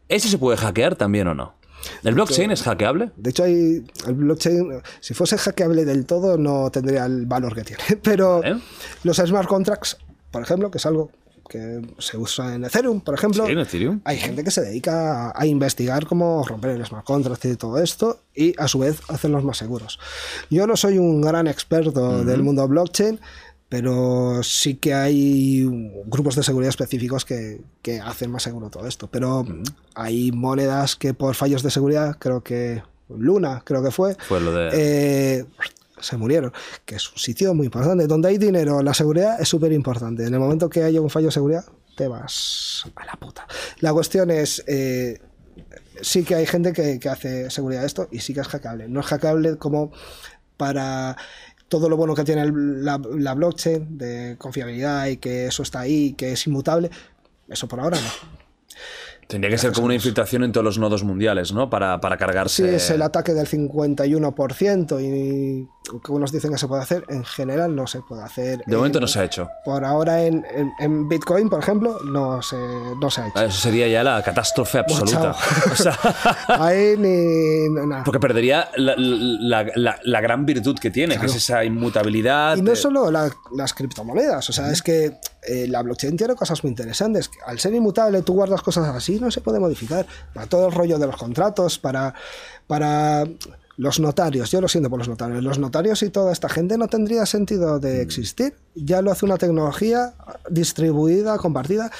¿Eso se puede hackear también o no? ¿El blockchain es hackeable? De hecho, hay, el blockchain, si fuese hackeable del todo, no tendría el valor que tiene. Pero los smart contracts, por ejemplo, que es algo que se usa en Ethereum, por ejemplo, Sí, en Ethereum. hay gente que se dedica a, a investigar cómo romper el smart contract y todo esto, y a su vez hacerlos más seguros. Yo no soy un gran experto del mundo blockchain, pero sí que hay grupos de seguridad específicos que, que hacen más seguro todo esto. Pero hay monedas que por fallos de seguridad, creo que Luna, creo que fue, Fue lo de- eh, se murieron, que es un sitio muy importante. Donde hay dinero, la seguridad es súper importante. En el momento que haya un fallo de seguridad, te vas a la puta. La cuestión es, eh, sí que hay gente que, que hace seguridad de esto y sí que es hackeable. No es hackeable como para todo lo bueno que tiene la, la blockchain de confiabilidad y que eso está ahí, que es inmutable. Eso por ahora no. Tendría que ser como una infiltración en todos los nodos mundiales, ¿no? Para, para Sí, cargarse. es el ataque del 51% y que unos dicen que se puede hacer, en general no se puede hacer. De momento En- no se ha hecho. Por ahora en, en- en Bitcoin, por ejemplo, no se, no se ha hecho. Eso sería ya la catástrofe absoluta. O sea, Ahí ni no, nada. porque perdería la, la- la- la gran virtud que tiene, que es esa inmutabilidad. Y no de- solo la- las criptomonedas, o sea, es que eh, la blockchain tiene cosas muy interesantes. Al ser inmutable, tú guardas cosas así, no se puede modificar. Para todo el rollo de los contratos, para, para los notarios, yo lo siento por los notarios. Los notarios y toda esta gente no tendría sentido de existir. Ya lo hace una tecnología distribuida, compartida.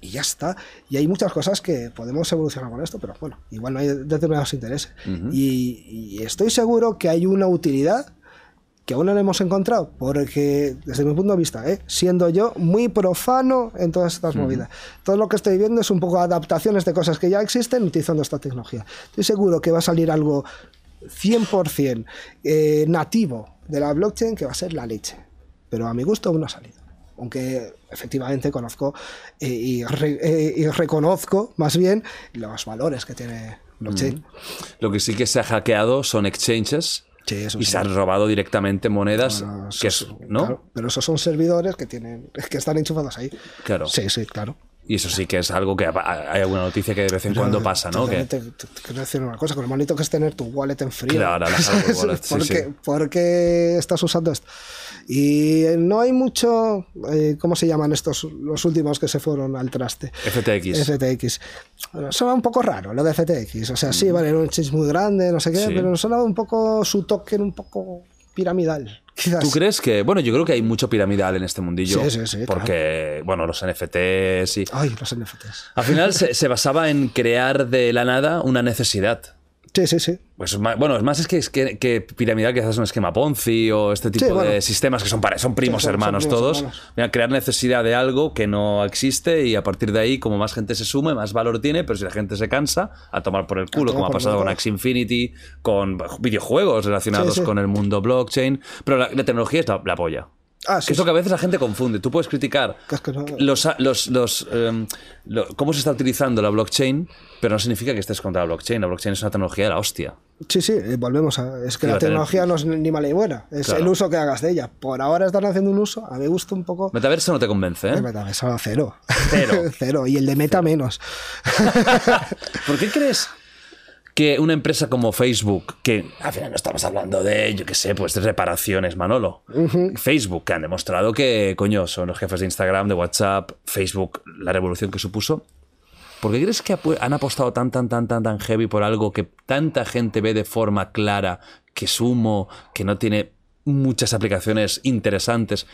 Y ya está. Y hay muchas cosas que podemos evolucionar con esto, pero bueno, igual no hay determinados intereses. y, y estoy seguro que hay una utilidad que aún no lo hemos encontrado, porque desde mi punto de vista, ¿eh? siendo yo muy profano en todas estas movidas, todo lo que estoy viendo es un poco adaptaciones de cosas que ya existen utilizando esta tecnología. Estoy seguro que va a salir algo 100% eh, nativo de la blockchain que va a ser la leche, pero a mi gusto aún no ha salido. Aunque efectivamente conozco eh, y, re- eh, y reconozco más bien los valores que tiene blockchain. Lo que sí que se ha hackeado son exchanges Sí, y sí. se han robado directamente monedas. Bueno, eso que es- es- ¿no? claro, pero esos son servidores que tienen que están enchufados ahí. Claro. Sí, sí, claro. Y eso sí que es algo que ha- hay alguna noticia que de vez en cuando pasa, ¿no? Que, Te, te- quiero decir una cosa, con lo bonito que es tener tu wallet en frío. Claro, la hardware wallet, sí, ¿Por, sí. qué, por qué estás usando esto? Y eh, no hay mucho, eh, ¿cómo se llaman estos, los últimos que se fueron al traste? FTX. FTX. Bueno, suena un poco raro lo de FTX. O sea, sí, vale, era un exchange muy grande, no sé qué, Sí. pero sonaba un poco su token, un poco piramidal. Quizás. ¿Tú crees que.? Bueno, yo creo que hay mucho piramidal en este mundillo. Sí, sí, sí, Porque, bueno, los NFTs y. Ay, los NFTs. Al final se, se basaba en crear de la nada una necesidad. Sí, sí, sí. Pues bueno, es más es que, es que, que piramidal quizás es un esquema Ponzi o este tipo Sí, bueno. de sistemas que son, pare- son primos Sí, son- son hermanos primos todos. hermanos. Mira, crear necesidad de algo que no existe y a partir de ahí, como más gente se sume, más valor tiene, pero si la gente se cansa, a tomar por el culo, como ha pasado con. Axie Infinity, con videojuegos relacionados sí. con el mundo blockchain. Pero la, la tecnología es la, la polla. Ah, que sí, es lo que a veces la gente confunde. Tú puedes criticar Que es que no- los, los, los, em, lo- cómo se está utilizando la blockchain, pero no significa que estés contra la blockchain. La blockchain es una tecnología de la hostia. Sí, sí, eh, volvemos a. Es que la tener- tecnología no es ni mala ni buena, es Claro. el uso que hagas de ella. Por ahora están haciendo un uso, a mi gusto, un poco. Metaverso no te convence, ¿eh? de metaverso, cero. Cero. cero. Y el de meta menos. ¿Por qué crees que una empresa como Facebook, que al final no estamos hablando de, yo qué sé, pues de reparaciones, Manolo, Facebook, que han demostrado que, coño, son los jefes de Instagram, de WhatsApp, Facebook, la revolución que supuso, ¿por qué crees que han apostado tan, tan, tan, tan, tan heavy por algo que tanta gente ve de forma clara, que es humo, que no tiene muchas aplicaciones interesantes?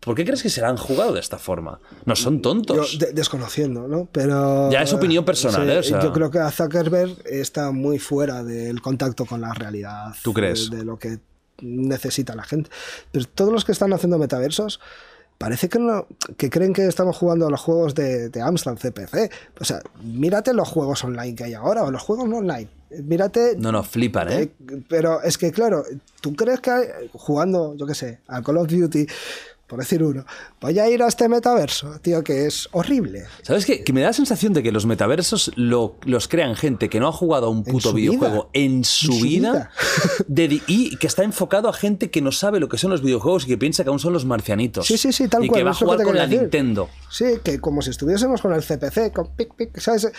¿Por qué crees que se la han jugado de esta forma? No son Yo tontos. de- desconociendo, ¿no? Pero. Ya es opinión personal, sí, ¿eh? O sea- Yo creo que a Zuckerberg está muy fuera del contacto con la realidad. ¿Tú crees? De, de lo que necesita la gente. Pero todos los que están haciendo metaversos. Parece que, no, que creen que estamos jugando a los juegos de, de Amstrad CPC. O sea, mírate los juegos online que hay ahora, o los juegos no online. Mírate No, no, flipan, ¿eh? eh, pero es que, claro, ¿tú crees que hay- jugando, yo qué sé, al Call of Duty, por decir uno, voy a ir a este metaverso, tío, que es horrible? ¿Sabes qué? Que me da la sensación de que los metaversos lo- los crean gente que no ha jugado a un puto videojuego vida. en su, En su vida, vida. dedi- y que está enfocado a gente que no sabe lo que son los videojuegos y que piensa que aún son los marcianitos. Sí, sí, sí, tal y cual. que va a jugar con la decir. Nintendo. Sí, que como si estuviésemos con el CPC, con pic, pic, ¿sabes?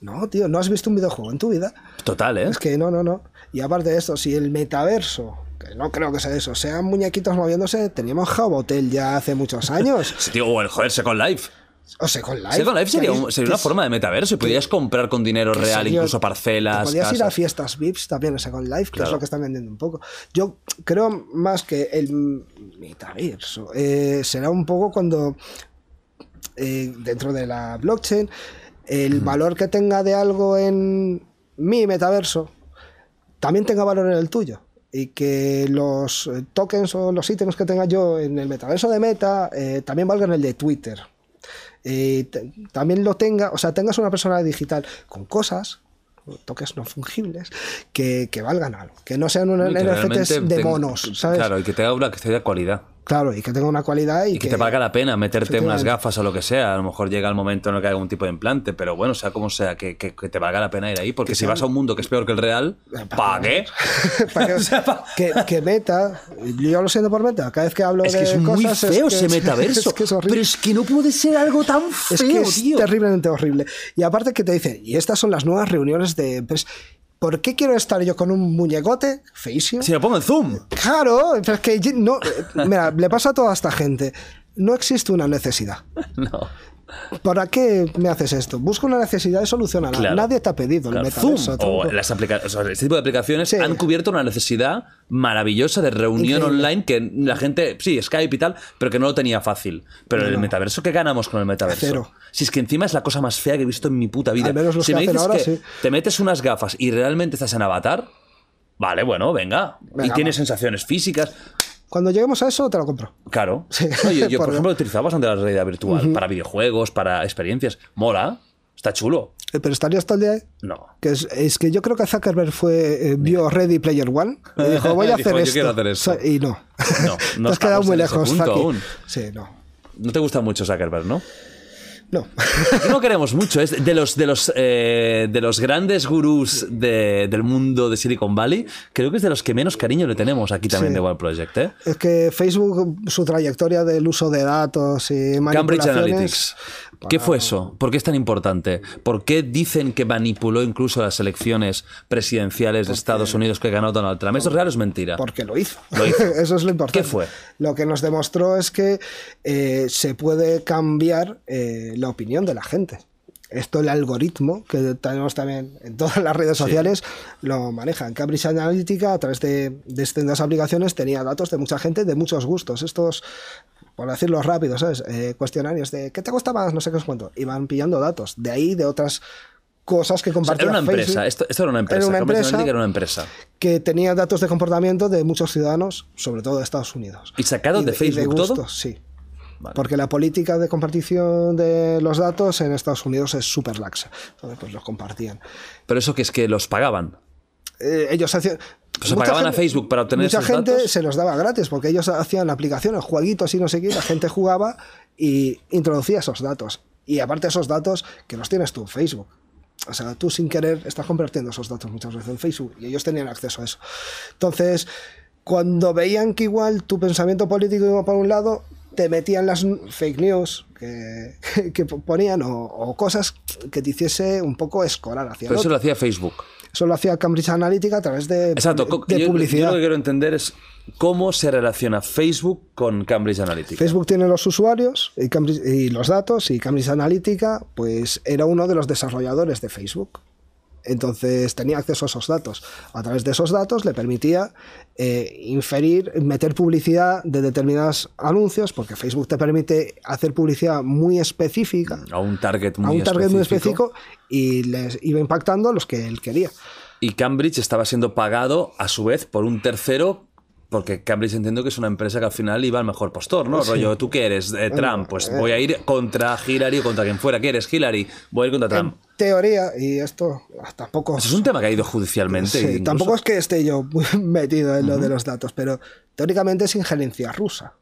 No, tío, no has visto un videojuego en tu vida. Total, ¿eh? Es que no, no, no. Y aparte de esto, si el metaverso, que no creo que sea eso, sean muñequitos moviéndose, teníamos Jabotel ya hace muchos años. Sí, tío, o el joder, Second Life. O Second Life. Second Life sería, un- sería una forma de metaverso y podías comprar con dinero real, incluso parcelas. te Podías ir a fiestas VIPs también en Second Life, que Claro. es lo que están vendiendo un poco. Yo creo más que el metaverso eh, será un poco cuando eh, dentro de la blockchain el valor que tenga de algo en mi metaverso también tenga valor en el tuyo. Y que los eh, tokens o los ítems que tenga yo en el metaverso de Meta eh, también valgan el de Twitter. También lo tenga, o sea, tengas una persona digital con cosas, toques no fungibles, que, que valgan algo. Que no sean unos NFTs de monos, ¿sabes? Claro, y que tenga una que sea de cualidad. Claro, y que tenga una cualidad y, Y que te valga la pena meterte unas gafas o lo que sea. A lo mejor llega el momento en el que hay algún tipo de implante, pero bueno, sea como sea, que, que- que te valga la pena ir ahí. Porque si vas a un mundo que es peor que el real, ¿para qué? Para O sea, pa- que, que Meta, yo lo siento por Meta, cada vez que hablo Es de que es muy feo es ese es- metaverso. es que es pero es que no puede ser algo tan feo, Es que es tío. terriblemente horrible. Y aparte que te dicen, y estas son las nuevas reuniones de empresas. ¿Por qué quiero estar yo con un muñecote feísimo? Si lo pongo en Zoom. Claro, pero es que no, mira, le pasa a toda esta gente. No existe una necesidad. No. ¿Para qué me haces esto? Busca una necesidad y solucionala. Claro. Nadie te ha pedido Claro, el metaverso. O las aplica- o sea, este tipo de aplicaciones Sí. han cubierto una necesidad maravillosa de reunión Increíble. online que la gente, sí, Skype y tal, pero que no lo tenía fácil. Pero el No. metaverso, ¿qué ganamos con el metaverso? Cero. Si es que encima es la cosa más fea que he visto en mi puta vida. Al menos los si que me dices ahora, que sí. te metes unas gafas y realmente estás en avatar, vale, bueno, venga. y Venga, tienes va. sensaciones físicas. Cuando lleguemos a eso, te lo compro. Claro. Sí. No, yo, yo, por Por- ejemplo, utilizaba bastante la realidad virtual para videojuegos, para experiencias. Mola. Está chulo. Eh, Pero estarías todo el día ahí. No. Que es, es que yo creo que Zuckerberg fue, eh, vio Ready Player One y dijo, voy a Dijo, hacer "Yo esto. quiero hacer esto". Y no. No, no Te has quedado muy lejos, Zaki. Sí, no. No te gusta mucho Zuckerberg, ¿no? No. No queremos mucho. Es de los, de los, eh, de los grandes gurús de- del mundo de Silicon Valley. Creo que es de los que menos cariño le tenemos aquí también Sí. de One Project. ¿eh? Es que Facebook, su trayectoria del uso de datos y Cambridge manipulaciones... Analytics. ¿Qué fue eso? ¿Por qué es tan importante? ¿Por qué dicen que manipuló incluso las elecciones presidenciales de Estados Unidos que ganó Donald Trump? ¿Eso es real o es mentira? Porque lo hizo. Lo hizo. Eso es lo importante. ¿Qué fue? Lo que nos demostró es que eh, se puede cambiar eh, la opinión de la gente. esto el algoritmo que tenemos también en todas las redes sociales lo manejan. Cambridge Analytica a través de, de distintas aplicaciones tenía datos de mucha gente de muchos gustos. Estos, por decirlo rápido, ¿sabes? Eh, cuestionarios de ¿qué te gusta más? No sé qué os cuento. Y van pillando datos. De ahí de otras cosas que O sea, compartían. era una empresa, esto, esto era una empresa. Era una empresa. Analytica era una empresa. que tenía datos de comportamiento de muchos ciudadanos, sobre todo de Estados Unidos. ¿Y sacado de Facebook todo? gustos, Sí. Vale. Porque la política de compartición de los datos en Estados Unidos es súper laxa. Entonces, pues los compartían. Pero eso que es que los pagaban. Eh, ellos hacían. Se mucha pagaban a gente- Facebook para obtener Mucha esos gente datos. se los daba gratis porque ellos hacían aplicaciones, jueguitos y no sé qué. La gente jugaba y introducía esos datos. Y aparte, esos datos que los tienes tú en Facebook. O sea, tú sin querer estás compartiendo esos datos muchas veces en Facebook y ellos tenían acceso a eso. Entonces, cuando veían que igual tu pensamiento político iba por un lado, te metían las fake news que, que ponían o, o cosas que te hiciese un poco escorar hacia el Pero eso otro. lo hacía Facebook. Eso lo hacía Cambridge Analytica a través de, Exacto. de yo- Yo, publicidad. lo que quiero entender es cómo se relaciona Facebook con Cambridge Analytica. Facebook tiene los usuarios y, Cambridge- y los datos y Cambridge Analytica pues era uno de los desarrolladores de Facebook. Entonces tenía acceso a esos datos. A través de esos datos le permitía eh, inferir, meter publicidad de determinados anuncios, porque Facebook te permite hacer publicidad muy específica A un target muy a un target muy específico. específico y les iba impactando los que él quería. Y Cambridge estaba siendo pagado a su vez por un tercero. Porque Cambridge entiendo que es una empresa que al final iba al mejor postor, ¿no? Rollo, ¿tú qué eres? Eh, Trump. Pues voy a ir contra Hillary o contra quien fuera. ¿Qué eres? Hillary. Voy a ir contra Trump. En teoría, y esto tampoco... Eso es un tema que ha ido judicialmente. Sí, incluso. tampoco es que esté yo muy metido en lo de los datos, pero teóricamente es injerencia rusa.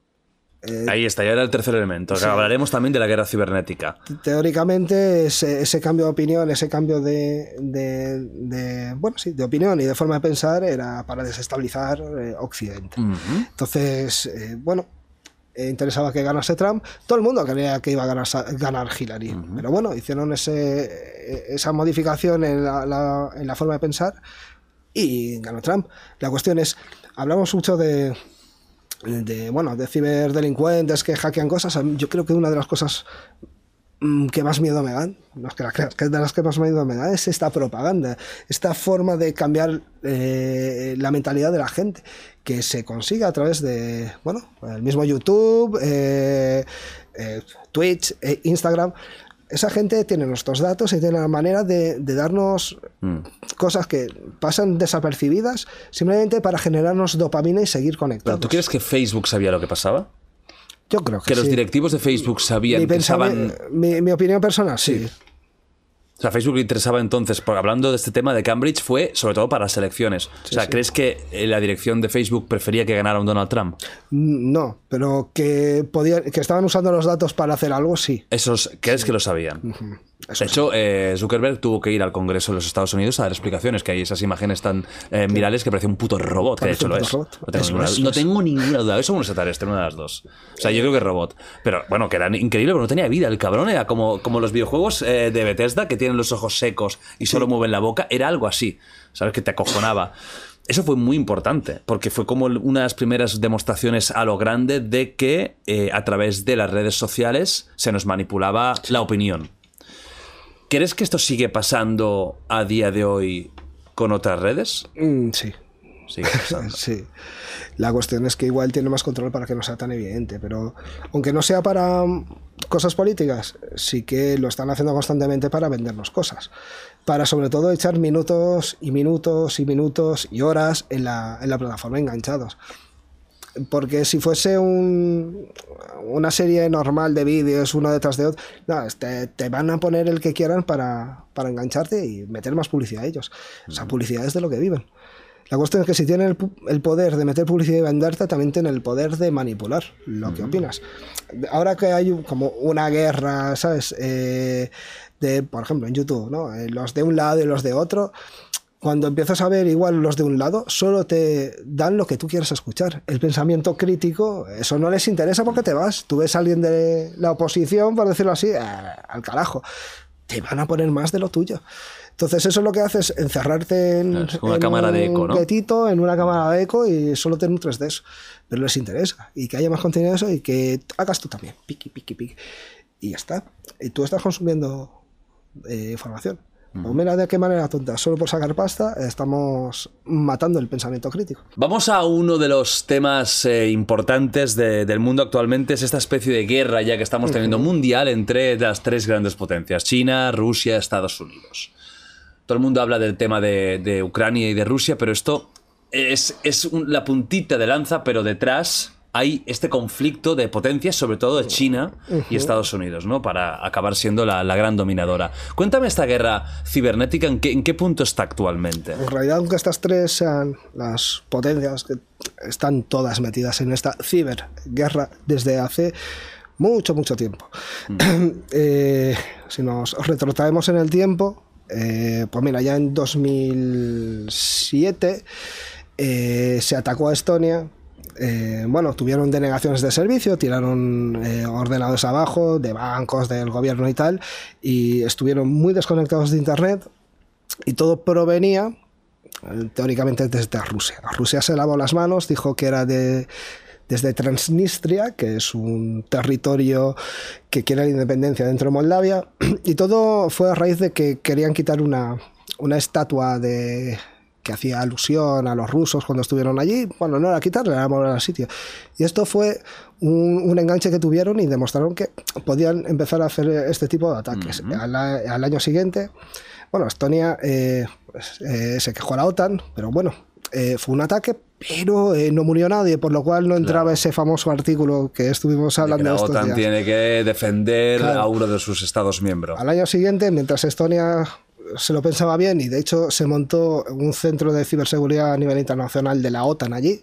Ahí está, ya era el tercer elemento. Hablaremos también de la guerra cibernética. Teóricamente ese, ese cambio de opinión, ese cambio de, de- de, bueno, sí, de opinión y de forma de pensar era para desestabilizar eh, Occidente. Entonces, eh, bueno, eh, interesaba que ganase Trump. Todo el mundo creía que iba a ganar, ganar Hillary. Pero bueno, hicieron ese, esa modificación en la, la- en la forma de pensar y ganó Trump. La cuestión es, hablamos mucho de, de bueno, de ciberdelincuentes que hackean cosas. Yo creo que una de las cosas mm, que más miedo me dan, no es que la que de las que más miedo me dan, es esta propaganda, esta forma de cambiar eh, la mentalidad de la gente, que se consigue a través de, bueno, el mismo YouTube, eh, eh, Twitch, eh, Instagram. Esa gente tiene nuestros datos y tiene la manera de, de darnos cosas que pasan desapercibidas simplemente para generarnos dopamina y seguir ¿Pero conectados. tú crees que Facebook sabía lo que pasaba? Yo creo que, Que los directivos de Facebook sabían mi, que mi, mi opinión personal, sí. O sea, Facebook le interesaba entonces, por, hablando de este tema de Cambridge, fue sobre todo para las elecciones. o sea, ¿crees que eh, la dirección de Facebook prefería que ganara un Donald Trump? No, pero que, podían, que estaban usando los datos para hacer algo, sí. Esos, ¿crees que lo sabían? De hecho, eh, Zuckerberg tuvo que ir al Congreso de los Estados Unidos a dar explicaciones, que hay esas imágenes tan eh, virales que parece un puto robot, que de hecho lo es. robot. No tengo, Eso ninguna, es, no es. tengo ninguna duda. Eso es un extraterrestre, una de las dos. O sea, yo creo que es robot. Pero bueno, que era increíble, porque no tenía vida. El cabrón era como, como los videojuegos eh, de Bethesda, que tienen los ojos secos y solo mueven la boca. Era algo así, ¿sabes? Que te acojonaba. Eso fue muy importante, porque fue como una de las primeras demostraciones a lo grande de que a través de las redes sociales se nos manipulaba la opinión. ¿Crees que esto sigue pasando a día de hoy con otras redes? Mm, sí. Sigue pasando. Sí. La cuestión es que igual tiene más control para que no sea tan evidente, pero aunque no sea para mm, cosas políticas, sí que lo están haciendo constantemente para vendernos cosas. Para sobre todo echar minutos y minutos y minutos y horas en la, en la plataforma enganchados. Porque si fuese un- una serie normal de vídeos, uno detrás de otro, no, te, te van a poner el que quieran para, para engancharte y meter más publicidad a ellos. O sea, publicidad es de lo que viven. La cuestión es que si tienen el, el poder de meter publicidad y venderte, también tienen el poder de manipular lo que opinas. Ahora que hay como una guerra, ¿sabes? Eh, de, por ejemplo, en YouTube, ¿no? Eh, los de un lado y los de otro. Cuando empiezas a ver igual los de un lado, solo te dan lo que tú quieres escuchar. El pensamiento crítico, eso no les interesa porque te vas. Tú ves a alguien de la oposición, por decirlo así, eh, al carajo. Te van a poner más de lo tuyo. Entonces eso lo que hace es encerrarte en, es una en cámara de un eco, ¿no? en una cámara de eco y solo te nutres de eso. Pero les interesa. Y que haya más contenido de eso y que hagas tú también. Piqui, piqui, piqui. Y ya está. Y tú estás consumiendo eh, información. Pues mira de qué manera tonta, solo por sacar pasta estamos matando el pensamiento crítico. Vamos a uno de los temas eh, importantes de- del mundo actualmente, es esta especie de guerra ya que estamos teniendo mundial entre las tres grandes potencias, China, Rusia, Estados Unidos. Todo el mundo habla del tema de, de Ucrania y de Rusia, pero esto es, es un- la puntita de lanza, pero detrás hay este conflicto de potencias, sobre todo de China y Estados Unidos, ¿no? Para acabar siendo la, la gran dominadora. Cuéntame esta guerra cibernética, ¿en qué, en qué punto está actualmente? En realidad, aunque estas tres sean las potencias que están todas metidas en esta ciberguerra desde hace mucho, mucho tiempo. Eh, si nos retrotraemos en el tiempo, eh, pues mira, ya en 2007 eh, se atacó a Estonia. Eh, bueno, tuvieron denegaciones de servicio, tiraron eh, ordenadores abajo de bancos, del gobierno y tal, y estuvieron muy desconectados de Internet y todo provenía eh, teóricamente desde Rusia. Rusia se lavó las manos, dijo que era de desde Transnistria, que es un territorio que quiere la independencia dentro de Moldavia, y todo fue a raíz de que querían quitar una, una estatua de que hacía alusión a los rusos cuando estuvieron allí. Bueno, no era quitarle, era mover al sitio. Y esto fue un, un enganche que tuvieron y demostraron que podían empezar a hacer este tipo de ataques. al, a- al año siguiente, bueno, Estonia eh, pues, eh, se quejó a la OTAN, pero bueno, eh, fue un ataque, pero eh, no murió nadie, por lo cual no entraba ese famoso artículo que estuvimos De que hablando la estos OTAN días. tiene que defender Claro. a uno de sus estados miembros. Al año siguiente, mientras Estonia se lo pensaba bien y de hecho se montó un centro de ciberseguridad a nivel internacional de la OTAN allí.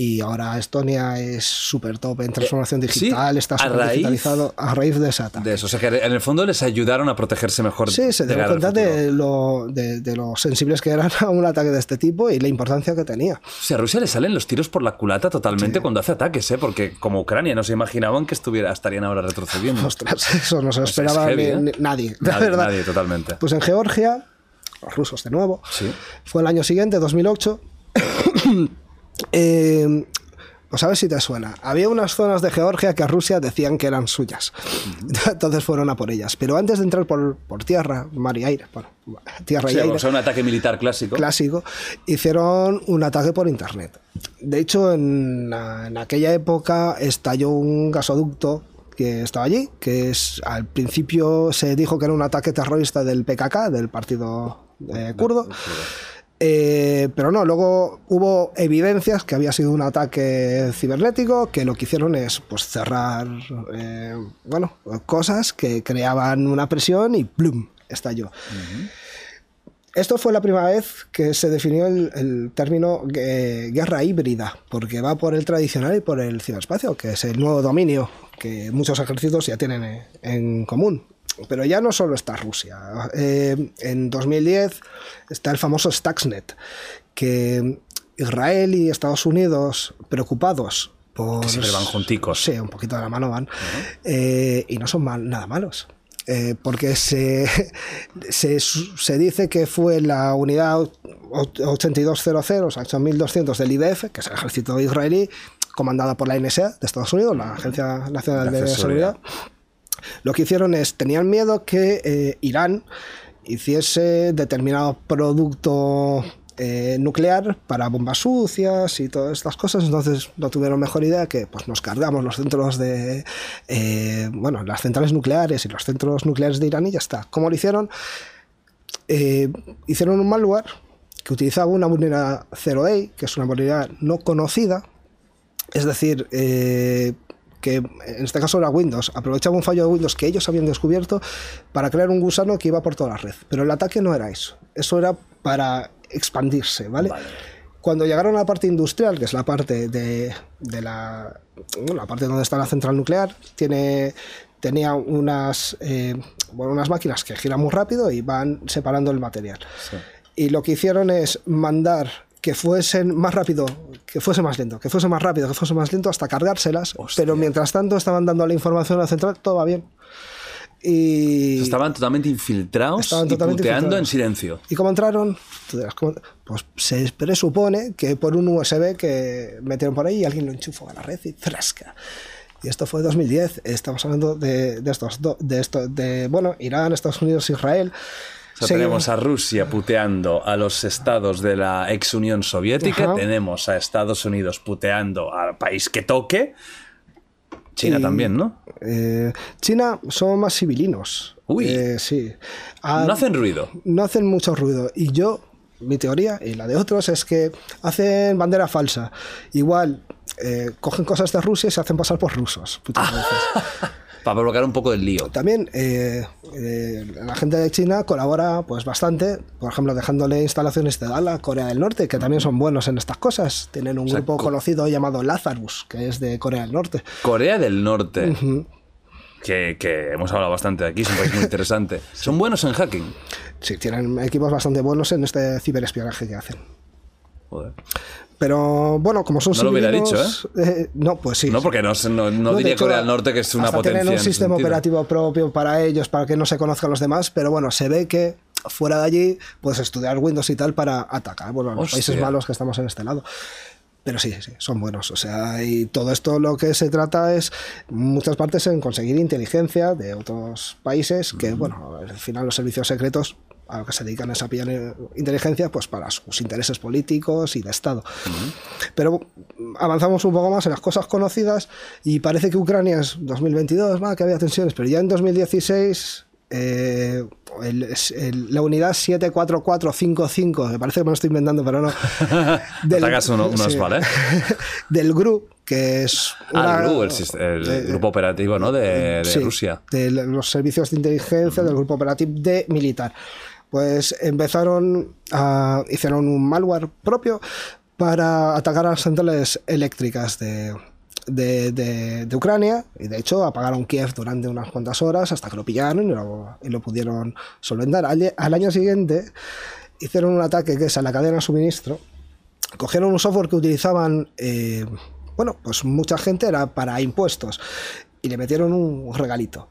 Y ahora Estonia es súper top en transformación Eh, sí, digital, está a súper digitalizado a raíz de ese ataque. De eso, o sea que en el fondo les ayudaron a protegerse mejor. Sí, se dieron cuenta de lo, de, de lo sensibles que eran a un ataque de este tipo y la importancia que tenía. O sea, a Rusia le salen los tiros por la culata totalmente cuando hace ataques, ¿eh? Porque como Ucrania no se imaginaban que estuviera, estarían ahora retrocediendo. Ostras, eso no se lo Pues es esperaba heavy, ni- ¿eh? ni- nadie, la Nadie, verdad. nadie, totalmente. Pues en Georgia, los rusos de nuevo, Sí. fue el año siguiente, 2008. eh, pues a ver si te suena. Había unas zonas de Georgia que a Rusia decían que eran suyas. Entonces fueron a por ellas. Pero antes de entrar por, por tierra, mar y aire, bueno, tierra y Sí, aire, o sea, un ataque militar clásico. clásico, hicieron un ataque por internet. De hecho, en, en aquella época estalló un gasoducto que estaba allí, que es al principio se dijo que era un ataque terrorista del PKK, del partido eh, kurdo. Eh, pero no, luego hubo evidencias que había sido un ataque cibernético, que lo que hicieron es pues, cerrar eh, bueno, cosas que creaban una presión y ¡plum! estalló. Esto fue la primera vez que se definió el, el término eh, guerra híbrida, porque va por el tradicional y por el ciberespacio, que es el nuevo dominio que muchos ejércitos ya tienen en común. Pero ya no solo está Rusia. Eh, en 2010 está el famoso Stuxnet, que Israel y Estados Unidos, preocupados por... Que siempre van junticos. Sí, un poquito de la mano van. Eh, y no son mal- nada malos. Eh, porque se, se, se dice que fue la unidad o- 8200, o sea, 8200 del IDF, que es el ejército israelí, comandada por la NSA de Estados Unidos, la Agencia Nacional La de Seguridad. Seguridad. Lo que hicieron es, tenían miedo que eh, Irán hiciese determinado producto eh, nuclear para bombas sucias y todas estas cosas, entonces no tuvieron mejor idea que pues, nos cargamos los centros de, eh, bueno, las centrales nucleares y los centros nucleares de Irán y ya está. ¿Cómo lo hicieron? Hicieron un malware que utilizaba una vulnerabilidad 0day, que es una vulnerabilidad no conocida, es decir, que en este caso era Windows, aprovechaba un fallo de Windows que ellos habían descubierto para crear un gusano que iba por toda la red. Pero el ataque no era eso, eso era para expandirse, ¿vale? Cuando llegaron a la parte industrial, que es la parte de, de la, bueno, la parte donde está la central nuclear, tiene, tenía unas, eh, bueno, unas máquinas que giran muy rápido y van separando el material. Y lo que hicieron es mandar que fuesen más rápido, que fuese más lento, que fuese más rápido, que fuese más lento hasta cargárselas, pero mientras tanto estaban dando la información a la central, todo va bien. Y, Estaban totalmente infiltrados Estaban y totalmente puteando en infiltrados. silencio. ¿Y cómo entraron? Pues se presupone que por un USB que metieron por ahí y alguien lo enchufó a la red y ¡frasca! Y esto fue 2010. Estamos hablando de, de estos de esto, de bueno, Irán, Estados Unidos, Israel. O sea, tenemos a Rusia puteando a los estados de la ex Unión Soviética, Ajá. tenemos a Estados Unidos puteando al país que toque. China Y- también, ¿no? Eh, China son más civilinos. Uy. Eh, sí. Ah, No hacen ruido. no hacen mucho ruido. Y yo, mi teoría y la de otros es que hacen bandera falsa. Igual eh, cogen cosas de Rusia y se hacen pasar por rusos. Para provocar un poco del lío. También eh, eh, la gente de China colabora pues bastante, por ejemplo, dejándole instalaciones de DAL a Corea del Norte, que también son buenos en estas cosas. Tienen un sea, grupo co- conocido llamado Lazarus, que es de Corea del Norte. Corea del Norte. que, que hemos hablado bastante de aquí, es un país muy interesante. Son buenos en hacking. Sí, tienen equipos bastante buenos en este ciberespionaje que hacen. Joder. Pero bueno, como son No lo hubiera civilinos, eh, no, pues sí. No, porque no, no, no diría hecho, Corea del Norte que es una hasta potencia. Tienen en un sistema sentido. operativo propio para ellos, para que no se conozcan los demás, pero bueno, se ve que fuera de allí puedes estudiar Windows y tal para atacar, bueno, a los Hostia. países malos que estamos en este lado. Pero sí, sí, son buenos. O sea, y todo esto lo que se trata es, muchas partes, en conseguir inteligencia de otros países, que, bueno, al final los servicios secretos a lo que se dedican es a pillar inteligencia pues para sus intereses políticos y de Estado. Pero mm, avanzamos un poco más en las cosas conocidas y parece que Ucrania es 2022, ¿no? que había tensiones, pero ya en 2016 eh, el- el- la unidad 74455, me parece que me lo estoy inventando, pero no. Atacas uno- unos, ¿vale? del GRU, que es... Ah, una- el GRU, el, el grupo operativo ¿no? de, de Sí, Rusia. De los servicios de inteligencia del grupo operativo de militar. Pues empezaron a. hicieron un malware propio para atacar a las centrales eléctricas de. Ucrania y de hecho apagaron Kiev durante unas cuantas horas hasta que lo pillaron y lo, pudieron solventar. Al, al año siguiente hicieron un ataque que es a la cadena de suministro cogieron un software que utilizaban, eh, bueno, pues mucha gente era para impuestos y le metieron un regalito.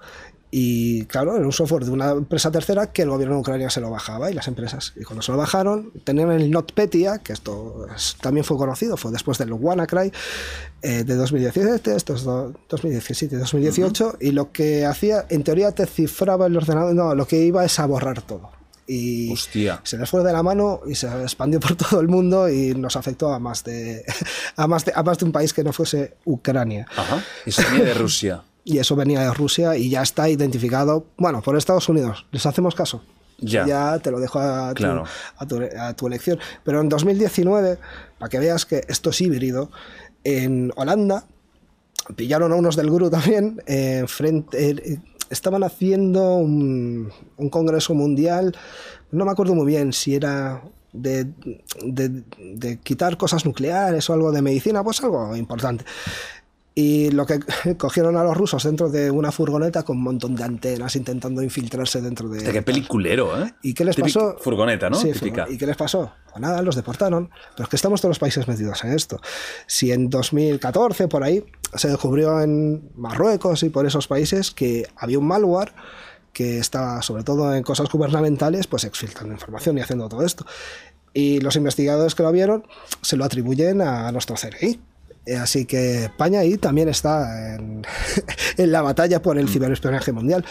Y claro, era un software de una empresa tercera que el gobierno de Ucrania se lo bajaba y las empresas. Y cuando se lo bajaron, tenían el NotPetya, que esto es- también fue conocido, fue después del WannaCry eh, de 2017, esto es do- 2017, 2018, y lo que hacía, en teoría te cifraba el ordenador, no, lo que iba es a borrar todo. Y Hostia. se les fue de la mano y se expandió por todo el mundo y nos afectó a más de a más de, a más de un país que no fuese Ucrania. Ajá. Y se venía de Rusia. Y eso venía de Rusia y ya está identificado, bueno, por Estados Unidos. ¿Les hacemos caso? Ya. te lo dejo a tu, Claro. a tu, a tu elección. Pero en 2019, para que veas que esto es híbrido, en Holanda pillaron a unos del GRU también, eh, frente, eh, estaban haciendo un, un congreso mundial, no me acuerdo muy bien si era de, de- de quitar cosas nucleares o algo de medicina, pues algo importante. Y lo que cogieron a los rusos dentro de una furgoneta con un montón de antenas intentando infiltrarse dentro de... Hostia, qué peliculero, ¿eh? ¿Y qué les Típica pasó? Furgoneta, ¿no? Sí, Típica. ¿Y qué les pasó? Pues nada, los deportaron. Pero es que estamos todos los países metidos en esto. Si en 2014, por ahí, se descubrió en Marruecos y por esos países que había un malware que estaba, sobre todo en cosas gubernamentales, pues exfiltrando información y haciendo todo esto. Y los investigadores que lo vieron se lo atribuyen a nuestro CNI. Eh, Así que España ahí también está en, en la batalla por el ciberespionaje mundial.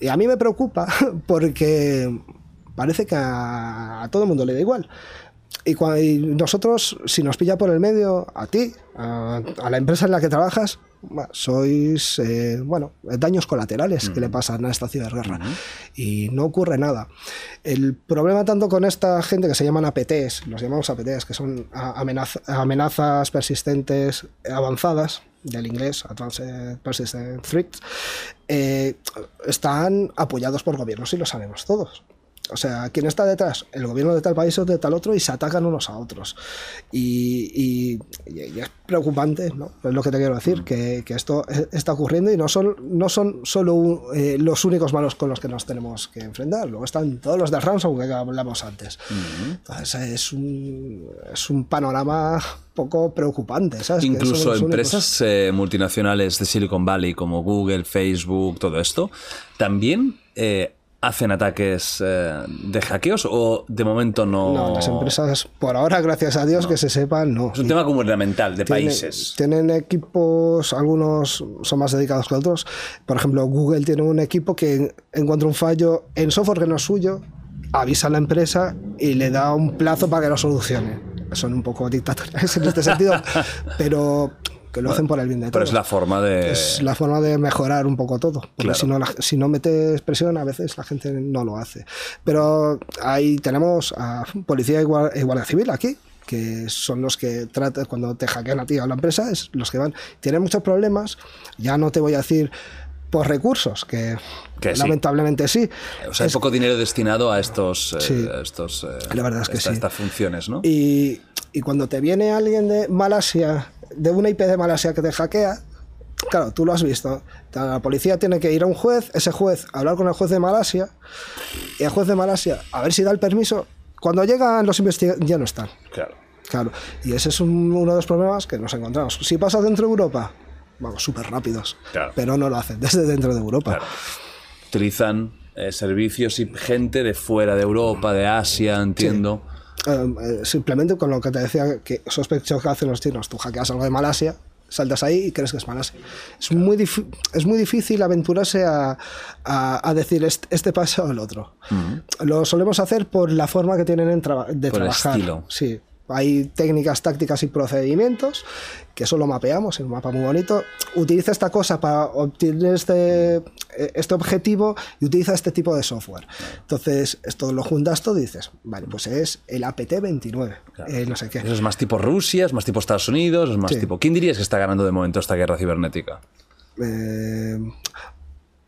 Y a mí me preocupa porque parece que a, a todo el mundo le da igual. Y, cua- y nosotros, si nos pilla por el medio, a ti, a, a la empresa en la que trabajas, bueno, sois, eh, bueno, daños colaterales que le pasan a esta ciberguerra. Y no ocurre nada. El problema tanto con esta gente que se llaman APTs, los llamamos APTs, que son amenazas persistentes avanzadas, del inglés, Advanced Persistent Threats, eh, están apoyados por gobiernos y lo sabemos todos. O sea, ¿quién está detrás? El gobierno de tal país o de tal otro y se atacan unos a otros. Y, y- y es preocupante, ¿no? Es lo que te quiero decir, que, que esto e- está ocurriendo y no son, no son solo eh, los únicos malos con los que nos tenemos que enfrentar. Luego están todos los del ransomware que hablamos antes. Entonces es un, es un panorama poco preocupante, ¿sabes? Incluso empresas eh, multinacionales de Silicon Valley como Google, Facebook, todo esto, también eh, hacen ataques eh, de hackeos o de momento no? No, las empresas, por ahora, gracias a Dios, que se sepan, no. Es un tema gubernamental de Tiene- países. Tienen equipos, algunos son más dedicados que otros. Por ejemplo, Google tiene un equipo que encuentra un fallo en software que no es suyo, avisa a la empresa y le da un plazo para que lo solucione. Son un poco dictatoriales en este sentido, pero que lo hacen por el bien de Pero todos. es la forma de. Es la forma de mejorar un poco todo. Porque Claro. si, no, la- si no metes presión, a veces la gente no lo hace. Pero ahí tenemos a Policía y Guar- y Guardia Civil aquí que son los que tratan cuando te hackean a ti o a la empresa, es los que van. Tienen muchos problemas, ya no te voy a decir por recursos, que, Que lamentablemente sí. O sea, hay Es- poco dinero destinado a estos, eh, Sí. a estos eh, La verdad es que esta- sí. estas funciones, ¿no? Y, y cuando te viene alguien de Malasia, de una IP de Malasia que te hackea, claro, tú lo has visto. La policía tiene que ir a un juez, ese juez hablar con el juez de Malasia, y el juez de Malasia a ver si da el permiso. Cuando llegan los investigadores, ya no están. Claro. Claro, y ese es un- uno de los problemas que nos encontramos. Si pasa dentro de Europa, vamos, súper rápidos, Claro. pero no lo hacen desde dentro de Europa. Claro. Utilizan eh, servicios y gente de fuera de Europa, de Asia, entiendo. Eh, simplemente con lo que te decía que sospecho que hacen los chinos, tú hackeas algo de Malasia, saltas ahí y crees que es Malasia. Es muy, es muy difícil aventurarse a, a- a decir este, este paso o el otro. Lo solemos hacer por la forma que tienen en traba- de Por el trabajar. estilo. Sí. Hay técnicas, tácticas y procedimientos que eso lo mapeamos en un mapa muy bonito. Utiliza esta cosa para obtener este, este objetivo y utiliza este tipo de software. Entonces, esto lo juntas todo y dices, vale, pues es el APT-29, eh, no sé qué. Eso es más tipo Rusia, es más tipo Estados Unidos, es más Sí. tipo. ¿Quién dirías que está ganando de momento esta guerra cibernética? Eh,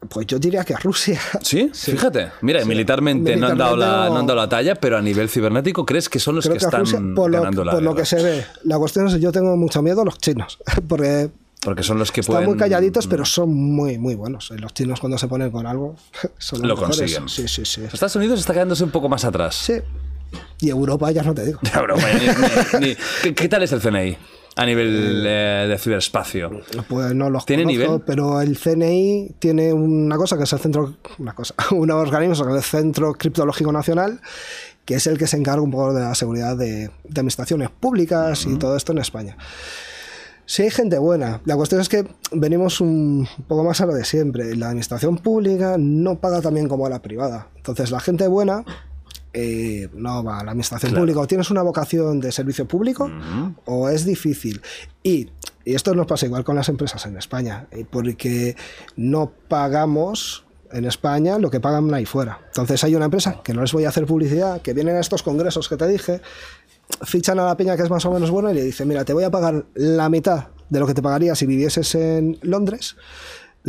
pues yo diría que Rusia. ¿Sí? Fíjate. Mira, militarmente, no, han dado la, no- no han dado la talla, pero a nivel cibernético, ¿crees que son los Creo que que a están Rusia, por, lo, ganando la por lo que se ve, la cuestión es que yo tengo mucho miedo a los chinos, porque Porque son los que están pueden. muy calladitos, pero son muy, muy buenos. Los chinos cuando se ponen con algo, son los Lo mejores. consiguen. Sí, sí, sí. Estados Unidos está quedándose un poco más atrás. Sí. Y Europa ya no te digo. Ya, ni- ni- ¿Qué, qué tal es el CNI a nivel eh, de ciberespacio? Pues no los ¿Tiene conozco, nivel? pero el CNI tiene una cosa que es el centro, una cosa, un organismo que es el Centro Criptológico Nacional, que es el que se encarga un poco de la seguridad de, de administraciones públicas y todo esto en España. Sí hay gente buena. La cuestión es que venimos un poco más a lo de siempre. La administración pública no paga tan bien como la privada. Entonces la gente buena eh, no va a la administración Claro. pública. O tienes una vocación de servicio público o es difícil. Y, y esto nos pasa igual con las empresas en España, eh, porque no pagamos en España lo que pagan ahí fuera. Entonces hay una empresa, que no les voy a hacer publicidad, que vienen a estos congresos que te dije, fichan a la peña que es más o menos buena y le dicen, mira, te voy a pagar la mitad de lo que te pagaría si vivieses en Londres,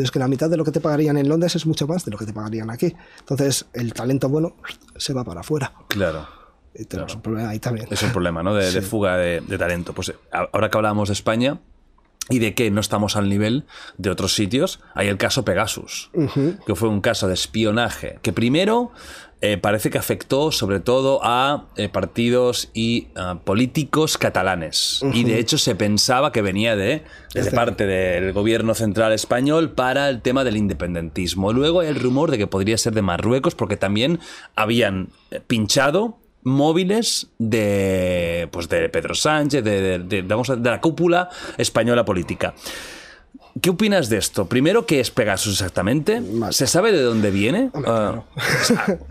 es que la mitad de lo que te pagarían en Londres es mucho más de lo que te pagarían aquí. Entonces el talento bueno se va para afuera. Claro. Y tenemos un problema ahí también. Es un problema, ¿no? De, de fuga de, de talento. Pues ahora que hablábamos de España y de que no estamos al nivel de otros sitios, hay el caso Pegasus, que fue un caso de espionaje que primero eh, parece que afectó sobre todo a eh, partidos y ah, políticos catalanes. Y de hecho se pensaba que venía de, de parte del gobierno central español para el tema del independentismo. Luego hay el rumor de que podría ser de Marruecos porque también habían eh, pinchado móviles de pues de Pedro Sánchez, de, de- de- vamos a- de la cúpula española política. ¿Qué opinas de esto? Primero, ¿qué es Pegasus exactamente? ¿Se sabe de dónde viene? Ah,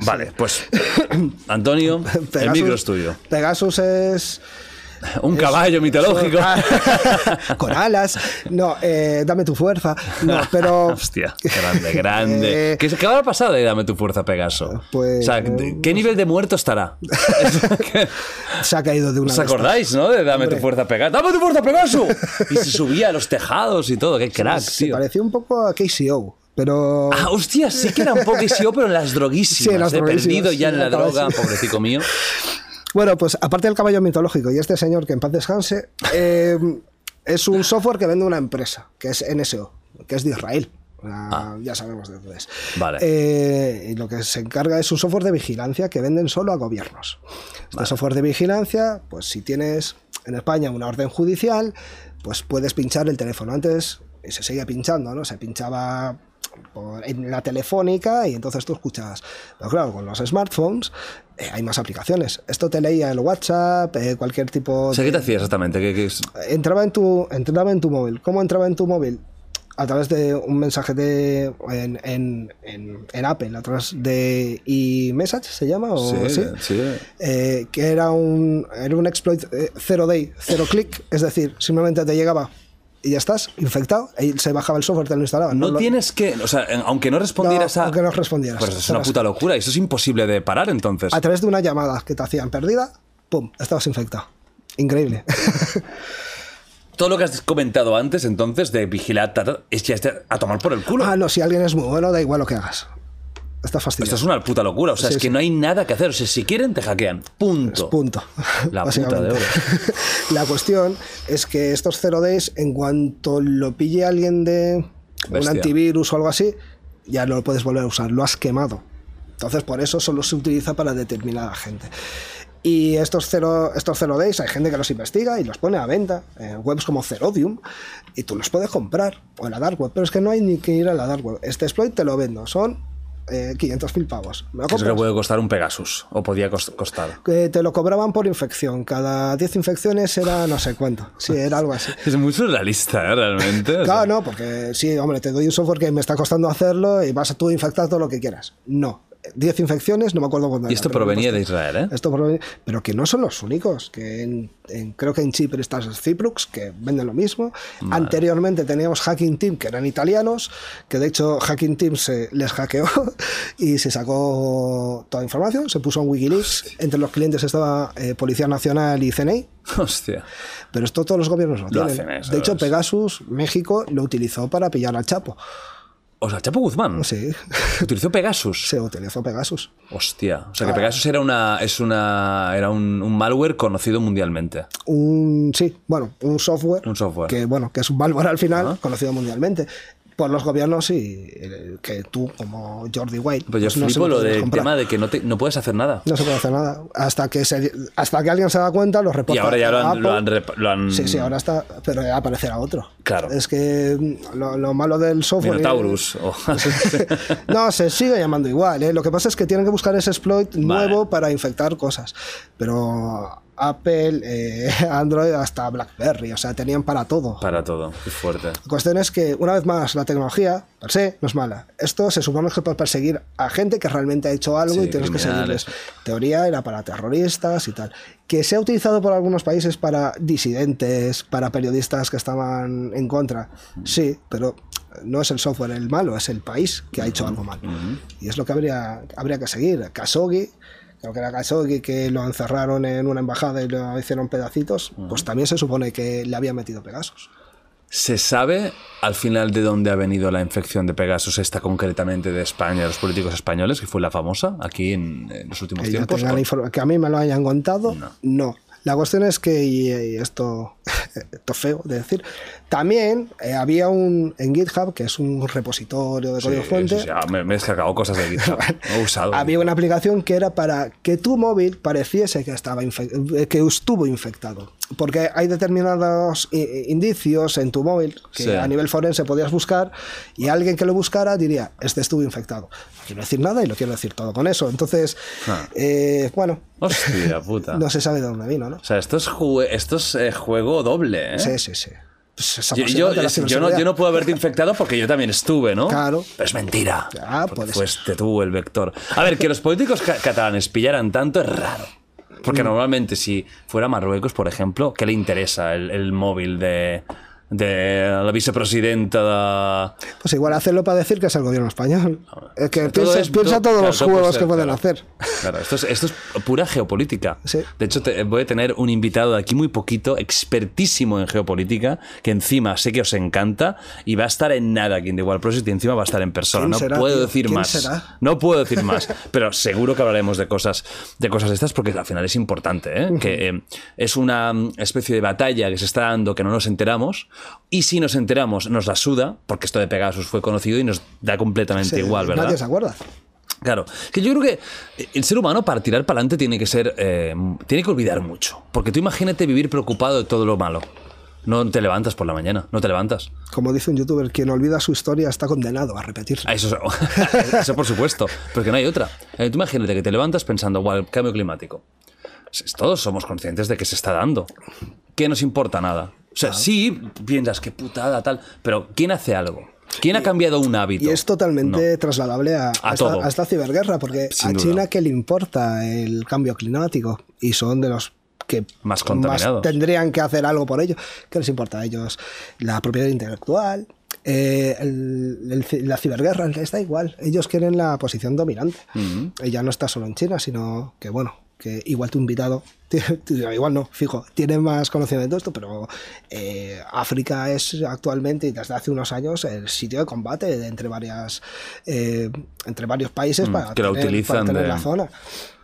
vale, pues Antonio, el micro es tuyo. Pegasus es... Un caballo mitológico. con alas. No, eh, dame tu fuerza. No, pero... Hostia, grande, grande. Eh, ¿Qué, qué habrá pasado de Dame tu fuerza, Pegaso? Pues- o sea, ¿qué nivel de muerto estará? se ha caído de una ¿Os acordáis, no? De Dame tu Hombre. fuerza, Pegaso. ¡Dame tu fuerza, Pegaso! Y se subía a los tejados y todo. ¡Qué crack, Se tío! parecía un poco a KCO, pero... Ah, hostia, sí que era un poco yo, pero en las droguísimas. Sí, en las droguísimas, perdido ya sí, en la de droga, pobrecito mío. Bueno, pues aparte del caballo mitológico y este señor que en paz descanse, eh, es un software que vende una empresa, que es NSO, que es de Israel. Ah, Ya sabemos de dónde es. Vale. Eh, y lo que se encarga es un software de vigilancia que venden solo a gobiernos. Este software de vigilancia, pues si tienes en España una orden judicial, pues puedes pinchar el teléfono. Antes se seguía pinchando, ¿no? Se pinchaba por- en la telefónica y entonces tú escuchas. Pero claro, con los smartphones eh, hay más aplicaciones. Esto te leía el WhatsApp, eh, cualquier tipo O sea, ¿qué te de- hacía exactamente? ¿Qué, qué es? entraba en tu entraba en tu móvil. ¿Cómo entraba en tu móvil? A través de un mensaje de en, en, en, en Apple, a través de eMessage se llama o Sí, sí, sí. Eh, que era un era un exploit eh, cero day, cero click, es decir, simplemente te llegaba y ya estás infectado, y se bajaba el software, te lo instalaba. No lo- tienes que, o sea, aunque no respondieras No, a... aunque no respondieras. Pues eso es una puta locura, eso es imposible de parar entonces. a través de una llamada que te hacían perdida, pum, estabas infectado. Increíble. Todo lo que has comentado antes entonces de vigilar, es ya a tomar por el culo. ah, no, si alguien es muy bueno, da igual lo que hagas. Está fastidiado. Esto es una puta locura, o sea, Sí, es que sí. no hay nada que hacer, o sea, si quieren te hackean, punto. Punto. La puta de oro. La cuestión es que estos 0 days, en cuanto lo pille alguien de un antivirus o algo así, ya no lo puedes volver a usar, lo has quemado. Entonces, por eso solo se utiliza para determinada gente. Y estos cero, estos zero days, hay gente que los investiga y los pone a venta en webs como Zerodium y tú los puedes comprar o en la dark web, pero es que no hay ni que ir a la dark web. Este exploit te lo vendo, son eh, 500 mil pavos. ¿Me lo Eso compras? le puede costar un Pegasus, o podía cos- costar. que te lo cobraban por infección. Cada 10 infecciones era no sé cuánto. Sí, era algo así. Es muy surrealista, ¿eh? Realmente. sea, Claro, no, porque sí, hombre, te doy un software que me está costando hacerlo y vas a tú infectar todo lo que quieras. No. 10 infecciones, no me acuerdo cuándo Y esto provenía de costó. Israel, ¿eh? Esto provenía- pero que no son los únicos, que en- en- creo que en Chipre está Ciprux, que venden lo mismo. Anteriormente teníamos Hacking Team, que eran italianos, que de hecho Hacking Team se les hackeó y se sacó toda la información, se puso en Wikileaks. Entre los clientes estaba eh, Policía Nacional y CNI. Hostia. Pero esto todos los gobiernos lo, Lo tienen. hacen eso, de hecho, Pegasus, México, lo utilizó para pillar al Chapo. O sea, Chapo Guzmán. Sí, Utilizó Pegasus. se utilizó Pegasus. Hostia. O sea, que Pegasus era una. es una. era un, un malware conocido mundialmente. Un, sí, bueno, un software. Un software. Que, bueno, que es un malware al final, conocido mundialmente. Por los gobiernos y eh, que tú, como Jordi White. Pues yo pues no flipo lo del comprar. tema de que no, te- no puedes hacer nada. No se puede hacer nada. Hasta que, se, hasta que alguien se da cuenta, lo reporta. Y ahora ya lo han, lo han rep- lo han- Sí, sí, ahora está, pero ya aparecerá otro. Claro. Es que mm, lo, lo malo del software. Minotaurus. no, se sigue llamando igual. ¿eh? Lo que pasa es que tienen que buscar ese exploit nuevo Vale. para infectar cosas. Pero Apple, eh, Android, hasta BlackBerry, o sea, tenían para todo. Para todo. Qué fuerte. La cuestión es que, una vez más, la tecnología, per se, no es mala. Esto se supone que es para perseguir a gente que realmente ha hecho algo Sí, y tienes que seguirles. Teoría era para terroristas y tal. Que se ha utilizado por algunos países para disidentes, para periodistas que estaban en contra. Sí, pero no es el software el malo, es el país que ha hecho algo mal. Y es lo que habría, habría que seguir. Khashoggi, creo que era Khashoggi que lo encerraron en una embajada y lo hicieron pedacitos, pues también se supone que le había metido Pegasus. ¿Se sabe al final de dónde ha venido la infección de Pegasus, esta concretamente de España, de los políticos españoles, que fue la famosa aquí en, en los últimos Que, yo tiempos? tenga la que a mí me lo hayan contado, no. La cuestión es que, y, y esto, esto es feo de decir, también eh, había un en GitHub, que es un repositorio de Sí, código fuente, sí, sí, ah, me, me he descargado cosas de GitHub. He usado. había una aplicación que era para que tu móvil pareciese que, estaba eh, que estuvo infectado. Porque hay determinados i- indicios en tu móvil que Sí. a nivel forense podías buscar y alguien que lo buscara diría, este estuvo infectado. No quiero decir nada y lo quiero decir todo con eso. Entonces, Ah. eh, bueno, Hostia puta. no se sabe de dónde vino, ¿no? O sea, esto es, jue- esto es eh, doble, ¿eh? Sí, sí, sí. Pues es Yo, no, yo no puedo haberte infectado porque yo también estuve, ¿no? Claro. Pero es mentira. Porque puede fuiste tú el vector. A ver, que los políticos ca- catalanes pillaran tanto es raro. Porque Mm. normalmente si fuera Marruecos, por ejemplo, ¿qué le interesa el, el móvil de, de la vicepresidenta de... Pues igual hacerlo para decir que es el gobierno español. Es que Todo piensa, es- piensa todo- todos claro, los juegos ser, que pueden claro. hacer. Claro, esto es, esto es pura geopolítica. Sí. De hecho, te- voy a tener un invitado de aquí muy poquito, expertísimo en geopolítica, que encima sé que os encanta y va a estar en nada aquí en The Wild Project y encima va a estar en persona. ¿Quién No será, puedo tío? decir ¿Quién más. será? No puedo decir más, pero seguro que hablaremos de cosas de cosas estas porque al final es importante, ¿eh? que eh, es una mm, especie de batalla que se está dando que no nos enteramos y si nos enteramos nos la suda porque esto de Pegasus fue conocido y nos da completamente Sí, igual, ¿verdad? Nadie se acuerda. Claro, que yo creo que el ser humano para tirar para adelante tiene que ser, eh, tiene que olvidar mucho. Porque tú imagínate vivir preocupado de todo lo malo. No te levantas por la mañana, no te levantas. Como dice un youtuber, quien olvida su historia está condenado a repetirla. Ah, Eso, eso por supuesto, porque no hay otra. Eh, Tú imagínate que te levantas pensando, "Guau, el cambio climático. Todos somos conscientes de que se está dando. ¿Qué nos importa nada? O sea, sí piensas, qué putada, tal, pero ¿quién hace algo? ¿Quién ha cambiado un hábito? Y es totalmente No. trasladable a, A esta, a esta ciberguerra, porque Sin a duda. China que le importa el cambio climático y son de los que Más tendrían que hacer algo por ello. ¿Qué les importa a ellos? La propiedad intelectual, eh, el- el ci- la ciberguerra, les da igual. Ellos quieren la posición dominante. Y ya no está solo en China, sino que, bueno, que igual tu invitado, igual no, fijo, tiene más conocimiento de esto, pero eh, África es actualmente y desde hace unos años el sitio de combate de entre varias eh, entre varios países para, Mm, que lo tener, utilizan para tener de- la zona.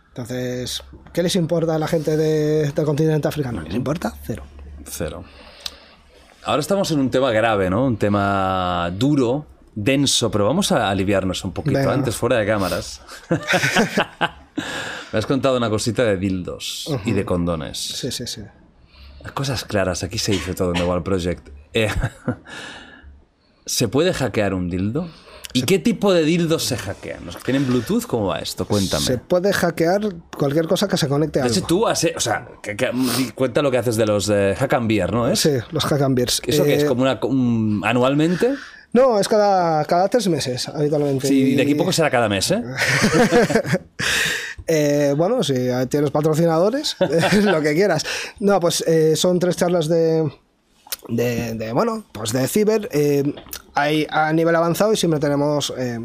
Entonces, ¿qué les importa a la gente de- del continente africano? ¿Les importa? Cero. Cero. Ahora estamos en un tema grave, ¿no? Un tema duro, denso, pero vamos a aliviarnos un poquito Venga. antes fuera de cámaras. Me has contado una cosita de dildos y de condones. Sí, sí, sí. Las cosas claras, aquí se dice todo en The Wall Project. Eh, ¿Se puede hackear un dildo? ¿Y qué tipo de dildos se hackean? ¿Los que tienen Bluetooth? ¿Cómo va esto? Cuéntame. Se puede hackear cualquier cosa que se conecte a De hecho, algo. tú has, o sea, que- cuenta lo que haces de los de Hack and Beer, ¿no? ¿Es? Sí, los hack and beers. ¿Eso que es Eh, como una, un- anualmente? No, es cada, cada tres meses, habitualmente. Sí, Y- de aquí poco será cada mes, ¿eh? Eh, bueno, si tienes patrocinadores, lo que quieras. No, pues eh, son tres charlas de, de, de, bueno, pues de ciber. eh, hay a nivel avanzado y siempre tenemos eh,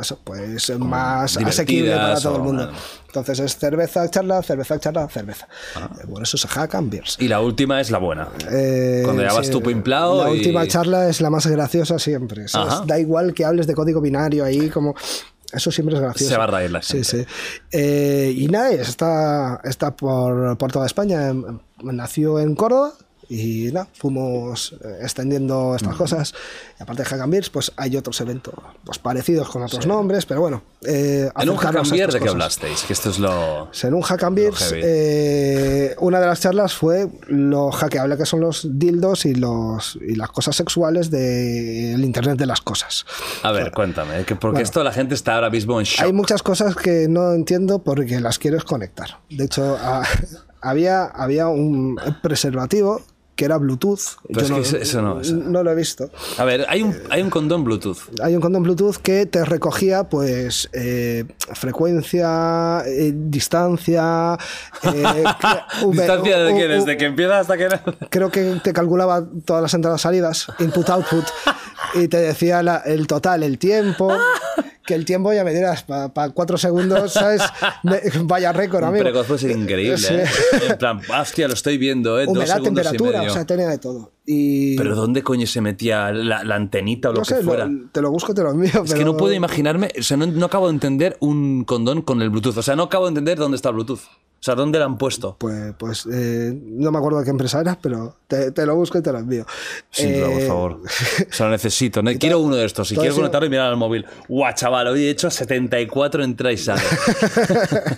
eso, pues más asequible para todo el mundo. Entonces es cerveza, charla, cerveza, charla, cerveza. Eh, bueno, eso se hack and beers. Y la última es la buena. Eh, Cuando ya vas tú pimplao La y- última charla es la más graciosa siempre. Da igual que hables de código binario ahí, como. Eso siempre es gracioso. Se va a reír la Sí, gente. sí. Eh, y nada, está, está por, por toda España. Nació en Córdoba. Y nada, fuimos eh, extendiendo estas cosas. Y aparte de Hack and Beers, pues hay otros eventos pues, parecidos con otros nombres, pero bueno. eh, En un Hack and Beer, ¿de qué cosas. hablasteis? Que esto es lo... En un Hack and Beers, eh, una de las charlas fue lo hackeable que son los dildos y, los, y las cosas sexuales del Internet de las cosas. A ver, cuéntame, que porque Bueno. esto la gente está ahora mismo en shock. Hay muchas cosas que no entiendo porque las quieres conectar. De hecho, a- había, había un preservativo que era Bluetooth. Pero es que eso- no, eso- no lo he visto. A ver, hay un, hay un condón Bluetooth. Hay un condón Bluetooth que te recogía, pues, eh, frecuencia, eh, distancia. eh, que- ¿Distancia de qué? Desde que empieza hasta que... creo que te calculaba todas las entradas salidas, input output, y te decía la- el total, el tiempo, que el tiempo ya me dirás, para cuatro segundos, ¿sabes? Me- vaya récord, Un amigo. pregozo es increíble, Sí. ¿eh? En plan, hostia, lo estoy viendo, ¿eh? Dos Humedad, segundos y temperatura, medio. o sea, tenía de todo. Y Pero ¿dónde coño se metía la, la antenita o lo no sé, que lo- fuera? te lo busco, te lo envío. Es que no puedo imaginarme, o sea, no, no acabo de entender un condón con el Bluetooth. O sea, no acabo de entender dónde está el Bluetooth. O sea, ¿dónde lo han puesto? Pues, pues eh, no me acuerdo de qué empresa era, pero te, te lo busco y te lo envío. Sin duda, por Eh, favor. O sea, lo necesito. Ne- Quiero uno de estos. Si quiero eso- conectarlo y mirar al móvil. Guau, chaval, hoy he hecho 74 entra y sale.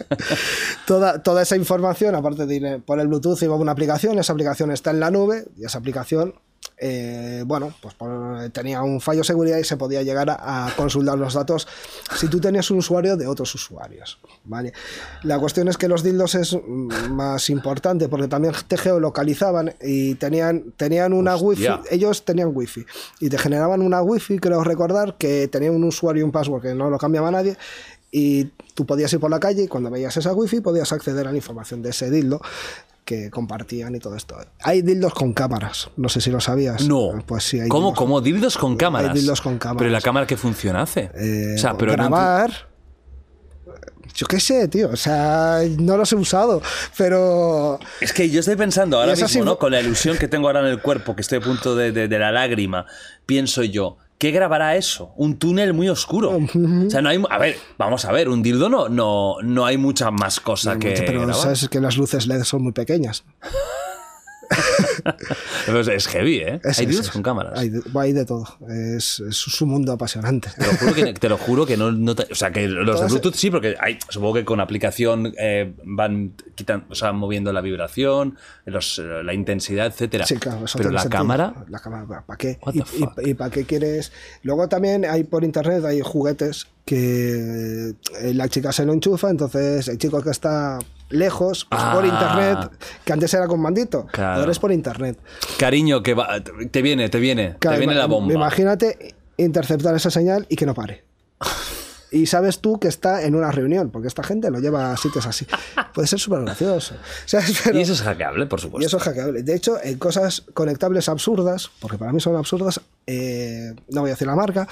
toda, toda esa información, aparte de ir por el Bluetooth, iba a una aplicación, esa aplicación está en la nube y esa aplicación, eh, bueno, pues por- tenía un fallo de seguridad y se podía llegar a, a consultar los datos si tú tenías un usuario de otros usuarios. ¿vale? La cuestión es que los dildos es más importante porque también te geolocalizaban y tenían, tenían una Hostia. wifi, ellos tenían wifi y te generaban una wifi, creo recordar, que tenía un usuario y un password que no lo cambiaba nadie y tú podías ir por la calle y cuando veías esa wifi podías acceder a la información de ese dildo que compartían y todo esto. Hay dildos con cámaras, no sé si lo sabías. No. Pues sí, hay ¿Cómo? dildos ¿Cómo? ¿Dildos con cámaras? Hay dildos con cámaras. Pero ¿y la cámara qué función hace? Eh, o sea, pero no- grabar. Yo qué sé, tío. O sea, no los he usado, pero Es que yo estoy pensando ahora mismo, sí- ¿no? Con la ilusión que tengo ahora en el cuerpo, que estoy a punto de, de- de la lágrima, pienso yo, ¿qué grabará eso? Un túnel muy oscuro. O sea, no hay... A ver, vamos a ver, un dildo no, no, no hay mucha más cosa que pero grabar. sabes que las luces LED son muy pequeñas. Pero es- heavy, ¿eh? Es- Hay es- con cámaras. Hay de, hay de todo. Es, es su mundo apasionante. Te lo juro que, te lo juro que no, no te- o sea que los de Todas- Bluetooth sí porque hay, supongo que con aplicación eh, van quitando o sea moviendo la vibración los, la intensidad etcétera Sí, claro, eso pero la sentido. cámara La cámara, ¿para qué? ¿Y, y- y para qué quieres? Luego también hay por internet, hay juguetes que eh, la chica se lo enchufa, entonces el chico que está lejos, pues por Ah. internet, que antes era con mandito, Claro. ahora es por internet. cariño que va, te viene te viene Claro, te viene la bomba Imagínate interceptar esa señal y que no pare. Y sabes tú que está en una reunión, porque esta gente lo lleva a sitios así. Puede ser súper gracioso. y eso es hackeable por supuesto y eso es hackeable. De hecho, en cosas conectables absurdas, porque para mí son absurdas, eh, no voy a decir la marca,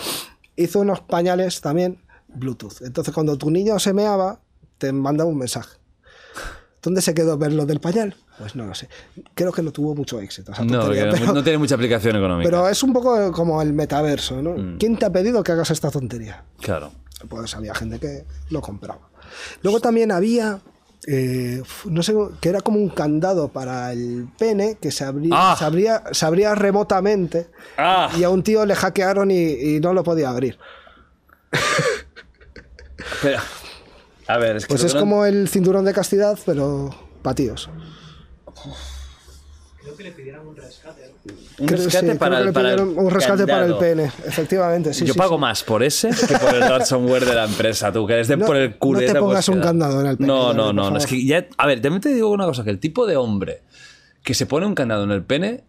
hizo unos pañales también Bluetooth. Entonces, cuando tu niño se meaba, te mandaba un mensaje. ¿Dónde se quedó ver lo del pañal? Pues no lo sé. Creo que no tuvo mucho éxito. esa no, tontería, pero, no tiene mucha aplicación económica pero es un poco como el metaverso, ¿no? Mm. ¿Quién te ha pedido que hagas esta tontería? claro pues había gente que lo compraba. Luego también había, eh, no sé, que era como un candado para el pene que se abría, Ah. se abría, se abría remotamente Ah. y a un tío le hackearon y, y no lo podía abrir. Pero- a ver es que Pues es como el cinturón de castidad, pero para tíos. un Creo- rescate sí, para creo que el, le para el pidieron un rescate para el candado. pene, efectivamente. Sí, yo sí, pago sí. más por ese que por el ransomware de la empresa, tú, que les den No- por el culo. no y te te pongas un candado en el pene, No, Dani, no, por no, favor. es que ya, a ver, también te digo una cosa, que el tipo de hombre que se pone un candado en el pene,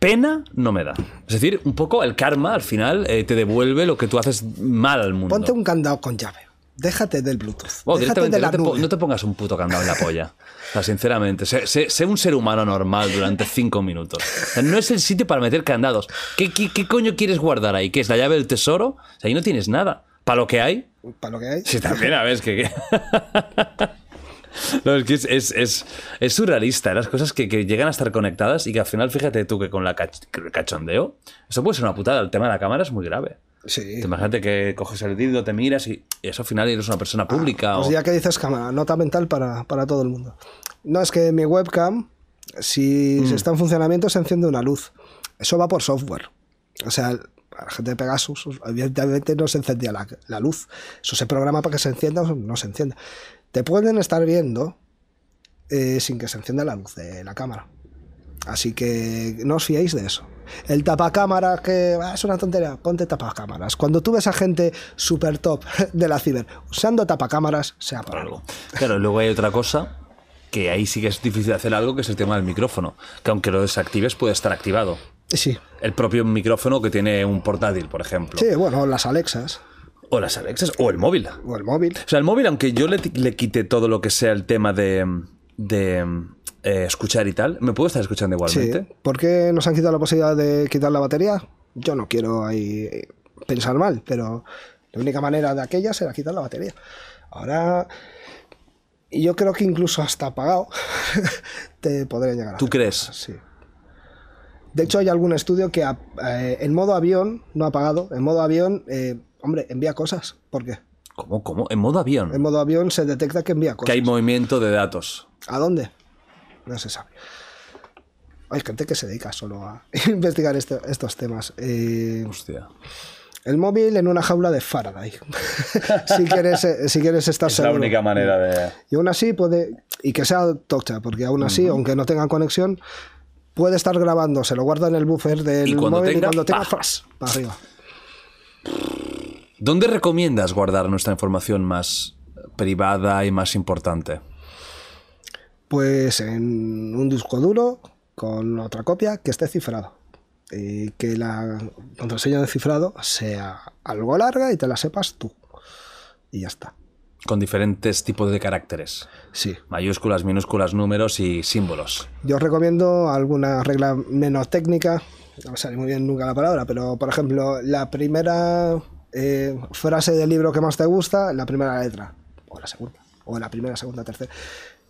pena no me da. Es decir, un poco el karma al final eh, te devuelve lo que tú haces mal al mundo. Ponte un candado con llave. Déjate del Bluetooth. Déjate de la no te, nube. no te pongas un puto candado en la polla. O sea, sinceramente, sé, sé- sé un ser humano normal durante cinco minutos. O sea, no es el sitio para meter candados. ¿Qué, qué, qué coño quieres guardar ahí? ¿Qué es la llave del tesoro? O sea, ahí no tienes nada. Para lo que hay, Para lo que hay. Sí, también, a ver, es que... que- No, es que es, es, es- es surrealista, ¿eh? las cosas que, que llegan a estar conectadas y que al final, fíjate tú que con la cach- el cachondeo, eso puede ser una putada, el tema de la cámara es muy grave. Sí. Te Imagínate que coges el dildo, te miras y, y eso al final eres una persona pública. Pues o- ya que dices cámara, nota mental para, para todo el mundo. No, es que mi webcam, si Mm. está en funcionamiento, se enciende una luz. Eso va por software. O sea, la gente de Pegasus, evidentemente no se encendía la, la luz. Eso se programa para que se encienda o no se encienda. Te pueden estar viendo eh, sin que se encienda la luz de la cámara. Así que no os fiéis de eso. El tapacámaras, que ah, es una tontería, ponte tapacámaras. Cuando tú ves a gente super top de la ciber usando tapacámaras, sea por algo. Claro, luego hay otra cosa que ahí sí que es difícil hacer algo, que es el tema del micrófono, que aunque lo desactives puede estar activado. Sí, El propio micrófono que tiene un portátil, por ejemplo. sí, bueno, las Alexas O las Alexas, o el móvil. o el móvil. O sea, el móvil, aunque yo le, le quite todo lo que sea el tema de, de eh, escuchar y tal, me puedo estar escuchando Sí. igualmente. ¿Por qué nos han quitado la posibilidad de quitar la batería? Yo no quiero ahí eh, pensar mal, pero la única manera de aquella era quitar la batería. Ahora, y yo creo que incluso hasta apagado te podrían llegar a ¿Tú crees? cosas, Sí. De hecho, hay algún estudio que eh, en modo avión, no apagado, en modo avión, eh, hombre, envía cosas. ¿Por qué? ¿Cómo? ¿Cómo? En modo avión. En modo avión se detecta que envía cosas. Que hay movimiento de datos. ¿A dónde? No se sabe. Hay gente que se dedica solo a investigar esto- estos temas. Eh, Hostia. el móvil en una jaula de Faraday. si, quieres, eh, si quieres estar Es la seguro. única manera de... Y aún así puede. Y que sea tocha, porque aún así, aunque no tenga conexión, puede estar grabando, se lo guarda en el buffer del Y cuando móvil tenga, y cuando tenga, ¡pa! ¡fras! para arriba. ¿Dónde recomiendas guardar nuestra información más privada y más importante? Pues en un disco duro con otra copia que esté cifrado. Y que la contraseña de cifrado sea algo larga y te la sepas tú. Y ya está. Con diferentes tipos de caracteres. Sí. Mayúsculas, minúsculas, números y símbolos. Yo os recomiendo alguna regla menos técnica. No me sale muy bien nunca la palabra, pero por ejemplo, la primera eh, frase del libro que más te gusta, la primera letra. O la segunda. O la primera, segunda, tercera.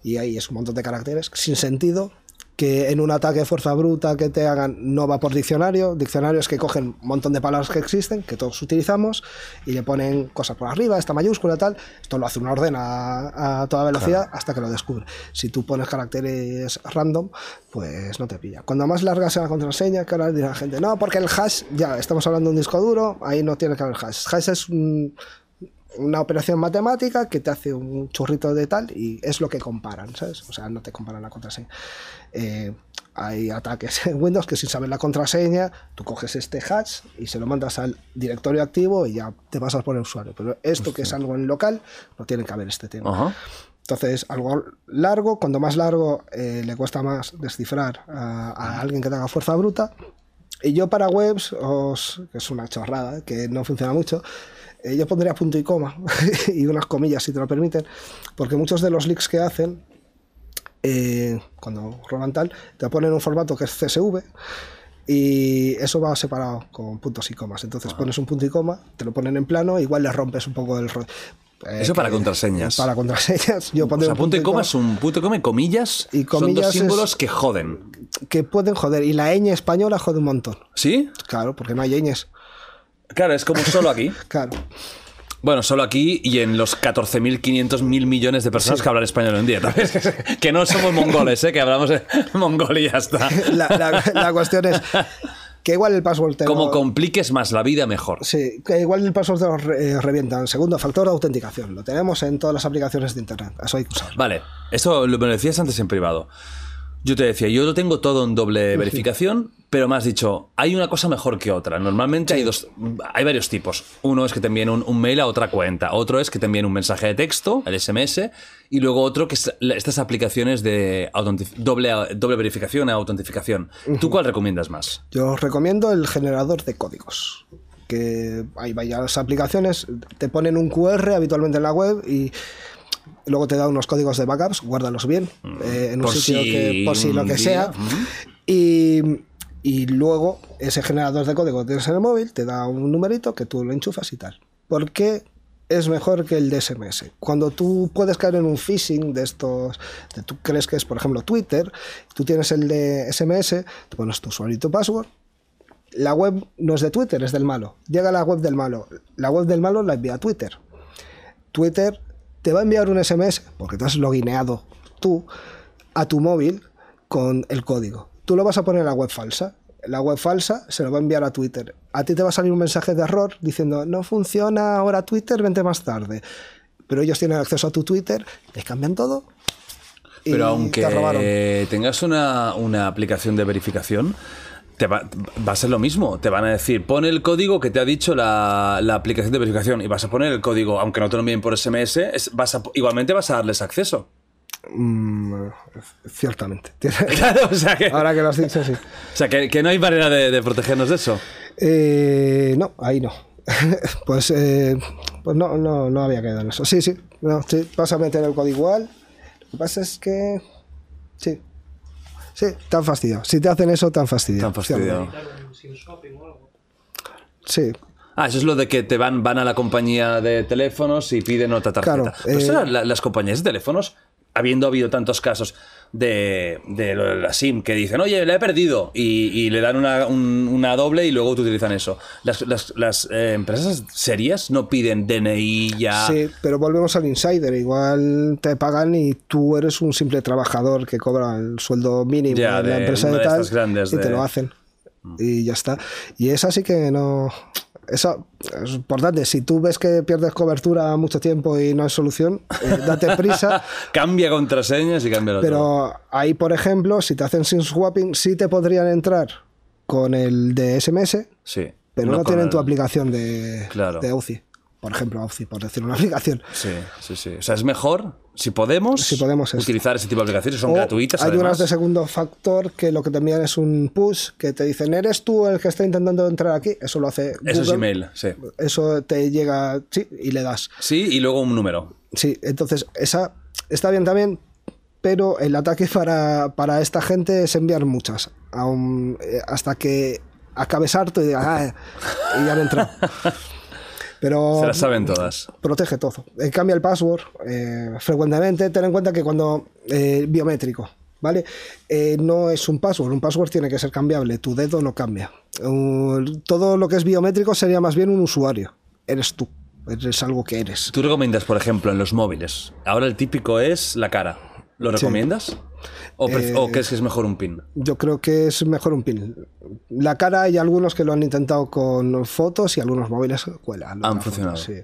Y ahí es un montón de caracteres sin sentido que en un ataque de fuerza bruta que te hagan no va por diccionario. Diccionarios que cogen un montón de palabras que existen, que todos utilizamos, y le ponen cosas por arriba, esta mayúscula, tal. Esto lo hace una orden a, a toda velocidad hasta que lo descubre. Si tú pones caracteres random, pues no te pilla. Cuando más larga sea la contraseña, que ahora dirá la gente, no, porque el hash, ya, estamos hablando de un disco duro, ahí no tiene que haber hash. Hash es un- una operación matemática que te hace un churrito de tal y es lo que comparan, ¿sabes? O sea, no te comparan la contraseña. Eh, hay ataques en Windows que sin saber la contraseña, tú coges este hash y se lo mandas al directorio activo y ya te pasas por el usuario. Pero esto que es algo en local, no tiene que haber este tema. Ajá. Entonces, algo largo, cuando más largo eh, le cuesta más descifrar a, a alguien que tenga fuerza bruta. Y yo para webs, os, que es una chorrada, que no funciona mucho, eh, yo pondría punto y coma y unas comillas si te lo permiten, porque muchos de los leaks que hacen, eh, cuando roban tal, te ponen un formato que es CSV y eso va separado con puntos y comas. Entonces pones un punto y coma, te lo ponen en plano, igual le rompes un poco el rollo. Eh, Eso para contraseñas. Para contraseñas. Yo O sea, un punto y coma es un punto y coma y comillas. Y son comillas dos es- símbolos que joden. que pueden joder. Y la ñ española jode un montón. ¿Sí? Claro, porque no hay ñes. Claro, es como solo aquí. Claro. Bueno, solo aquí y en los 14.500 mil millones de personas que hablan español en día. que no somos mongoles, ¿eh? que hablamos mongol y ya está. La, la- la cuestión es que igual el password te Como lo- compliques más la vida, mejor. Sí, que igual el password te lo re- eh, revientan. Segundo, factor de autenticación. Lo tenemos en todas las aplicaciones de internet. Eso hay que. Vale, esto lo- me lo decías antes en privado. Yo te decía, yo lo tengo todo en doble verificación, pero me has dicho, hay una cosa mejor que otra. Normalmente hay dos, hay varios tipos. Uno es que te envíen un, un mail a otra cuenta, otro es que te envíen un mensaje de texto, el SMS, y luego otro que es estas aplicaciones de doble, doble verificación e autentificación. ¿Tú cuál recomiendas más? Yo os recomiendo el generador de códigos. Que hay varias aplicaciones, te ponen un QR habitualmente en la web y luego te da unos códigos de backups, guárdalos bien eh, en un Mm. Sitio si que por si lo que día, sea. Y, y luego ese generador de código que tienes en el móvil te da un numerito que tú lo enchufas y tal. ¿Por qué es mejor que el de SMS? Cuando tú puedes caer en un phishing de estos, de tú crees que es por ejemplo Twitter, tú tienes el de SMS, te pones tu usuario y tu password, la web no es de Twitter, es del malo. Llega a la web del malo. La web del malo la envía a Twitter. Twitter te va a enviar un SMS, porque te has logineado tú, a tu móvil con el código. Tú lo vas a poner en la web falsa. La web falsa se lo va a enviar a Twitter. A ti te va a salir un mensaje de error diciendo, no funciona ahora Twitter, vente más tarde. Pero ellos tienen acceso a tu Twitter, te cambian todo. Pero te aunque tengas una, una aplicación de verificación, te va, va a ser lo mismo. Te van a decir, pon el código que te ha dicho la, la aplicación de verificación y vas a poner el código, aunque no te lo envíen por SMS, es- vas a- igualmente vas a darles acceso. Mm, ciertamente. Claro, o sea que, Ahora que lo has dicho, sí. o sea que, que no hay manera de, de protegernos de eso. Eh, no, ahí no. pues eh, pues no, no, no había quedado en eso. Sí, sí, no, sí, vas a meter el código igual. Lo que pasa es que. Sí. Sí, te han fastidiado. Si te hacen eso, te han fastidiado. Tan fastidiado. Sí. Ah, eso es lo de que te van, van a la compañía de teléfonos y piden otra tarjeta. Claro, Pero eh, las compañías de teléfonos, habiendo habido tantos casos de, de lo de la SIM que dicen, oye, la he perdido, y, y le dan una, un- una doble y luego te utilizan eso. Las, las- las, eh, empresas serias no piden DNI ya. Sí, pero volvemos al insider. Igual te pagan y tú eres un simple trabajador que cobra el sueldo mínimo Ya, de la empresa de tal y te lo hacen. Y ya está. Y es así que no. Eso es importante. Si tú ves que pierdes cobertura mucho tiempo y no hay solución, eh, date prisa. Cambia contraseñas y cambia todo. Pero ahí, por ejemplo, si te hacen SIM swapping, sí te podrían entrar con el de SMS, Sí. pero no, tienen el- tu aplicación de, Claro. de UCI. Por ejemplo, UCI, por decir una aplicación. Sí, sí, sí. O sea, es mejor, si podemos, Si podemos, utilizar ese tipo de aplicaciones. Son O gratuitas, Hay además. unas de segundo factor que lo que te envían es un push que te dicen, ¿eres tú el que está intentando entrar aquí? Eso lo hace Google. Eso es email, sí. Eso te llega, sí, y le das. Sí, y luego un número. Sí, entonces esa está bien también, pero el ataque para, para esta gente es enviar muchas, eh, hasta que acabes harto y digas, "Ah", y ya han entrado. Pero Se las saben todas. protege todo. Eh, cambia el password eh, frecuentemente. Ten en cuenta que cuando eh, biométrico, ¿vale? No es un password, un password tiene que ser cambiable, tu dedo no cambia. Uh, todo lo que es biométrico sería más bien un usuario, eres tú, eres algo que eres. Tú recomiendas, por ejemplo, en los móviles. Ahora el típico es la cara. ¿Lo recomiendas? ¿O, Eh, o crees que es mejor un pin? Yo creo que es mejor un pin. La cara hay algunos que lo han intentado con fotos y algunos móviles cuelan. Han la foto, funcionado. sí.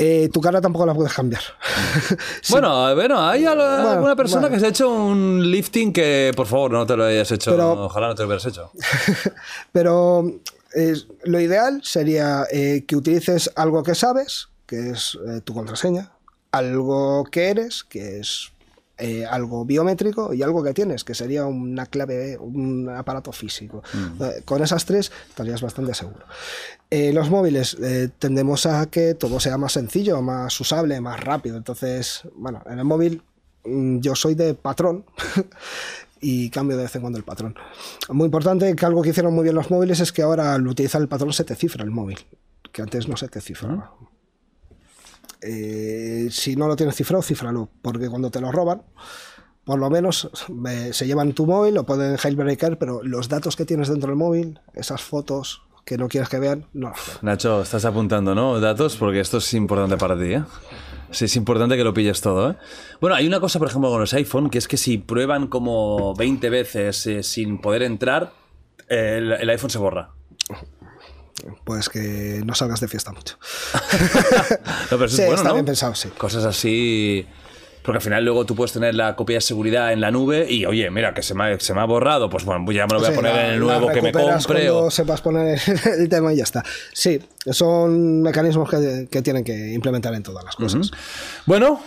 Eh, tu cara tampoco la puedes cambiar. Sí, Bueno, bueno, hay al- alguna persona bueno. que se ha hecho un lifting que, por favor, no te lo hayas hecho. Pero- Ojalá no te lo hubieras hecho. Pero eh, lo ideal sería eh, que utilices algo que sabes, que es eh, tu contraseña, algo que eres, que es eh, algo biométrico, y algo que tienes, que sería una clave, un aparato físico. Eh, con esas tres estarías bastante seguro. Eh, los móviles eh, tendemos a que todo sea más sencillo, más usable, más rápido. Entonces, bueno, en el móvil mm, yo soy de patrón y cambio de vez en cuando el patrón. Muy importante que algo que hicieron muy bien los móviles es que ahora al utilizar el patrón se te cifra el móvil, que antes no se te cifraba. Eh, si no lo tienes cifrado, cifralo, porque cuando te lo roban, por lo menos eh, se llevan tu móvil, lo pueden jailbreaker, pero los datos que tienes dentro del móvil, esas fotos que no quieres que vean, no. Nacho, estás apuntando, ¿no? Datos, porque esto es importante para ti, ¿eh? Sí, es importante que lo pilles todo, ¿eh? Bueno, hay una cosa, por ejemplo, con los iPhone, que es que si prueban como 20 veces eh, sin poder entrar, el iPhone se borra. Pues que no salgas de fiesta mucho. No, pero eso Sí, es bueno, está ¿no? bien pensado, sí. Cosas así. Porque al final luego tú puedes tener la copia de seguridad en la nube y, oye, mira, que se me ha, se me ha borrado, pues bueno, ya me lo voy a Sí, poner la- en el nuevo que me compre. cuando o- sepas poner el tema y ya está. Sí, son mecanismos que, que tienen que implementar en todas las cosas. Bueno,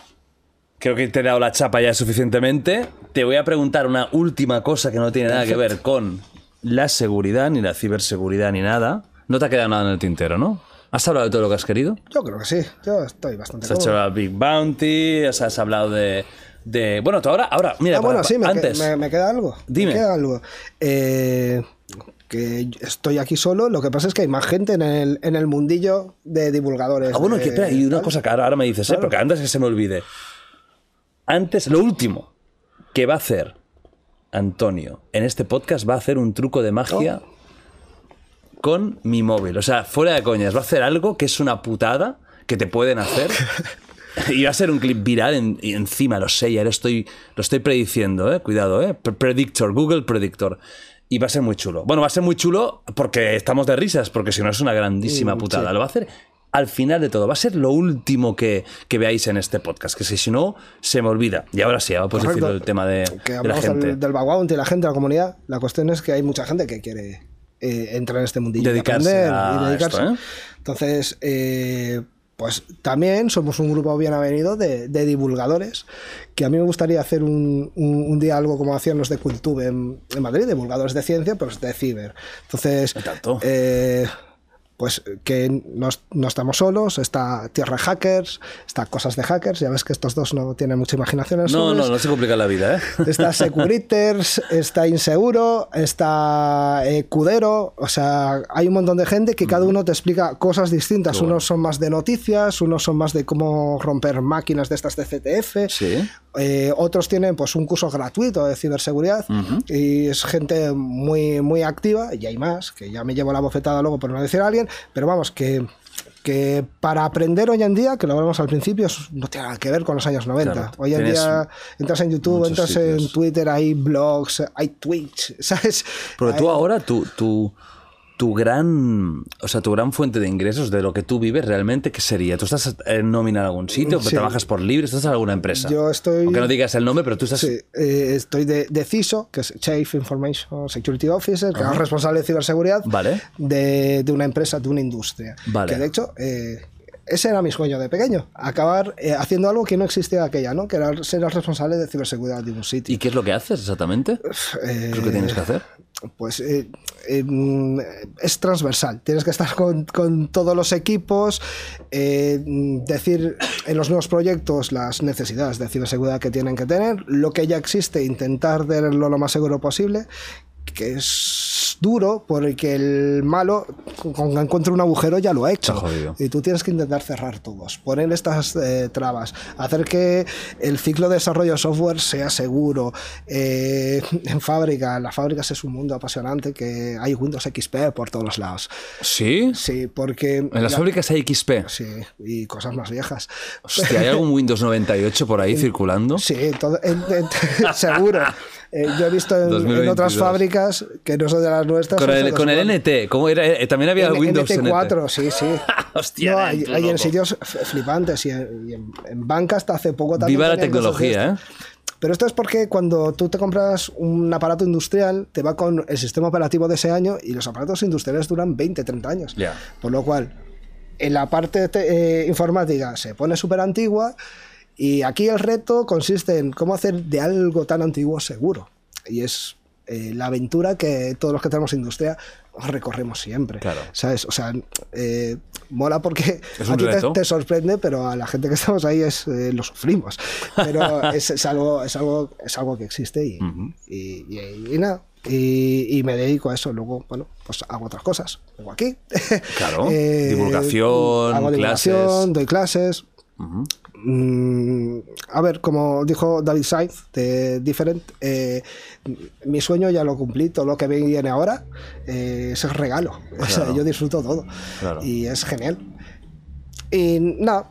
creo que te he dado la chapa ya suficientemente. Te voy a preguntar una última cosa que no tiene nada que ver con la seguridad, ni la ciberseguridad, ni nada. No te ha quedado nada en el tintero, ¿no? ¿Has hablado de todo lo que has querido? Yo creo que sí, yo estoy bastante Has hecho cómodo. la Big Bounty, has has hablado de... de- bueno, tú ahora, ahora, mira, Ah, bueno, para- sí, me, que- me- me queda algo. Dime. Me queda algo. Eh, que estoy aquí solo, lo que pasa es que hay más gente en el, en el mundillo de divulgadores. Ah, bueno, de- que espera, y una cosa que ahora, ahora me dices, ¿eh? Claro. porque antes que se me olvide. Antes, lo último que va a hacer Antonio en este podcast va a hacer un truco de magia Oh. Con mi móvil. O sea, fuera de coñas, va a hacer algo que es una putada que te pueden hacer. y va a ser un clip viral en- y encima, lo sé, ya lo estoy, lo estoy prediciendo, ¿eh? Cuidado, ¿eh? Pre- Predictor, Google Predictor. Y va a ser muy chulo. Bueno, va a ser muy chulo porque estamos de risas, porque si no es una grandísima Mm, putada. sí. Lo va a hacer al final de todo. Va a ser lo último que, que veáis en este podcast, que si, si no, se me olvida. Y ahora sí, ahora puedes Correcto. decir el tema de, que de la gente. del, del background y la gente, la comunidad. La cuestión es que hay mucha gente que quiere eh, entrar en este mundillo y Dedicarse aprender a y dedicarse. esto, ¿eh? Entonces, eh, pues también somos un grupo bien avenido de, de divulgadores, que a mí me gustaría hacer un, un- un día algo como hacían los de Cultube en, en Madrid, divulgadores de ciencia, pero de ciber. Entonces, tanto. Eh, pues que no, no estamos solos, está Tierra Hackers, está Cosas de Hackers, ya ves que estos dos no tienen mucha imaginación en No, no, no se complica la vida, ¿eh? Está Securiters, está Inseguro, está eh, Cudero, o sea, hay un montón de gente que cada uno te explica cosas distintas. Bueno. Unos son más de noticias, unos son más de cómo romper máquinas de estas de CTF. Sí. Eh, otros tienen pues un curso gratuito de ciberseguridad y es gente muy, muy activa y hay más, que ya me llevo la bofetada luego por no decir a alguien, pero vamos, que, que para aprender hoy en día, que lo hablamos al principio, no tiene nada que ver con los años 90. Claro, hoy en día entras en YouTube, entras en. Twitter, hay blogs, hay Twitch, ¿sabes? Pero tú ahora, tu, tu, tu gran, o sea, tu gran fuente de ingresos de lo que tú vives realmente, ¿qué sería? ¿Tú estás en nómina en algún sitio? Sí. ¿Trabajas por libre? ¿Estás en alguna empresa? Yo estoy- Aunque no digas el nombre, pero tú estás... Sí, eh, estoy de, de CISO, que es Chief Information Security Officer, que es responsable de ciberseguridad Vale. de, de una empresa, de una industria. Vale. Que de hecho, eh, ese era mi sueño de pequeño, acabar eh, haciendo algo que no existía aquella, ¿no? que era ser el responsable de ciberseguridad de un sitio. ¿Y qué es lo que haces exactamente? Eh, ¿Qué es lo que tienes que hacer? pues eh, eh, es transversal. Tienes que estar con, con todos los equipos, eh, decir en los nuevos proyectos las necesidades de ciberseguridad que tienen que tener, lo que ya existe, intentar tenerlo lo más seguro posible, que es duro porque el malo, con que encuentre un agujero, ya lo ha hecho. Y tú tienes que intentar cerrar todos, poner estas eh, trabas, hacer que el ciclo de desarrollo de software sea seguro. Eh, en fábrica, las fábricas es un mundo apasionante que hay Windows XP por todos lados. ¿Sí? Sí, porque... En las la- fábricas hay XP. Sí, y cosas más viejas. Hostia, ¿hay algún Windows 98 por ahí circulando? Sí, todo- en- en- seguro. Eh, yo he visto en, en 2022. otras fábricas que no son de las nuestras. Con el, con el NT, ¿cómo era? Eh, También había N- Windows NT4, NT. sí, sí. Hostia, No, hay, hay en sitios flipantes y en, y en- en banca hasta hace poco también. Viva la tecnología, ¿eh? Pero esto es porque cuando tú te compras un aparato industrial, te va con el sistema operativo de ese año y los aparatos industriales duran 20, 30 años. Ya. Por lo cual, en la parte te- eh, informática se pone súper antigua y aquí el reto consiste en cómo hacer de algo tan antiguo seguro. Y es eh, la aventura que todos los que tenemos industria recorremos siempre. Claro. ¿Sabes? O sea, eh, mola porque a ti te, te sorprende, pero a la gente que estamos ahí es, eh, lo sufrimos. Pero es, es algo, es, algo, es algo que existe y, y, y- y nada. Y, y me dedico a eso. Luego, bueno, pues hago otras cosas. Vengo aquí. Claro. Divulgación, hago divulgación, clases. doy clases. Mm, a ver, como dijo David Sainz de Different, eh, mi sueño ya lo cumplí, todo lo que viene ahora eh, es el regalo. O sea, yo disfruto todo Claro. y es genial. Y nada,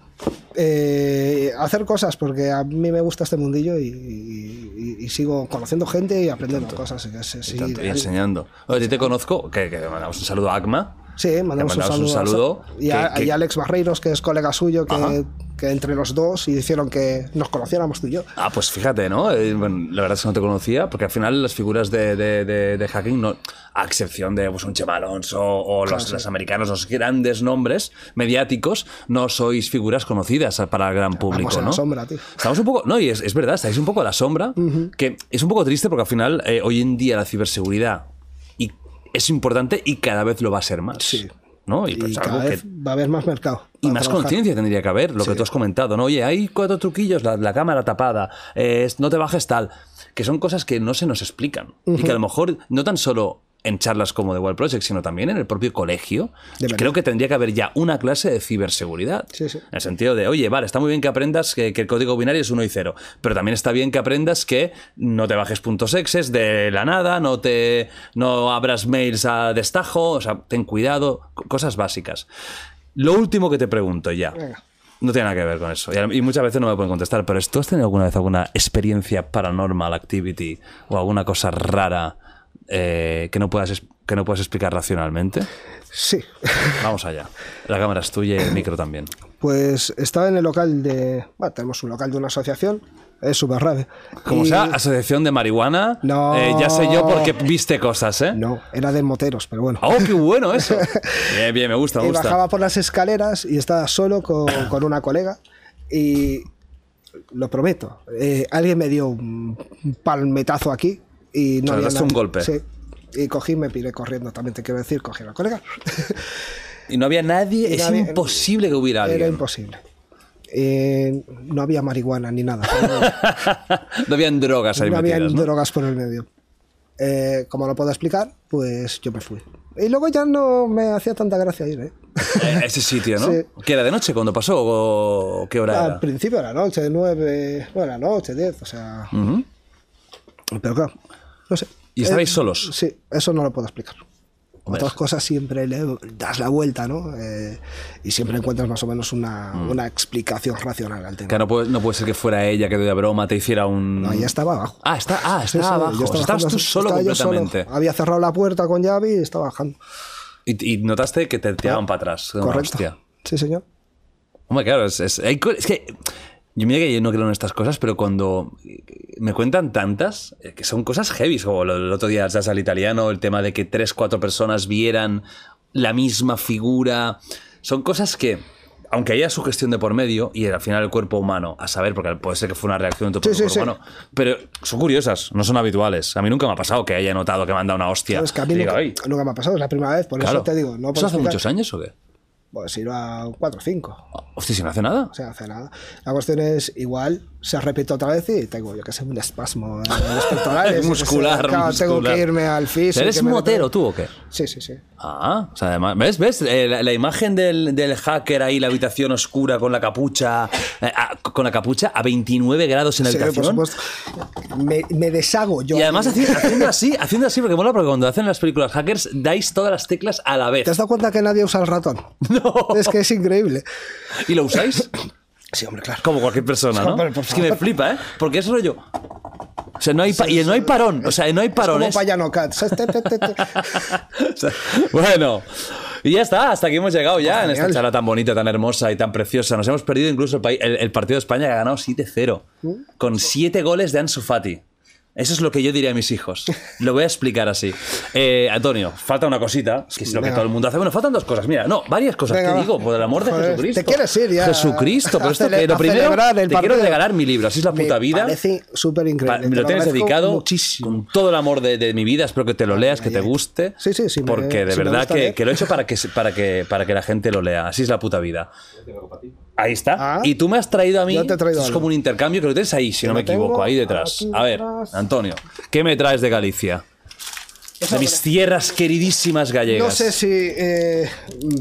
eh, hacer cosas porque a mí me gusta este mundillo y, y- y sigo conociendo gente y aprendiendo cosas. y tanto, enseñando. Oye, te conozco, que, que mandamos un saludo a Agma. Sí, mandamos, un un saludo. saludo, Y, a, que- que- y a Alex Barreiros, que es colega suyo, Ajá. Que, entre los dos hicieron que nos conociéramos tú y yo. Ah, pues fíjate, ¿no? Eh, bueno, la verdad es que no te conocía, porque al final las figuras de, de- de- de hacking, no, a excepción de pues, un Chema Alonso o los, sí. los americanos, los grandes nombres mediáticos, no sois figuras conocidas para el gran público, Vamos en ¿no? la sombra, tío. Estamos un poco, no, y es, es verdad, estáis un poco a la sombra, que es un poco triste porque al final eh, hoy en día la ciberseguridad y es importante y cada vez lo va a ser más. Sí. ¿No? Y, Y, pues, cada algo que vez va a haber más mercado. y más conciencia tendría que haber, lo que tú has comentado, ¿no? Oye, hay cuatro truquillos, la, la cámara tapada, eh, no te bajes tal, que son cosas que no se nos explican. Y que a lo mejor no tan solo en charlas como de Wild Project, sino también en el propio colegio. Creo que tendría que haber ya una clase de ciberseguridad. Sí, sí. En el sentido de, oye, vale, está muy bien que aprendas que, que el código binario es 1 y 0, pero también está bien que aprendas que no te bajes puntos exes de la nada, no te no abras mails a destajo, o sea, ten cuidado, co- cosas básicas. Lo último que te pregunto ya. Venga. No tiene nada que ver con eso. Y muchas veces no me pueden contestar, pero ¿tú has tenido alguna vez alguna experiencia paranormal activity o alguna cosa rara eh, que, no puedas, que no puedas explicar racionalmente? Sí. Vamos allá. La cámara es tuya y el micro también. Pues estaba en el local de. Bueno, tenemos un local de una asociación. Es súper raro. Como Y- sea, asociación de marihuana, No. eh, ya sé yo porque viste cosas, ¿eh? No, era de moteros, pero bueno. ¡Oh, qué bueno eso! Bien, bien, me gusta, me y gusta. bajaba por las escaleras y estaba solo con, con una colega y lo prometo, eh, alguien me dio un palmetazo aquí y no O sea, había un golpe. Sí. Y cogí, me piré corriendo, también te quiero decir, cogí a la colega. Y no había nadie, Y es imposible que hubiera alguien. Era imposible. Eh, no había marihuana ni nada. no habían drogas ahí no había metidas, ¿no? drogas por el medio. Eh, como lo puedo explicar, pues yo me fui. Y luego ya no me hacía tanta gracia ir, ¿eh? Eh, Ese sitio, ¿no? Sí. ¿Que era de noche cuando pasó o qué hora Al era? principio de la noche, de 9, bueno, noche, 10, o sea. Pero claro, no sé. ¿Y estabais Eh, solos? Sí, eso no lo puedo explicar. Hombre. Otras cosas siempre le das la vuelta, ¿no? Eh, y siempre encuentras más o menos una, Mm. una explicación racional al tema. Que no puede, no puede ser que fuera ella que de broma te hiciera un. No, ya estaba abajo. Ah, está, ah, estaba sí, abajo. sea, estabas tú solo estaba completamente. Había cerrado la puerta con llave y estaba bajando. Y, y notaste que te tiraban para atrás. Correcto. hostia. Sí, señor. Hombre, claro, es, es- es que. Yo mira que yo no creo en estas cosas, pero cuando me cuentan tantas, eh, que son cosas heavy, como el otro día ya al italiano, el tema de que tres, cuatro personas vieran la misma figura, son cosas que, aunque haya sugestión de por medio, y al final el cuerpo humano, a saber, porque puede ser que fue una reacción de tu Sí, cuerpo sí. humano, pero son curiosas, no son habituales. A mí nunca me ha pasado que haya notado que me han dado una hostia. Sabes que a mí Y digo, nunca, "Ay, nunca me ha pasado, es la primera vez, por claro". eso te digo. No ¿Eso hace explicar. muchos años o qué? Pues ir a 4 o 5. Hostia, si no hace nada. O sea, hace nada. La cuestión es, igual, se repite otra vez y tengo, yo que sé, un espasmo en los pectorales. Muscular, Claro, Tengo muscular. que irme al fisio. ¿Eres me- motero tú o qué? Sí, sí, sí. Ah, o sea, además, ¿ves? ¿Ves? Eh, la, la imagen del, del hacker ahí, la habitación oscura con la capucha, eh, a- con la capucha a 29 grados en la Sí, por habitación. supuesto. Me, me deshago yo. y además haci- haciendo así, haciendo así, porque mola, porque cuando hacen las películas hackers dais todas las teclas a la vez. ¿Te has dado cuenta que nadie usa el ratón? No. Es que es increíble. ¿Y lo usáis? Sí, hombre, claro. Como cualquier persona, ¿no? Hombre, Es que me flipa, ¿eh? Porque es rollo. O sea, no hay, pa- y no hay parón. O sea, no hay Es como. Payano bueno, y ya está, hasta aquí hemos llegado ya en esta charla tan bonita, tan hermosa y tan preciosa. Nos hemos perdido incluso el, el- el partido de España que ha ganado 7-0, con 7 goles de Ansu Fati. Eso es lo que yo diría a mis hijos. Lo voy a explicar así. Eh, Antonio, falta una cosita, que es lo que todo el mundo hace. Bueno, faltan dos cosas. Mira, no, varias cosas. Venga, ¿Qué va. digo? Por el amor de Joder, Jesucristo. te quieres ir ya Jesucristo, pero esto que lo primero, te quiero regalar mi libro. Así es la puta Me vida. parece súper increíble. me lo tienes dedicado muchísimo. con todo el amor de, de mi vida. Espero que te lo leas, que te guste. Sí, sí, sí, me- Porque de verdad gusta que, lo he hecho para que, para, que, para que la gente lo lea. Así es la puta vida. Ahí está. Ah. y tú me has traído a mí. Yo te he traído es algo. como un intercambio que lo tienes ahí, si no me equivoco, ahí detrás. A ver, detrás. Antonio, ¿qué me traes de Galicia? De mis tierras queridísimas gallegas. No sé si eh,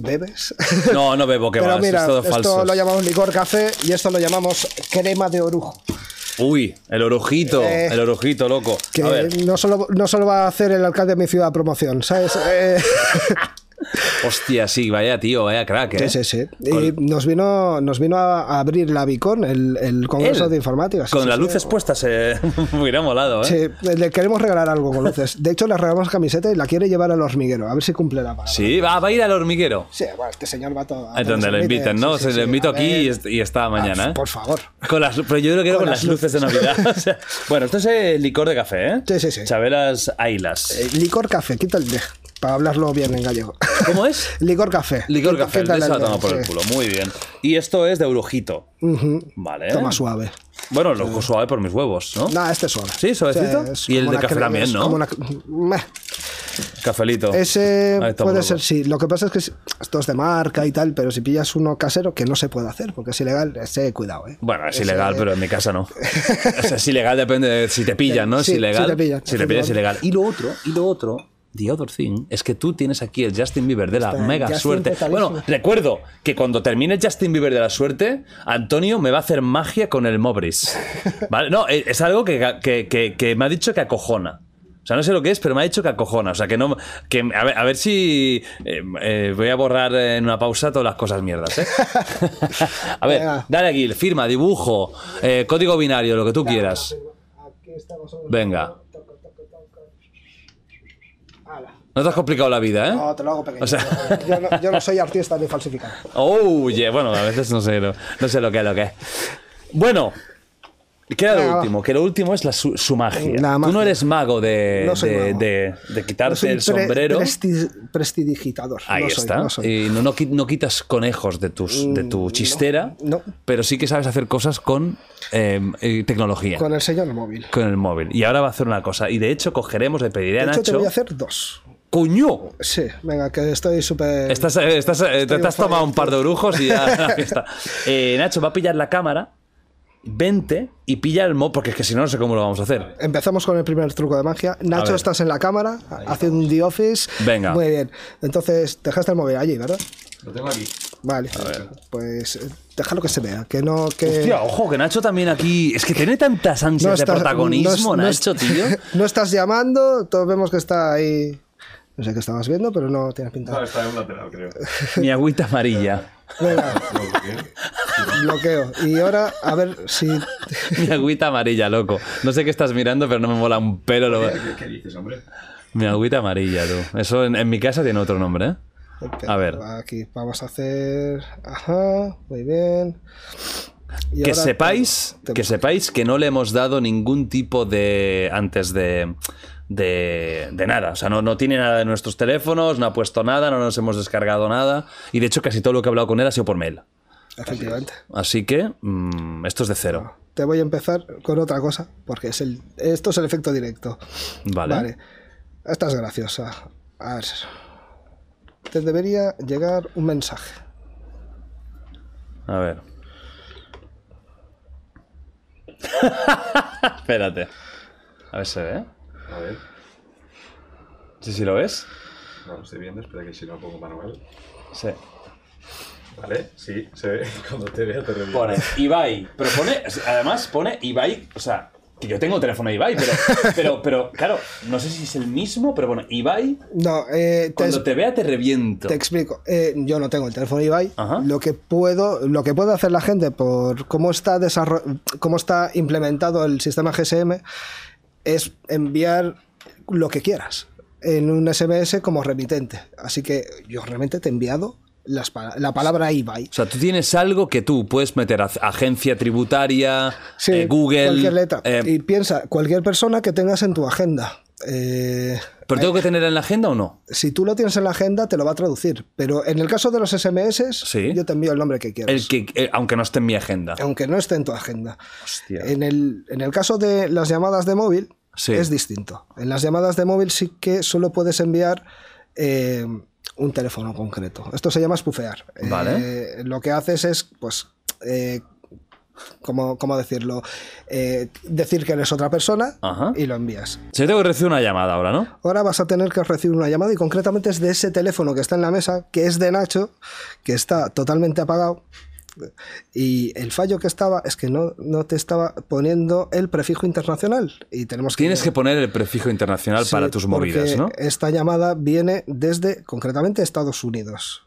bebes. No, no bebo, que Pero mira, es todo esto falso. lo llamamos licor café y esto lo llamamos crema de orujo. Uy, el orujito, Eh, el orujito, loco. Que A ver, no solo, no solo va a hacer el alcalde de mi ciudad promoción, ¿sabes? Eh, hostia, sí, vaya tío, vaya crack, ¿eh? sí, sí, sí. Y nos vino, nos vino a a abrir la Bicon, el, el Congreso Él, de Informática. sí, Con sí, las sí. luces puestas, eh, me hubiera molado, ¿eh? Sí, le queremos regalar algo con luces. De hecho, le regalamos camiseta y la quiere llevar al hormiguero, a ver si cumple la palabra. Sí, va, va a ir al hormiguero. Sí, bueno, este señor va todo. Es donde lo invitan, ¿no? Se lo invito aquí y, est- y está mañana, Ah, ¿eh? Por favor. Con las, pero yo lo quiero con, Con las, luces de Navidad. O sea, bueno, esto es el licor de café, ¿eh? Sí, sí, sí. Chabelas Ailas. Eh, licor café, quita el de, para hablarlo bien en gallego. ¿Cómo es? Licor café. Licor Quita- café, el la por el sí. culo. Muy bien. Y esto es de. Ujú. Vale. Toma suave. Bueno, lo suave por mis huevos, ¿no? Nada, este es suave. Sí, suavecito. es Y el de café crema, también, es ¿no? como una- Meh. Cafelito. Ese Ahí puede ser, sí. Lo que pasa es que esto es de marca y tal, pero si pillas uno casero, que no se puede hacer, porque es ilegal, ese cuidado, ¿eh? Bueno, es Ese- ilegal, pero en mi casa no. O sea, es ilegal depende de si te pillan, ¿no? Es Sí, ilegal. si te pillan, Si te pillan es ilegal. Y lo otro, y lo otro, the other thing, es que tú tienes aquí el Justin Bieber de la Está mega Justin suerte. totalísimo. Bueno, recuerdo que cuando termine el Justin Bieber de la suerte, Antonio me va a hacer magia con el Mobris. ¿Vale? No, eh, es algo que, que- que- que me ha dicho que acojona. O sea, no sé lo que es, pero me ha dicho que acojona. O sea, que no. Que, a, ver, a ver si. eh, eh, voy a borrar en una pausa todas las cosas mierdas, ¿eh? a ver, Venga. dale aquí, firma, dibujo, eh, código binario, lo que tú quieras. Venga. No te has complicado la vida, ¿eh? No, te lo hago pequeño. O sea- yo, no, yo no soy artista ni falsificado. Oh, yeah. bueno, a veces no sé, lo- no sé lo que es lo que es. Bueno, queda lo último, que lo último es la, su, su magia. La Tú no eres mago de, No de, mago. de- de quitarte Soy el pre- sombrero. presti- prestidigitador. Ahí No está. soy. Y no, no, qui- no quitas conejos de, tus, de tu chistera, Mm, no. pero sí que sabes hacer cosas con eh, eh, tecnología. Con el señor móvil. con el móvil. Y ahora va a hacer una cosa. Y de hecho, cogeremos, le pediré De a hecho, te Nacho. voy a hacer dos. ¡Coño! Sí, venga, que estoy súper. Estás, eh, estás, eh, te Estoy has tomado un par de brujos y ya está. Eh, Nacho va a pillar la cámara, vente y pilla el móvil, porque es que si no, no sé cómo lo vamos a hacer. Empezamos con el primer truco de magia. Nacho, ver. estás en la cámara haciendo un The Office. Venga. Muy bien. Entonces, dejaste el móvil allí, ¿verdad? Lo tengo aquí. Vale. Pues eh, déjalo que se vea. Que no. Que... Hostia, ojo, que Nacho también aquí. Es que tiene tantas ansias de protagonismo, no Nacho, tío. no estás llamando, todos vemos que está ahí. No sé qué estabas viendo, pero no tiene pinta. No, está en un lateral, creo. Mi agüita amarilla. Venga, bloqueo. Y ahora, a ver si. Mi agüita amarilla, loco. No sé qué estás mirando, pero no me mola un pelo. lo- ¿Qué, qué dices, hombre? Mi agüita amarilla, tú. Eso en, en mi casa tiene otro nombre, ¿eh? A ver. Aquí vamos a hacer. Ajá, muy bien. Y que sepáis te- te- que sepáis que no le hemos dado ningún tipo de antes de de, de nada o sea no, no tiene nada de nuestros teléfonos no ha puesto nada no nos hemos descargado nada y de hecho casi todo lo que he hablado con él ha sido por mail Efectivamente. así que mm, esto es de cero Te voy a empezar con otra cosa, porque es el, esto es el efecto directo. vale, Esta es graciosa. A ver. Te debería llegar un mensaje. A ver. Espérate. A ver, se ve. A ver. Sí, sí lo ves. No lo estoy viendo, espera que si no pongo manual. Sí. Vale, sí, se ve. Cuando te vea te reviento. Pone Ibai. Pero pone, además pone Ibai, o sea, que yo tengo teléfono de Ibai, pero, pero, pero claro, no sé si es el mismo, pero bueno, Ibai, No, eh, te, cuando te vea te reviento. te explico. Eh, yo no tengo el teléfono Ibai. Ajá. Lo que puedo, lo que puede hacer la gente por cómo está cómo está implementado el sistema GSM es enviar lo que quieras en un SMS como remitente. Así que yo realmente te he enviado las la palabra Ibai. O sea, tú tienes algo que tú puedes meter a agencia tributaria, Sí, eh, Google. cualquier letra. eh, y piensa, cualquier persona que tengas en tu agenda. Eh, ¿Pero tengo que tener en la agenda o no? si tú lo tienes en la agenda, te lo va a traducir. Pero en el caso de los SMS, Sí. yo te envío el nombre que quieras. El que, eh, aunque no esté en mi agenda. Aunque no esté en tu agenda. Hostia. En el, en el caso de las llamadas de móvil, Sí. es distinto. En las llamadas de móvil sí que solo puedes enviar eh, un teléfono concreto. Esto se llama spoofear. Vale. Eh, lo que haces es, pues, eh, ¿cómo, cómo decirlo? Eh, decir que eres otra persona Ajá. y lo envías. Yo tengo que recibir una llamada ahora, ¿no? Ahora vas a tener que recibir una llamada y concretamente es de ese teléfono que está en la mesa, que es de Nacho, que está totalmente apagado. Y el fallo que estaba es que no, no te estaba poniendo el prefijo internacional. Y tenemos que. Tienes que poner el prefijo internacional Sí, para tus movidas, ¿no? Esta llamada viene desde, concretamente, Estados Unidos.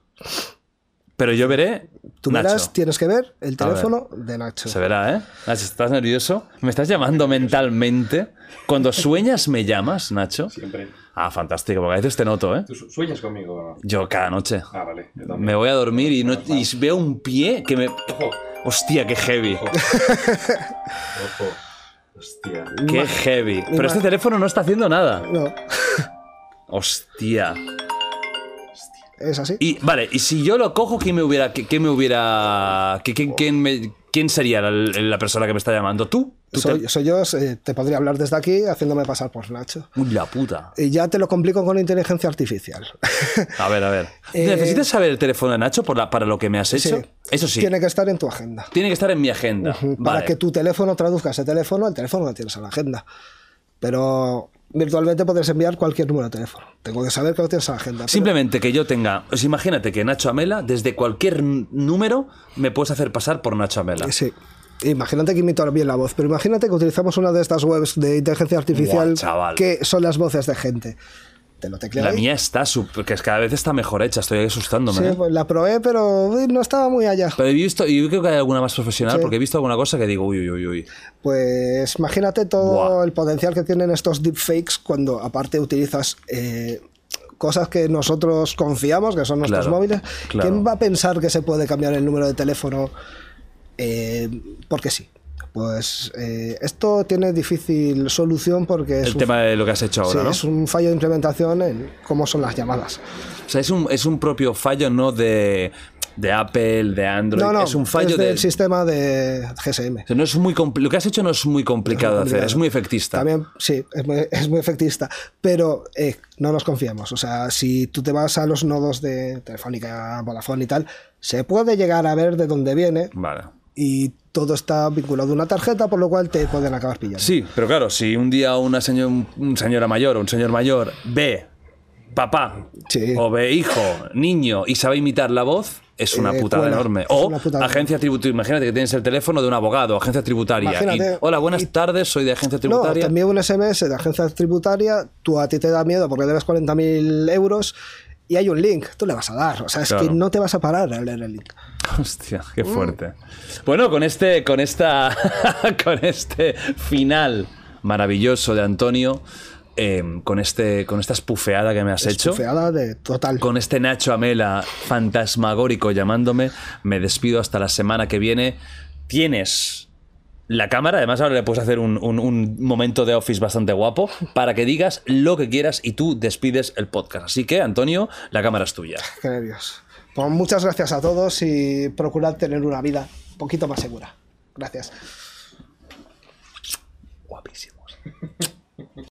Pero yo veré. Tú Nacho. verás, tienes que ver el ver. teléfono de Nacho. Se verá, ¿eh? Nacho, ¿estás nervioso? ¿Me estás llamando mentalmente? Cuando sueñas, ¿me llamas, Nacho? Siempre. Ah, fantástico, porque a veces te noto, ¿eh? ¿Tú su- sueñas conmigo o no? Yo cada noche. Ah, vale. Yo también. Me voy a dormir y, no, y veo un pie que me... Ojo. Hostia, qué heavy. Ojo. Hostia. Qué heavy. Pero este teléfono no está haciendo nada. No, Hostia. Es así. Y vale, y si yo lo cojo, ¿quién me hubiera, qué, qué me hubiera, qué- quién, quién me- quién sería la, la persona que me está llamando? ¿Tú? ¿Tú soy, te- soy yo, eh, te podría hablar desde aquí haciéndome pasar por Nacho. Uy, la puta. Y ya te lo complico con inteligencia artificial. A ver, a ver. Eh, ¿Necesitas saber el teléfono de Nacho por la- para lo que me has hecho? Sí. Eso sí. Tiene que estar en tu agenda. Tiene que estar en mi agenda. Para Vale. que tu teléfono traduzca ese teléfono, el teléfono lo tienes en la agenda. Pero virtualmente podrías enviar cualquier número de teléfono. Tengo que saber que lo tienes en la agenda. pero- Simplemente que yo tenga. Pues imagínate que Nacho Amela, desde cualquier número, me puedes hacer pasar por Nacho Amela. Sí. Imagínate que imito bien la voz, pero imagínate que utilizamos una de estas webs de inteligencia artificial Buah, que son las voces de gente. Te lo tecleo La ahí. mía está que es cada vez está mejor hecha, estoy asustándome. Sí, ¿eh? pues la probé, pero uy, no estaba muy allá. Pero he visto, y yo creo que hay alguna más profesional, Sí. porque he visto alguna cosa que digo, uy, uy, uy, uy. Pues imagínate todo Buah. el potencial que tienen estos deepfakes cuando aparte utilizas eh, cosas que nosotros confiamos, que son nuestros Claro, móviles. claro. ¿Quién va a pensar que se puede cambiar el número de teléfono eh, porque sí? Pues eh, esto tiene difícil solución porque es El un, tema de lo que has hecho sí, ahora, ¿no? es un fallo de implementación en cómo son las llamadas. O sea, es un, es un propio fallo, no de, de Apple, de Android. No, no, es un fallo es de. del sistema de GSM. o sea, no es muy lo que has hecho no es muy complicado de hacer, es muy efectista. También, sí, es muy, es muy efectista, pero eh, no nos confiamos. O sea, si tú te vas a los nodos de Telefónica, Vodafone y tal, se puede llegar a ver de dónde viene Vale. y todo está vinculado a una tarjeta, por lo cual te pueden acabar pillando. Sí, pero claro, si un día una señor, un señora mayor o un señor mayor ve papá Sí. o ve hijo, niño y sabe imitar la voz, es una Eh, putada enorme. O putada. agencia tributaria. Imagínate que tienes el teléfono de un abogado, agencia tributaria. y, Hola, buenas y- tardes, soy de agencia No, tributaria. te envío un SMS de agencia tributaria, tú a ti te da miedo porque debes 40.000 euros y hay un link, tú le vas a dar. O sea, es Claro. que no te vas a parar a leer el link. Hostia, qué fuerte. Bueno, con este, con esta, con este final maravilloso de Antonio, eh, con este, con esta espufeada que me has hecho, Feada de total. con este Nacho Amela fantasmagórico llamándome, me despido hasta la semana que viene. Tienes la cámara, además ahora le puedes hacer un, un- un momento de office bastante guapo para que digas lo que quieras y tú despides el podcast. Así que, Antonio, la cámara es tuya. Qué nervios. Pues muchas gracias a todos y procurad tener una vida un poquito más segura. Gracias. Guapísimos.